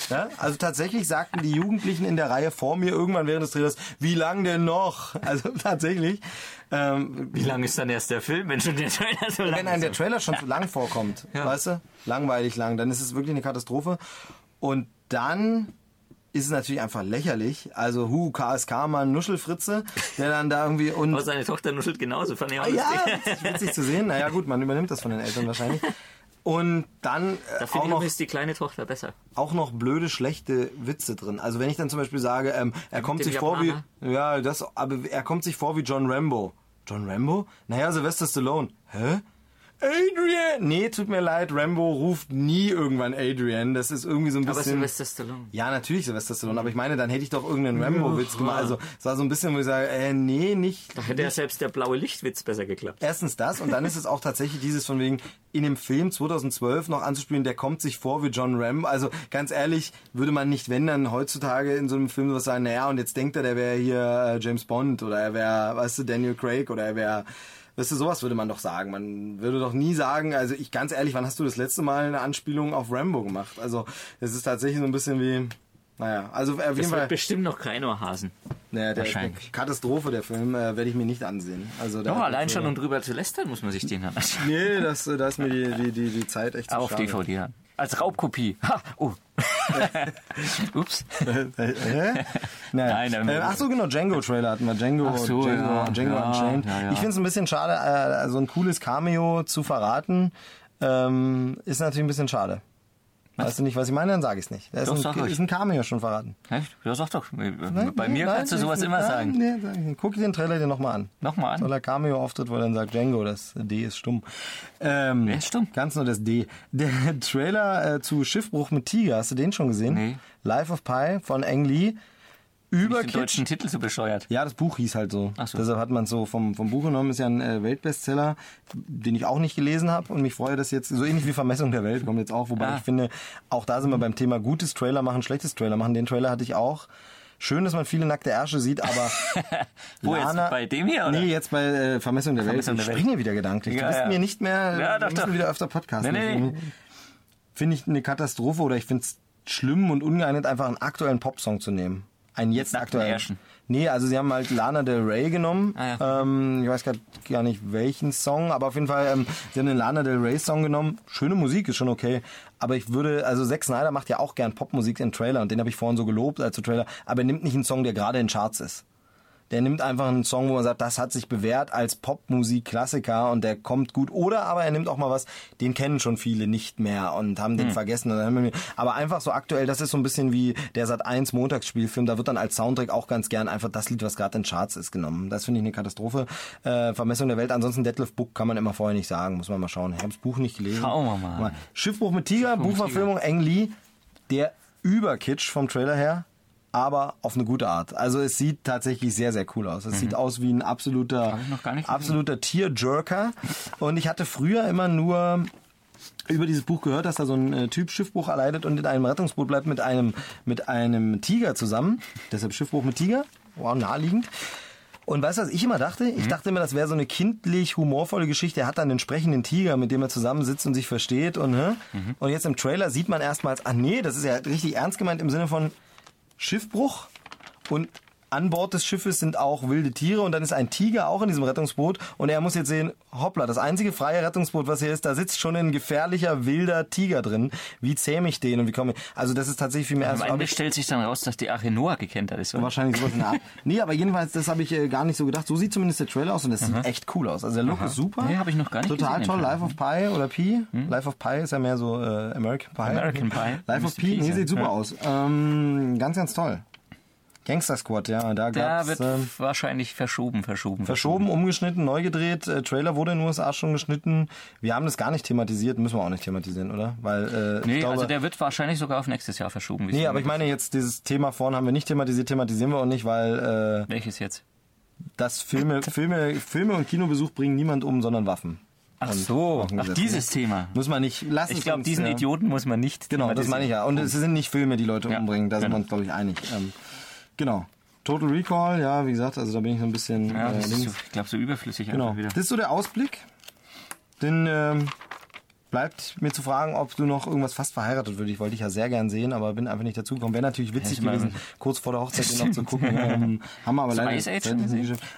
Ja, also tatsächlich sagten die Jugendlichen in der Reihe vor mir irgendwann während des Trailers, wie lang denn noch? Also tatsächlich. Ähm, Wie lang ist dann erst der Film, wenn schon der Trailer so lang wenn einem der ist? Trailer schon zu lang vorkommt, Ja. weißt du, langweilig lang, dann ist es wirklich eine Katastrophe. Und dann ist es natürlich einfach lächerlich. Also, hu, KSK, Mann, Nuschelfritze, der dann da irgendwie und. Aber seine Tochter nuschelt genauso, fand ich auch Ah, ja, lustig. witzig, witzig zu sehen. Naja, gut, man übernimmt das von den Eltern wahrscheinlich. Und dann äh, Da auch, finde ich noch, übrigens die kleine Tochter besser. auch noch blöde, schlechte Witze drin. Also wenn ich dann zum Beispiel sage, ähm, er kommt dem sich vor wie, Japaner? ja, das, aber er kommt sich vor wie John Rambo. John Rambo? Naja, Sylvester Stallone. Hä? Adrian! Nee, tut mir leid, Rambo ruft nie irgendwann Adrian. Das ist irgendwie so ein Aber bisschen... Sylvester Stallone. Ja, natürlich Sylvester Stallone, aber ich meine, dann hätte ich doch irgendeinen Rambo-Witz gemacht. Also es war so ein bisschen, wo ich sage, äh, nee, nicht. Da hätte ja selbst der blaue Lichtwitz besser geklappt. Erstens das und dann ist es auch tatsächlich dieses von wegen in dem Film 2012 noch anzuspielen, der kommt sich vor wie John Rambo. Also ganz ehrlich, würde man nicht, wenn dann heutzutage in so einem Film was sagen, naja, und jetzt denkt er, der wäre hier äh, James Bond oder er wäre, weißt du, Daniel Craig oder er wäre, weißt du, sowas würde man doch sagen. Man würde doch nie sagen, also ich ganz ehrlich, wann hast du das letzte Mal eine Anspielung auf Rambo gemacht? Also es ist tatsächlich so ein bisschen wie, naja, also auf jeden Das Fall. wird bestimmt noch kein Ohrhasen. Naja, der Wahrscheinlich. Katastrophe der Film äh, werde ich mir nicht ansehen. Also Doch, allein schon äh, um drüber zu lästern, muss man sich den dann anschauen. Nee, das, da ist mir die, die, die, die Zeit echt zu Auf schade. DVD dann. Als Raubkopie. Ha, oh. Ups. Hä? Naja. Nein, nein, äh, ach so, genau, Django-Trailer hatten wir. Django, so, Django, ja. Django Ja, Unchained. ja, ja. Ich finde es ein bisschen schade, äh, so ein cooles Cameo zu verraten. Ähm, ist natürlich ein bisschen schade. Weißt du nicht, was ich meine? Dann sage ich es nicht. Da ist, Doch, ein, ist ein Cameo schon verraten. Echt? Ja, sag doch. Bei Nein, mir nein, kannst du sowas nein, immer nein, sagen. Nee, sag ich nicht. Guck dir den Trailer dir nochmal an. Nochmal an. Toller Cameo-Auftritt, wo er dann sagt Django, das D ist stumm. Ähm, Wer ist stumm? Ganz nur das D. Der Trailer äh, zu Schiffbruch mit Tiger, hast du den schon gesehen? Nee. Life of Pi von Ang Lee. Ich den deutschen Titel so bescheuert. Ja, das Buch hieß halt so. Ach so. Deshalb hat man es so vom, vom Buch genommen. Ist ja ein äh, Weltbestseller, den ich auch nicht gelesen habe. Und mich freue, dass jetzt, so ähnlich wie Vermessung der Welt, kommt jetzt auch. Wobei Ah. ich finde, auch da sind wir beim Thema gutes Trailer machen, schlechtes Trailer machen. Den Trailer hatte ich auch. Schön, dass man viele nackte Ärsche sieht, aber Wo jetzt? Bei dem hier, oder? Nee, jetzt bei äh, Vermessung der Vermessung Welt. der Ich Welt. springe wieder gedanklich. Ja, du bist ja. mir nicht mehr, Ja, doch, doch. wieder öfter Podcasten. Nee, nee, nee. Finde ich eine Katastrophe oder ich finde es schlimm und ungeeignet, einfach einen aktuellen Popsong zu nehmen. Einen jetzt. Ärschen. Nee, also sie haben halt Lana Del Rey genommen. Ah, ja. ähm, ich weiß grad gar nicht welchen Song, aber auf jeden Fall, ähm, sie haben den Lana Del Rey Song genommen. Schöne Musik, ist schon okay. Aber ich würde, also Zack Snyder macht ja auch gern Popmusik in Trailer und den habe ich vorhin so gelobt als Trailer, aber er nimmt nicht einen Song, der gerade in Charts ist. Der nimmt einfach einen Song, wo man sagt, das hat sich bewährt als Popmusik-Klassiker und der kommt gut. Oder aber er nimmt auch mal was, den kennen schon viele nicht mehr und haben den vergessen. Haben wir- Aber einfach so aktuell, das ist so ein bisschen wie der Sat 1 Montagsspielfilm. Da wird dann als Soundtrack auch ganz gern einfach das Lied, was gerade in Charts ist, genommen. Das finde ich eine Katastrophe. Äh, Vermessung der Welt. Ansonsten Detlef Book kann man immer vorher nicht sagen. Muss man mal schauen. Ich habe das Buch nicht gelesen. Schauen wir mal. Schiffbruch mit Tiger, Schiffbruch Buchverfilmung Eng Lee. Der Überkitsch vom Trailer her aber auf eine gute Art. Also es sieht tatsächlich sehr, sehr cool aus. Es sieht aus wie ein absoluter, absoluter Tierjerker. Und ich hatte früher immer nur über dieses Buch gehört, dass da so ein äh, Typ Schiffbruch erleidet und in einem Rettungsboot bleibt mit einem, mit einem Tiger zusammen. Deshalb Schiffbruch mit Tiger. Wow, naheliegend. Und weißt du, was ich immer dachte? Ich dachte immer, das wäre so eine kindlich humorvolle Geschichte. Er hat dann einen sprechenden Tiger, mit dem er zusammensitzt und sich versteht. Und, hä? und jetzt im Trailer sieht man erstmals, ah nee, das ist ja richtig ernst gemeint im Sinne von Schiffbruch. Und an Bord des Schiffes sind auch wilde Tiere und dann ist ein Tiger auch in diesem Rettungsboot und er muss jetzt sehen, hoppla, das einzige freie Rettungsboot, was hier ist, da sitzt schon ein gefährlicher wilder Tiger drin. Wie zähme ich den und wie komme ich? Also das ist tatsächlich viel mehr Am als Ende aber ich- stellt sich dann raus, dass die Arche Noah gekannt hat. Ist, oder? Wahrscheinlich sowas in der Art. Nee, aber jedenfalls, das habe ich äh, gar nicht so gedacht. So sieht zumindest der Trailer aus und das sieht echt cool aus. Also der Look ist super. Nee, hab ich noch gar nicht Total gesehen, toll. Life of Pi oder Pi. Life of Pi ist ja mehr so äh, American Pie. American Pie. Life of Pi, Pi nee, sieht super Ja. aus. Ähm, ganz, ganz toll. Gangster Squad, ja. Da Der wird ähm, wahrscheinlich verschoben, verschoben. verschoben, umgeschnitten, neu gedreht. Äh, Trailer wurde in den USA schon geschnitten. Wir haben das gar nicht thematisiert, müssen wir auch nicht thematisieren, oder? Weil äh, Nee, glaube, also der wird wahrscheinlich sogar auf nächstes Jahr verschoben. Nee, aber ich meine jetzt dieses Thema vorhin haben wir nicht thematisiert, thematisieren wir auch nicht, weil äh, Welches jetzt? das Filme, Filme, Filme und Kinobesuch bringen niemand um, sondern Waffen. Ach so, ach dieses? Thema. Muss man nicht lassen. Ich glaube, diesen Idioten muss man nicht Genau, das meine ich ja. Und es sind nicht Filme, die Leute Ja, umbringen, da sind genau. wir uns, glaube ich, einig. Ähm, genau. Total Recall, ja, wie gesagt, also da bin ich so ein bisschen Ja, äh, das ist so, ich glaube, so überflüssig Genau. einfach wieder. Das ist so der Ausblick. Dann ähm, bleibt mir zu fragen, ob du noch irgendwas fast verheiratet würdest. Ich wollte dich ja sehr gern sehen, aber bin einfach nicht dazu gekommen. Wäre natürlich witzig meine- gewesen, kurz vor der Hochzeit den noch zu gucken. ähm, haben wir aber du leider Ice Age.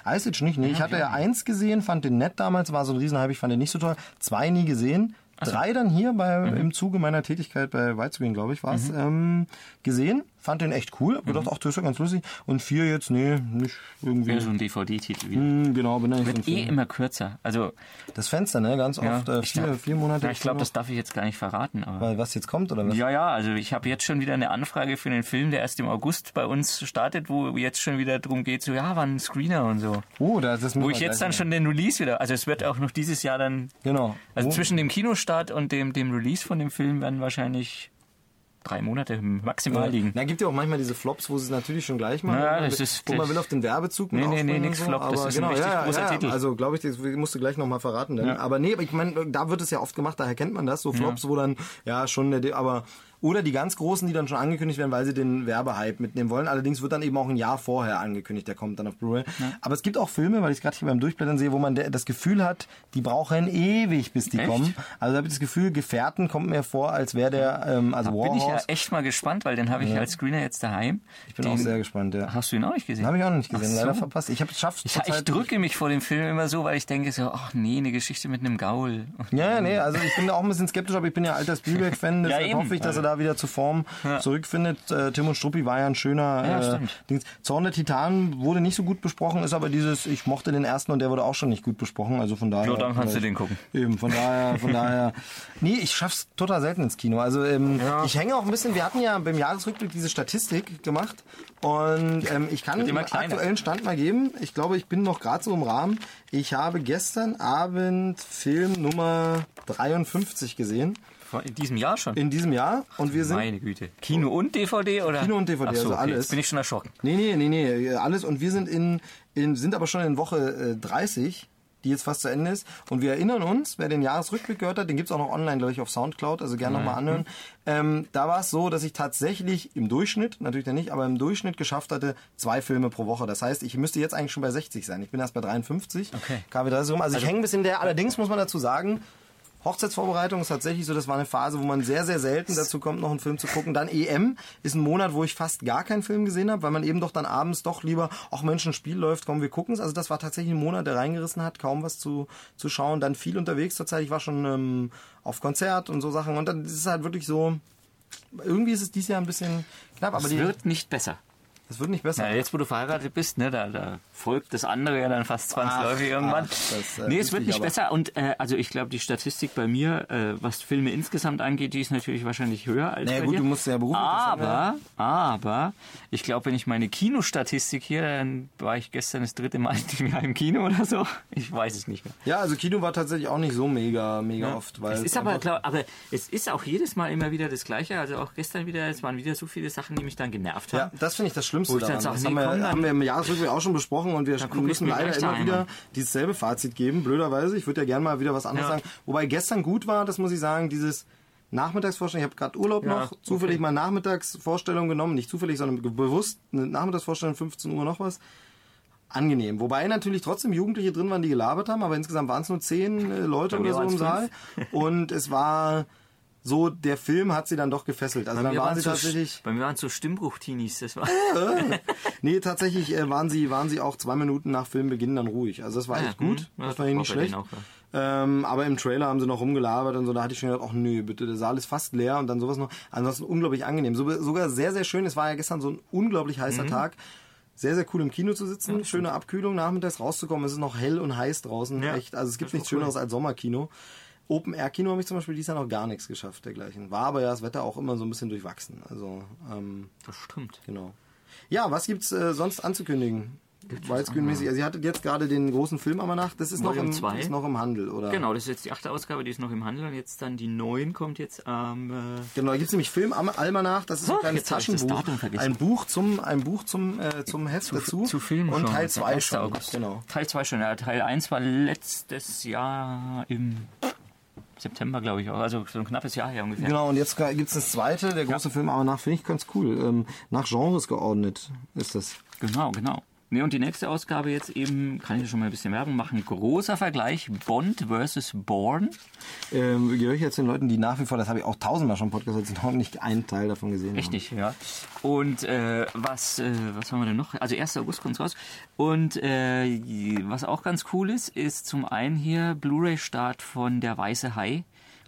Ice Age nicht, nee. Ich hatte ja eins gesehen, fand den nett damals, war so ein Riesenhype, ich fand den nicht so toll. Zwei nie gesehen. Drei dann hier bei, Mhm. im Zuge meiner Tätigkeit bei Widescreen, glaube ich, war es, ähm, gesehen. Fand den echt cool. Hab Mhm. gedacht, ach, das ist ja ganz lustig. Und vier jetzt, nee, nicht irgendwie. Wäre so ein DVD-Titel wieder. Hm, genau, bin ein Wird eh immer kürzer. Also, Das Fenster, ne? Ganz ja, oft äh, ich vier, glaub- vier Monate. Ja, ich glaube, das darf ich jetzt gar nicht verraten. Aber Weil was jetzt kommt, oder was? ja, ja, also ich habe jetzt schon wieder eine Anfrage für einen Film, der erst im August bei uns startet, wo jetzt schon wieder darum geht, so, ja, wann ein Screener und so. Oh, das, müssen Wo ich jetzt dann schon den Release wieder, also es wird auch noch dieses Jahr dann, Genau. also oh. zwischen dem Kinostart und dem, dem Release von dem Film werden wahrscheinlich drei Monate maximal liegen. Na, gibt ja auch manchmal diese Flops, wo sie es natürlich schon gleich machen. Ja, man das ist- wo man will auf den Werbezug Nee, nee, nee, nix so, Flop, das ist ein genau, richtig ja, ja, großer ja, Titel. Also, glaube ich, das musst du gleich nochmal verraten. Dann. Ja. Aber nee, aber ich meine, da wird es ja oft gemacht, daher kennt man das, so Flops, wo dann, ja, schon, der, aber oder die ganz großen, die dann schon angekündigt werden, weil sie den Werbehype mitnehmen wollen. Allerdings wird dann eben auch ein Jahr vorher angekündigt, der kommt dann auf Blu-ray. Aber es gibt auch Filme, weil ich es gerade hier beim Durchblättern sehe, wo man das Gefühl hat, die brauchen ewig, bis die Echt? kommen. Also da habe ich das Gefühl, Gefährten kommt mir vor, als wäre der, ähm, also Da Warhorse. bin ich ja echt mal gespannt, weil den habe ich als Screener jetzt daheim. Ich bin den, auch sehr gespannt, ja. Hast du ihn auch nicht gesehen? Habe ich auch noch nicht gesehen, so. leider verpasst. Ich habe es geschafft. Ich, ich drücke mich vor dem Film immer so, weil ich denke so, ach nee, eine Geschichte mit einem Gaul. Ja, ja, nee, also ich bin da auch ein bisschen skeptisch, aber ich bin ja alter Spielberg-Fan, deshalb eben. hoffe ich, dass er da wieder zur Form zurückfindet. Äh, Tim und Struppi war ja ein schöner Ja, äh. Dings. Zorn der Titan wurde nicht so gut besprochen, ist aber dieses, ich mochte den ersten und der wurde auch schon nicht gut besprochen, also von daher. Ja, dann kannst du den gucken. Eben, von daher, von daher. Nee, ich schaff's total selten ins Kino. Also ähm, ich hänge auch ein bisschen, wir hatten ja beim Jahresrückblick diese Statistik gemacht und ähm, ich kann den aktuellen Stand mal geben. Ich glaube, ich bin noch gerade so im Rahmen. Ich habe gestern Abend Film Nummer 53 gesehen In diesem Jahr schon? in diesem Jahr und wir sind Meine Güte. Kino und DVD oder? Kino und DVD, Ach so, also okay. alles. Jetzt bin ich schon erschrocken. Nee, nee, nee, nee, alles. Und wir sind in, in sind aber schon in Woche äh, 30, die jetzt fast zu Ende ist. Und wir erinnern uns, wer den Jahresrückblick gehört hat, den gibt's auch noch online, glaube ich, auf Soundcloud, also gerne nochmal anhören. Ähm, da war es so, dass ich tatsächlich im Durchschnitt, natürlich dann nicht, aber im Durchschnitt geschafft hatte, zwei Filme pro Woche. Das heißt, ich müsste jetzt eigentlich schon bei 60 sein. Ich bin erst bei 53. Okay. KW 30 rum. Also, ich hänge ein bisschen der. Allerdings muss man dazu sagen, Hochzeitsvorbereitung ist tatsächlich so, das war eine Phase, wo man sehr, sehr selten dazu kommt, noch einen Film zu gucken. Dann EM ist ein Monat, wo ich fast gar keinen Film gesehen habe, weil man eben doch dann abends doch lieber, ach Mensch, ein Spiel läuft, komm, wir gucken's. Also das war tatsächlich ein Monat, der reingerissen hat, kaum was zu, zu schauen. Dann viel unterwegs zur Zeit. Ich war schon ähm, auf Konzert und so Sachen. Und dann ist es halt wirklich so, irgendwie ist es dieses Jahr ein bisschen knapp, aber Es die, wird nicht besser. Das wird nicht besser. Na, jetzt, wo du verheiratet bist, ne, da, da folgt das andere ja dann fast zwangsläufig irgendwann. ach, das, äh, nee, es wird ich nicht aber. besser. Und äh, also ich glaube, die Statistik bei mir, äh, was Filme insgesamt angeht, die ist natürlich wahrscheinlich höher als Naja, bei gut, dir. du musst ja beruflich, das haben wir Aber, aber, ich glaube, wenn ich meine Kinostatistik hier, dann war ich gestern das dritte Mal diesem Jahr im Kino oder so. Ich weiß es nicht mehr. Ja, also Kino war tatsächlich auch nicht so mega, mega oft. Weil Es ist aber, glaub, aber es ist auch jedes Mal immer wieder das Gleiche. Also auch gestern wieder, es waren wieder so viele Sachen, die mich dann genervt haben. Ja, das finde ich das Schlimmste Wo ich dann daran. sag, das nee, haben, wir, komm, haben wir im Jahresrückblick auch schon besprochen und wir müssen leider immer wieder an. dieses selbe Fazit geben, blöderweise. Ich würde ja gerne mal wieder was anderes Ja. sagen. Wobei gestern gut war, das muss ich sagen, dieses Nachmittagsvorstellung. Ich habe gerade Urlaub Ja, noch, zufällig okay. mal Nachmittagsvorstellung genommen. Nicht zufällig, sondern bewusst eine Nachmittagsvorstellung, 15 Uhr noch was. Angenehm. Wobei natürlich trotzdem Jugendliche drin waren, die gelabert haben, aber insgesamt waren es nur zehn äh, Leute oder so im waren's Saal. Und es war so, der Film hat sie dann doch gefesselt. Also Bei dann mir waren sie so, tatsächlich. bei mir waren so Stimmbruch-Teenies. Das war. Nee, tatsächlich äh, waren sie waren sie auch zwei Minuten nach Filmbeginn dann ruhig. Also das war Ja, echt gut. hm, ja, das war nicht war schlecht. auch, ähm, aber im Trailer haben sie noch rumgelabert und so. Da hatte ich schon gedacht, ach nö, bitte, der Saal ist fast leer und dann sowas noch. Ansonsten unglaublich angenehm. So, sogar sehr, sehr schön. Es war ja gestern so ein unglaublich heißer Mhm. Tag. Sehr, sehr cool im Kino zu sitzen. Schöne Abkühlung nachmittags rauszukommen. Es ist noch hell und heiß draußen. Ja, Echt. Also es gibt nichts cool. Schöneres als Sommerkino. Open Air Kino habe ich zum Beispiel dieses Jahr noch gar nichts geschafft, dergleichen. War aber ja das Wetter auch immer so ein bisschen durchwachsen. Also, ähm, Das stimmt. genau. Ja, was gibt's äh, sonst anzukündigen? Widescreen-mäßig. Also ihr hattet jetzt gerade den großen Film am Nacht. Das ist noch, im, zwei. ist noch im Handel, oder? Genau, das ist jetzt die achte Ausgabe, die ist noch im Handel und jetzt dann die neun kommt jetzt am... äh, Genau, da gibt's nämlich Film am Almanach, das ist ein kleines Taschenbuch. Ein Buch zum, ein Buch zum, äh, zum Heft dazu. zu Filmen Und schon. Teil Der 2 1. schon. August. Genau. Teil 2 schon, ja. Teil 1 war letztes Jahr im September, glaube ich auch. Also so ein knappes Jahr her ungefähr. Genau, und jetzt gibt's das zweite, der große Film Almanach, finde ich ganz cool. Ähm, nach Genres geordnet ist das. Genau, genau. Ne, und die nächste Ausgabe jetzt eben, kann ich schon mal ein bisschen Werbung machen, großer Vergleich, Bond versus Bourne. Ähm, gehöre ich jetzt den Leuten, die nach wie vor, das habe ich auch tausendmal schon im Podcast, als noch nicht einen Teil davon gesehen haben. Richtig, ja. Und äh, was, äh, was haben wir denn noch? Also 1. August kommt's raus. Und äh, was auch ganz cool ist, ist zum einen hier Blu-ray-Start von Der Weiße Hai.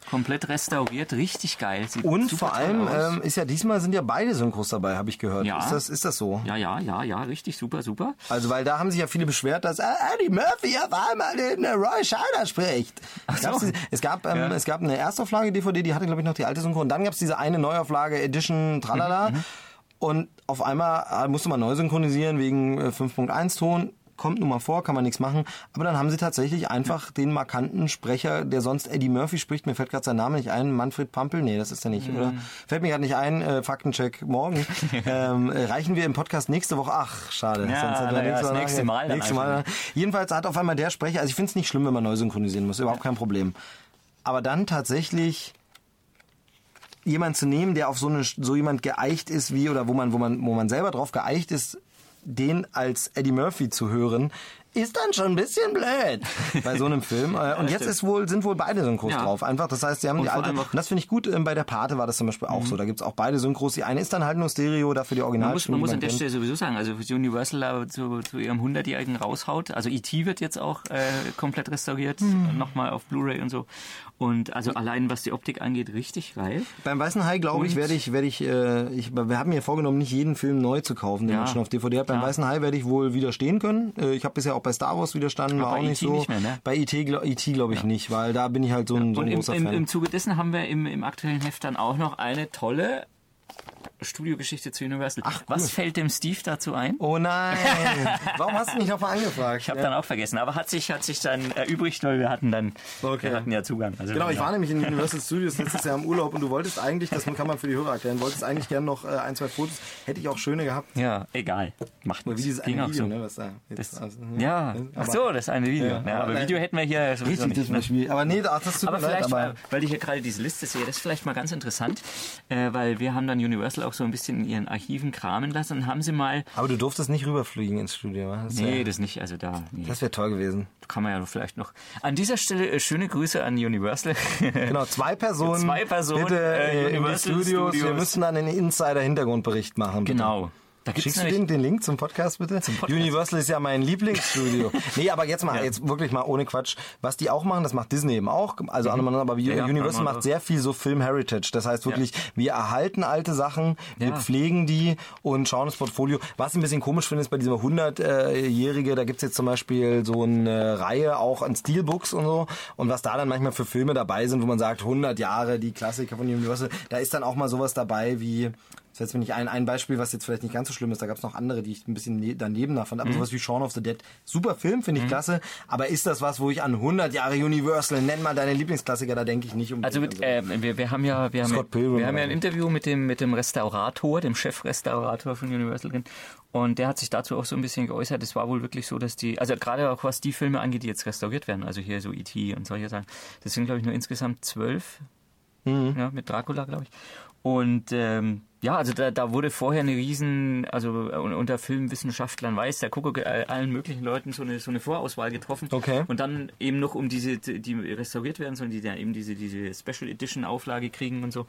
Komplett restauriert, richtig geil. Sieht Und vor allem ähm, ist ja diesmal sind ja beide Synchros dabei, habe ich gehört. Ja. Ist, das, ist das so? ja, ja, ja, ja, richtig, super, super. Also, weil da haben sich ja viele beschwert, dass äh, Eddie Murphy auf einmal den äh, Roy Scheider spricht. Es gab, so. diese, es, gab, ähm, Ja. es gab eine Erstauflage DVD, die hatte, glaube ich, noch die alte Synchro. Und dann gab es diese eine Neuauflage Edition Tralala. Mhm, Und auf einmal äh, musste man neu synchronisieren wegen äh, 5.1 Ton. Kommt nun mal vor, kann man nichts machen. Aber dann haben sie tatsächlich einfach den markanten Sprecher, der sonst Eddie Murphy spricht. Mir fällt gerade sein Name nicht ein. Manfred Pampel? Nee, das ist er nicht, oder? Fällt mir gerade nicht ein. Äh, Faktencheck morgen. ähm, äh, reichen wir im Podcast nächste Woche. Ach, schade. Ja, Sonst na ja, das Woche nächste Mal Nächste Mal. einfach. Jedenfalls hat auf einmal der Sprecher, also ich finde es nicht schlimm, wenn man neu synchronisieren muss. Überhaupt kein Problem. Aber dann tatsächlich jemand zu nehmen, der auf so eine so jemand geeicht ist wie oder wo man wo man wo man selber drauf geeicht ist, den als Eddie Murphy zu hören, ist dann schon ein bisschen blöd bei so einem Film. Äh, Und jetzt ist wohl sind wohl beide Synchros Ja. drauf. Einfach, das heißt, sie haben die vor alte. Und das finde ich gut. ähm, Bei der Pate war das zum Beispiel auch so. Da gibt's auch beide Synchros. Die eine ist dann halt nur Stereo, dafür die Man muss, man muss die an der. Stelle sowieso sagen, also Universal zu, zu ihrem 100-jährigen raushaut, also E.T. wird jetzt auch äh, komplett restauriert, Hm. nochmal auf Blu-ray und so. Und also allein was die Optik angeht, richtig geil. Beim Weißen Hai, glaube ich, Und- werde ich, werde ich, äh, ich, wir haben mir vorgenommen, nicht jeden Film neu zu kaufen, den Ja. man schon auf DVD hat. Beim Ja. Weißen Hai werde ich wohl widerstehen können. Äh, ich habe bisher auch bei Star Wars widerstanden, war auch nicht E.T. so. nicht mehr, ne? Bei E.T. gl- E.T. glaube ich nicht, weil da bin ich halt so ein, so Und ein im, großer im, Fan. im Zuge dessen haben wir im, im aktuellen Heft dann auch noch eine tolle Studiogeschichte zu Universal. Ach, cool. Was fällt dem Steve dazu ein? oh nein! Warum hast du mich nochmal angefragt? Ich habe dann auch vergessen, aber hat sich, hat sich dann erübrigt, weil wir hatten dann, Okay. wir hatten ja Zugang. Also Genau, ich war nämlich in Universal Studios letztes Jahr im Urlaub und du wolltest eigentlich, das kann man für die Hörer erklären, wolltest eigentlich gerne noch äh, ein, zwei Fotos, hätte ich auch schöne gehabt. Ja, egal. Macht Wie nichts. dieses Ging eine auch Video, so. ne, was da jetzt, Das, also, ja, ach aber- so, das eine Video. Ja, Ja, aber nein. Video hätten wir hier sowieso Richtig, nicht. das Ne? schwierig. Aber nee, ach, das tut Aber mir leid, vielleicht, aber... äh, weil ich hier gerade diese Liste sehe, das ist vielleicht mal ganz interessant, äh, weil wir haben dann Universal auch so ein bisschen in ihren Archiven kramen lassen und haben sie mal, Aber du durftest nicht rüberfliegen ins Studio, wa? Das nee, das nicht, also da, nee, Das wäre toll gewesen. kann man ja vielleicht noch. An dieser Stelle äh, schöne Grüße an Universal. Genau, zwei Personen. Zwei Personen, Bitte äh, äh, Universal Studios. Wir Studios. müssen dann einen Insider-Hintergrundbericht machen. Bitte. genau. Da Schickst du den, den Link zum Podcast bitte? Podcast. Universal ist ja mein Lieblingsstudio. nee, aber jetzt mal, jetzt wirklich mal ohne Quatsch. Was die auch machen, das macht Disney eben auch. Also andere anderen, aber Mhm. Ja, ja, Universal macht sehr viel so Film Heritage. Das heißt wirklich, wir erhalten alte Sachen, wir Ja. pflegen die und schauen das Portfolio. Was ich ein bisschen komisch finde, ist bei dieser 100-Jährige, da gibt's jetzt zum Beispiel so eine Reihe auch an Steelbooks und so. Und was da dann manchmal für Filme dabei sind, wo man sagt, 100 Jahre, die Klassiker von Universal, da ist dann auch mal sowas dabei wie das ist jetzt nicht ein, ein Beispiel, was jetzt vielleicht nicht ganz so schlimm ist. Da gab es noch andere, die ich ein bisschen ne daneben nach fand. Aber sowas wie Shaun of the Dead. Super Film, finde ich klasse. Aber ist das was, wo ich an 100 Jahre Universal, nenn mal deine Lieblingsklassiker, da denke ich nicht um. Also mit, äh, wir, wir haben ja, wir haben, Scott Pilgrim wir haben ja ein. Interview mit dem, mit dem Restaurator, dem Chefrestaurator von Universal drin. Und der hat sich dazu auch so ein bisschen geäußert. Es war wohl wirklich so, dass die, also gerade auch was die Filme angeht, die jetzt restauriert werden, also hier so E.T. und solche Sachen, das sind glaube ich nur insgesamt zwölf, Mhm. ja, mit Dracula glaube ich. Und ähm, ja, also da, da wurde vorher eine riesen, also unter Filmwissenschaftlern weiß der Kuckuck äh, allen möglichen Leuten so eine so eine Vorauswahl getroffen. Okay. Und dann eben noch um diese, die restauriert werden sollen, die dann eben diese, diese Special Edition Auflage kriegen und so.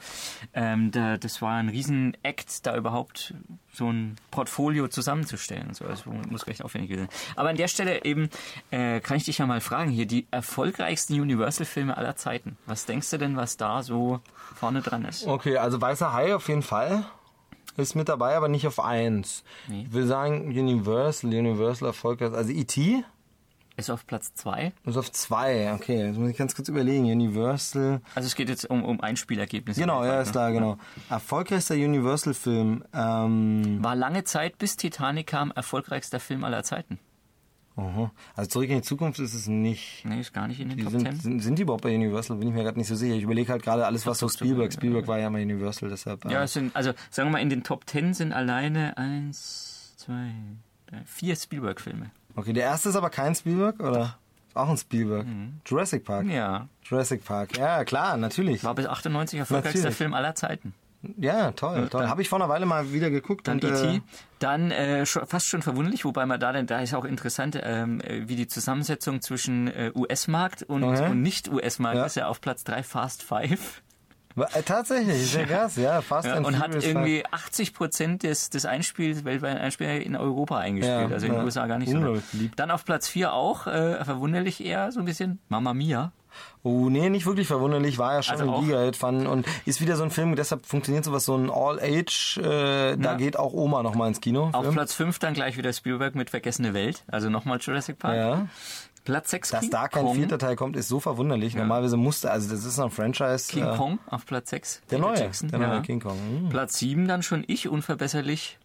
Ähm, da, das war ein riesen Act, da überhaupt so ein Portfolio zusammenzustellen. und So. Also muss recht aufwendig sein. Aber an der Stelle eben äh, kann ich dich ja mal fragen hier, die erfolgreichsten Universal-Filme aller Zeiten. Was denkst du denn, was da so vorne dran ist? Okay, also Weißer Hai auf jeden Fall. Ist mit dabei, aber nicht auf eins. Nee. Ich will sagen, Universal, Universal erfolgreich. Also E.T. Ist auf Platz 2. Ist auf zwei, okay. Jetzt muss ich ganz kurz überlegen. Universal. Also es geht jetzt um, um Einspielergebnisse. Genau, ja, ist da, genau. Erfolgreichster Universal-Film. Ähm, War lange Zeit, bis Titanic kam, erfolgreichster Film aller Zeiten. Aha. also zurück in die Zukunft ist es nicht. Nee, ist gar nicht in den Die Top sind, 10. sind, sind die überhaupt bei Universal? Bin ich mir gerade nicht so sicher. Ich überlege halt gerade alles, was so Spielberg. Spielberg war ja mal Universal, deshalb. äh, Ja, es sind, also sagen wir mal, in den Top 10 sind alleine eins, zwei, drei, vier Spielberg-Filme. Okay, der erste ist aber kein Spielberg, oder? Ist Auch ein Spielberg. Jurassic Park. Mhm. Ja, Jurassic Park. Ja, klar, natürlich. war bis 98 erfolgreichster Natürlich. Film aller Zeiten. Ja, toll, toll. Habe ich vor einer Weile mal wieder geguckt. Dann E.T., Äh, dann äh, schon, fast schon verwunderlich, wobei man da, denn da ist auch interessant, ähm, äh, wie die Zusammensetzung zwischen äh, US-Markt und, Okay. und Nicht-US-Markt Ja. ist ja auf Platz 3 Fast Five. äh, tatsächlich, sehr krass, ja. Fast Ja, und hat irgendwie 80 Prozent des, des Einspiels, weltweiten Einspiels in Europa eingespielt. Ja, also in den ja. USA gar nicht so. Beliebt. Dann auf Platz 4 auch, äh, verwunderlich eher so ein bisschen, Mamma Mia. Oh, nee, nicht wirklich verwunderlich, war ja schon Also ein Giga-Hit-Fun und ist wieder so ein Film, deshalb funktioniert sowas, so ein All-Age, äh, da Ja. geht auch Oma nochmal ins Kino. Auf Film. Platz 5 dann gleich wieder Spielberg mit Vergessene Welt, also nochmal Jurassic Park. Ja. Platz 6 Dass King da kein Kong. vierter Teil kommt, ist so verwunderlich. Normalerweise musste, also das ist ein Franchise. King äh, Kong auf Platz 6. Der neue, Jackson, der ja. neue King Kong. Hm. Platz 7 dann schon ich, unverbesserlich.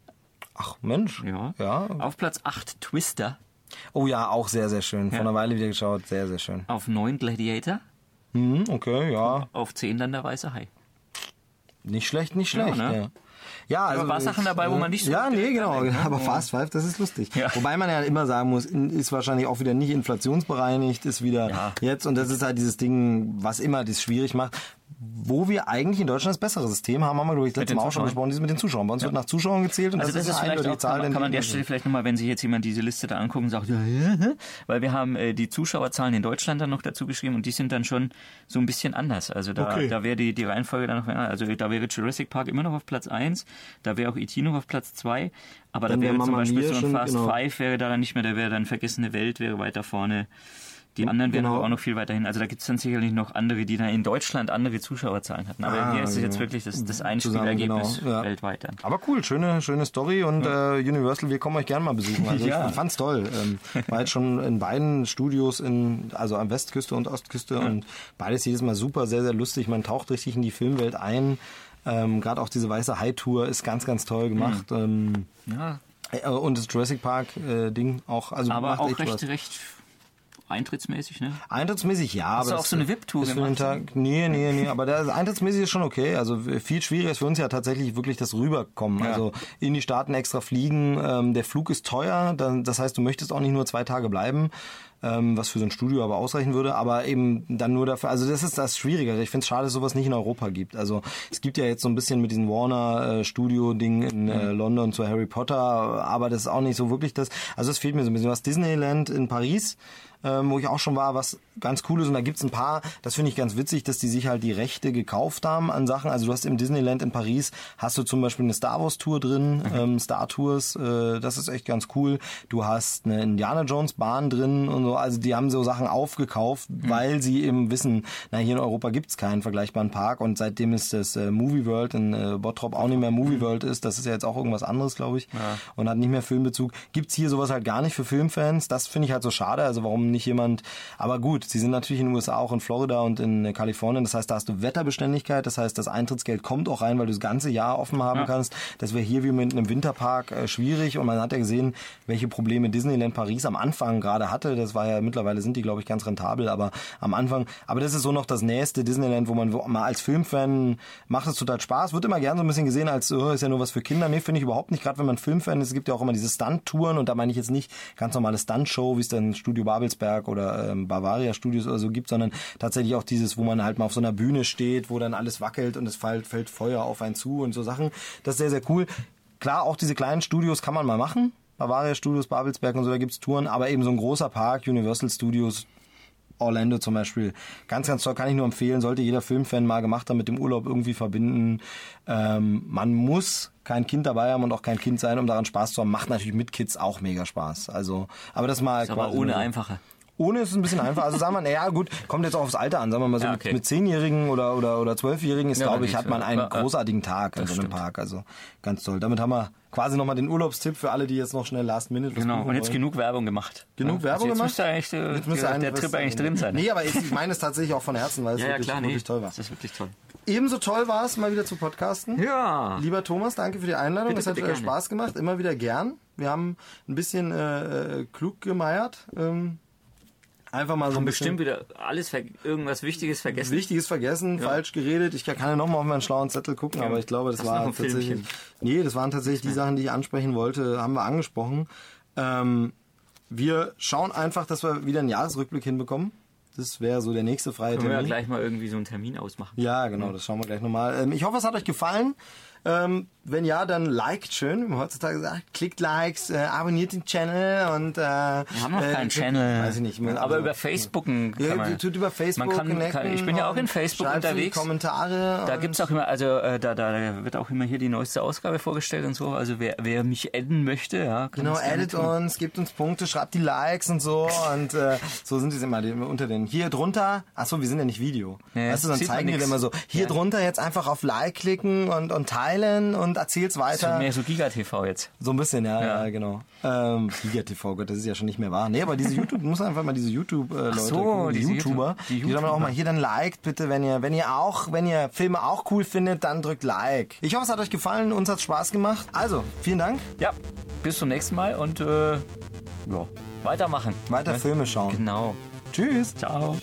Ach Mensch. Ja. ja. Auf Platz 8 Twister. Oh ja, auch sehr, sehr schön. Vor Ja. einer Weile wieder geschaut, sehr, sehr schön. Auf 9 Gladiator. Hm, okay, ja. Auf 10 dann der Weiße Hai. Nicht schlecht, nicht schlecht. Ja, Ja, ne? ja. also ein paar Sachen dabei, wo man nicht so Ja, nee, genau. denkt, ne? Aber Ja. Fast Five, das ist lustig. Ja. Wobei man ja immer sagen muss, ist wahrscheinlich auch wieder nicht inflationsbereinigt, ist wieder Ja. jetzt. Und das ist halt dieses Ding, was immer das schwierig macht. Wo wir eigentlich in Deutschland das bessere System haben, haben wir, glaube ich, letztes Mal auch schon besprochen, dieses mit den Zuschauern. Bei uns wird nach Zuschauern gezählt und Also das, das, ist vielleicht eindeutige auch, Zahl. kann, man- kann man an der die- Stelle vielleicht nochmal, wenn sich jetzt jemand diese Liste da anguckt und sagt, ja, ja, ja, weil wir haben äh, die Zuschauerzahlen in Deutschland dann noch dazu geschrieben und die sind dann schon so ein bisschen anders. Also da, Okay. da wäre die, die Reihenfolge dann noch, also da wäre Jurassic Park immer noch auf Platz 1, da wäre auch E.T. noch auf Platz 2, aber Dann da wäre wär zum Beispiel so ein Fast genau. Five wäre da dann nicht mehr, da wäre dann Vergessene Welt, wäre weiter vorne. Die anderen wären Genau. aber auch noch viel weiterhin. Also da gibt es dann sicherlich noch andere, die dann in Deutschland andere Zuschauerzahlen hatten. Aber Ah, hier ist es jetzt genau. wirklich das, das Einspielergebnis genau, ja. weltweit dann. Aber cool, schöne, schöne Story und äh, Universal, wir kommen euch gerne mal besuchen. Also Ja. ich fand's toll. Ähm, war jetzt schon in beiden Studios in, also an Westküste und Ostküste und beides jedes Mal super, sehr, sehr lustig. Man taucht richtig in die Filmwelt ein. Ähm, Gerade auch diese weiße High-Tour ist ganz, ganz toll gemacht. Ähm, Ja, äh, und das Jurassic Park äh, Ding auch, also aber auch echt recht, Spaß. recht eintrittsmäßig, ne? Eintrittsmäßig ja, aber du auch so eine VIP-Tour ist für den gemacht? Tag. Nee, nee, nee, aber das eintrittsmäßig ist schon okay. Also viel schwieriger ist für uns ja tatsächlich wirklich das Rüberkommen. Ja. Also in die Staaten extra fliegen. Ähm, der Flug ist teuer, das heißt, du möchtest auch nicht nur zwei Tage bleiben. Ähm, was für so ein Studio aber ausreichen würde, aber eben dann nur dafür, also das ist das Schwierigere. Ich finde es schade, dass sowas nicht in Europa gibt. Also es gibt ja jetzt so ein bisschen mit diesem Warner-Studio-Ding in äh, London zu Harry Potter, aber das ist auch nicht so wirklich das. Also es fehlt mir so ein bisschen was. Disneyland in Paris, ähm, wo ich auch schon war, was ganz cool ist. Und da gibt's ein paar, das finde ich ganz witzig, dass die sich halt die Rechte gekauft haben an Sachen. Also du hast im Disneyland in Paris, hast du zum Beispiel eine Star Wars Tour drin, ähm, Star Tours, äh, das ist echt ganz cool. Du hast eine Indiana Jones Bahn drin und so. Also die haben so Sachen aufgekauft, weil sie eben wissen, na hier in Europa gibt's keinen vergleichbaren Park. Und seitdem ist das äh, Movie World in äh, Bottrop auch nicht mehr Movie World ist, das ist ja jetzt auch irgendwas anderes, glaube ich. Und hat nicht mehr Filmbezug. Gibt's hier sowas halt gar nicht für Filmfans. Das finde ich halt so schade. Also warum nicht jemand, aber gut, sie sind natürlich in den USA auch in Florida und in äh, Kalifornien. Das heißt, da hast du Wetterbeständigkeit. Das heißt, das Eintrittsgeld kommt auch rein, weil du das ganze Jahr offen haben Ja. kannst. Das wäre hier wie mit einem Winterpark äh, schwierig. Und man hat ja gesehen, welche Probleme Disneyland Paris am Anfang gerade hatte. Das war ja, mittlerweile sind die, glaube ich, ganz rentabel, aber am Anfang, aber das ist so noch das nächste Disneyland, wo man wo- mal als Filmfan macht es total Spaß. Wird immer gern so ein bisschen gesehen als, oh, ist ja nur was für Kinder. Nee, finde ich überhaupt nicht. Gerade wenn man Filmfan ist, es gibt ja auch immer diese Stunt-Touren und da meine ich jetzt nicht ganz normale Stunt-Show, wie es dann Studio Babelsberg oder ähm, Bavaria Studios oder so gibt, sondern tatsächlich auch dieses, wo man halt mal auf so einer Bühne steht, wo dann alles wackelt und es fällt, fällt Feuer auf einen zu und so Sachen. Das ist sehr, sehr cool. Klar, auch diese kleinen Studios kann man mal machen. Bavaria Studios, Babelsberg und so, da gibt's Touren, aber eben so ein großer Park, Universal Studios, Orlando zum Beispiel. Ganz, ganz toll, kann ich nur empfehlen, sollte jeder Filmfan mal gemacht haben, mit dem Urlaub irgendwie verbinden. Ähm, man muss kein Kind dabei haben und auch kein Kind sein, um daran Spaß zu haben. Macht natürlich mit Kids auch mega Spaß. Also, aber das mal Ist aber ohne einfacher. Ohne ist es ein bisschen einfach. Also sagen wir, naja gut, kommt jetzt auch aufs Alter an. Sagen wir mal so, Ja, mit- okay. mit Zehnjährigen oder, oder, oder Zwölfjährigen ist, Ja, glaube ich, hat man einen großartigen Tag in so einem stimmt. Park. Also ganz toll. Damit haben wir quasi nochmal den Urlaubstipp für alle, die jetzt noch schnell Last Minute Genau, und jetzt wollen. genug Werbung gemacht. Genug Ja, Werbung also gemacht? jetzt Müsste eigentlich, äh, Jetzt müsste der, Trip eigentlich drin sein. Nee, aber ich, ich meine es tatsächlich auch von Herzen, weil es ja, wirklich, klar, nee. wirklich toll war. Das ist wirklich toll. Ebenso toll war es, mal wieder zu podcasten. Ja. Lieber Thomas, danke für die Einladung. Es hat bitte äh. Spaß gemacht, immer wieder gern. Wir haben ein bisschen äh, äh, klug gemeiert. Ähm, einfach mal so ein bisschen bestimmt wieder alles, irgendwas Wichtiges vergessen. Wichtiges vergessen, falsch geredet. Ich kann ja nochmal auf meinen schlauen Zettel gucken, aber ich glaube, das du war tatsächlich. Filmchen? Nee, das waren tatsächlich die Sachen, die ich ansprechen wollte, haben wir angesprochen. Ähm, wir schauen einfach, dass wir wieder einen Jahresrückblick hinbekommen. Das wäre so der nächste freie Können wir ja Termin. gleich mal irgendwie so einen Termin ausmachen. Ja, genau, das schauen wir gleich nochmal. Ähm, ich hoffe, es hat euch gefallen. Ähm, wenn ja, dann liked schön, wie man heutzutage sagt. Klickt Likes, äh, abonniert den Channel und... Äh, Wir haben noch äh, keinen Channel. Weiß ich nicht. Aber also- über Facebook kann Ja, man... tut über Facebook Man kann, kann, ich bin ja auch in Facebook unterwegs. Kommentare. Da gibt's auch immer, also äh, da, da wird auch immer hier die neueste Ausgabe vorgestellt und so. Also wer, wer mich adden möchte, ja, kann Genau, tun. uns, gebt uns Punkte, schreibt die Likes und so und äh, so sind die immer die, unter den. Hier drunter, achso, wir sind ja nicht Video. Nee, weißt du, dann man zeigen dir immer so, hier Ja. drunter jetzt einfach auf Like klicken und, und teilen und erzähl's So weiter. mehr so Giga-TV jetzt. So ein bisschen, ja, ja, Ja. genau. Ähm, Giga TV, Gott, das ist ja schon nicht mehr wahr. Nee, aber diese YouTube, du musst einfach mal diese YouTube-Leute so, gucken, die YouTuber, YouTube- die die, dann auch YouTuber. mal hier dann liked, bitte, wenn ihr, wenn ihr auch, wenn ihr Filme auch cool findet, dann drückt Like. Ich hoffe, es hat euch gefallen, uns hat Spaß gemacht. Also, vielen Dank. Ja, bis zum nächsten Mal und äh, ja, weitermachen. Weiter Ne? Filme schauen. Genau. Tschüss. Ciao.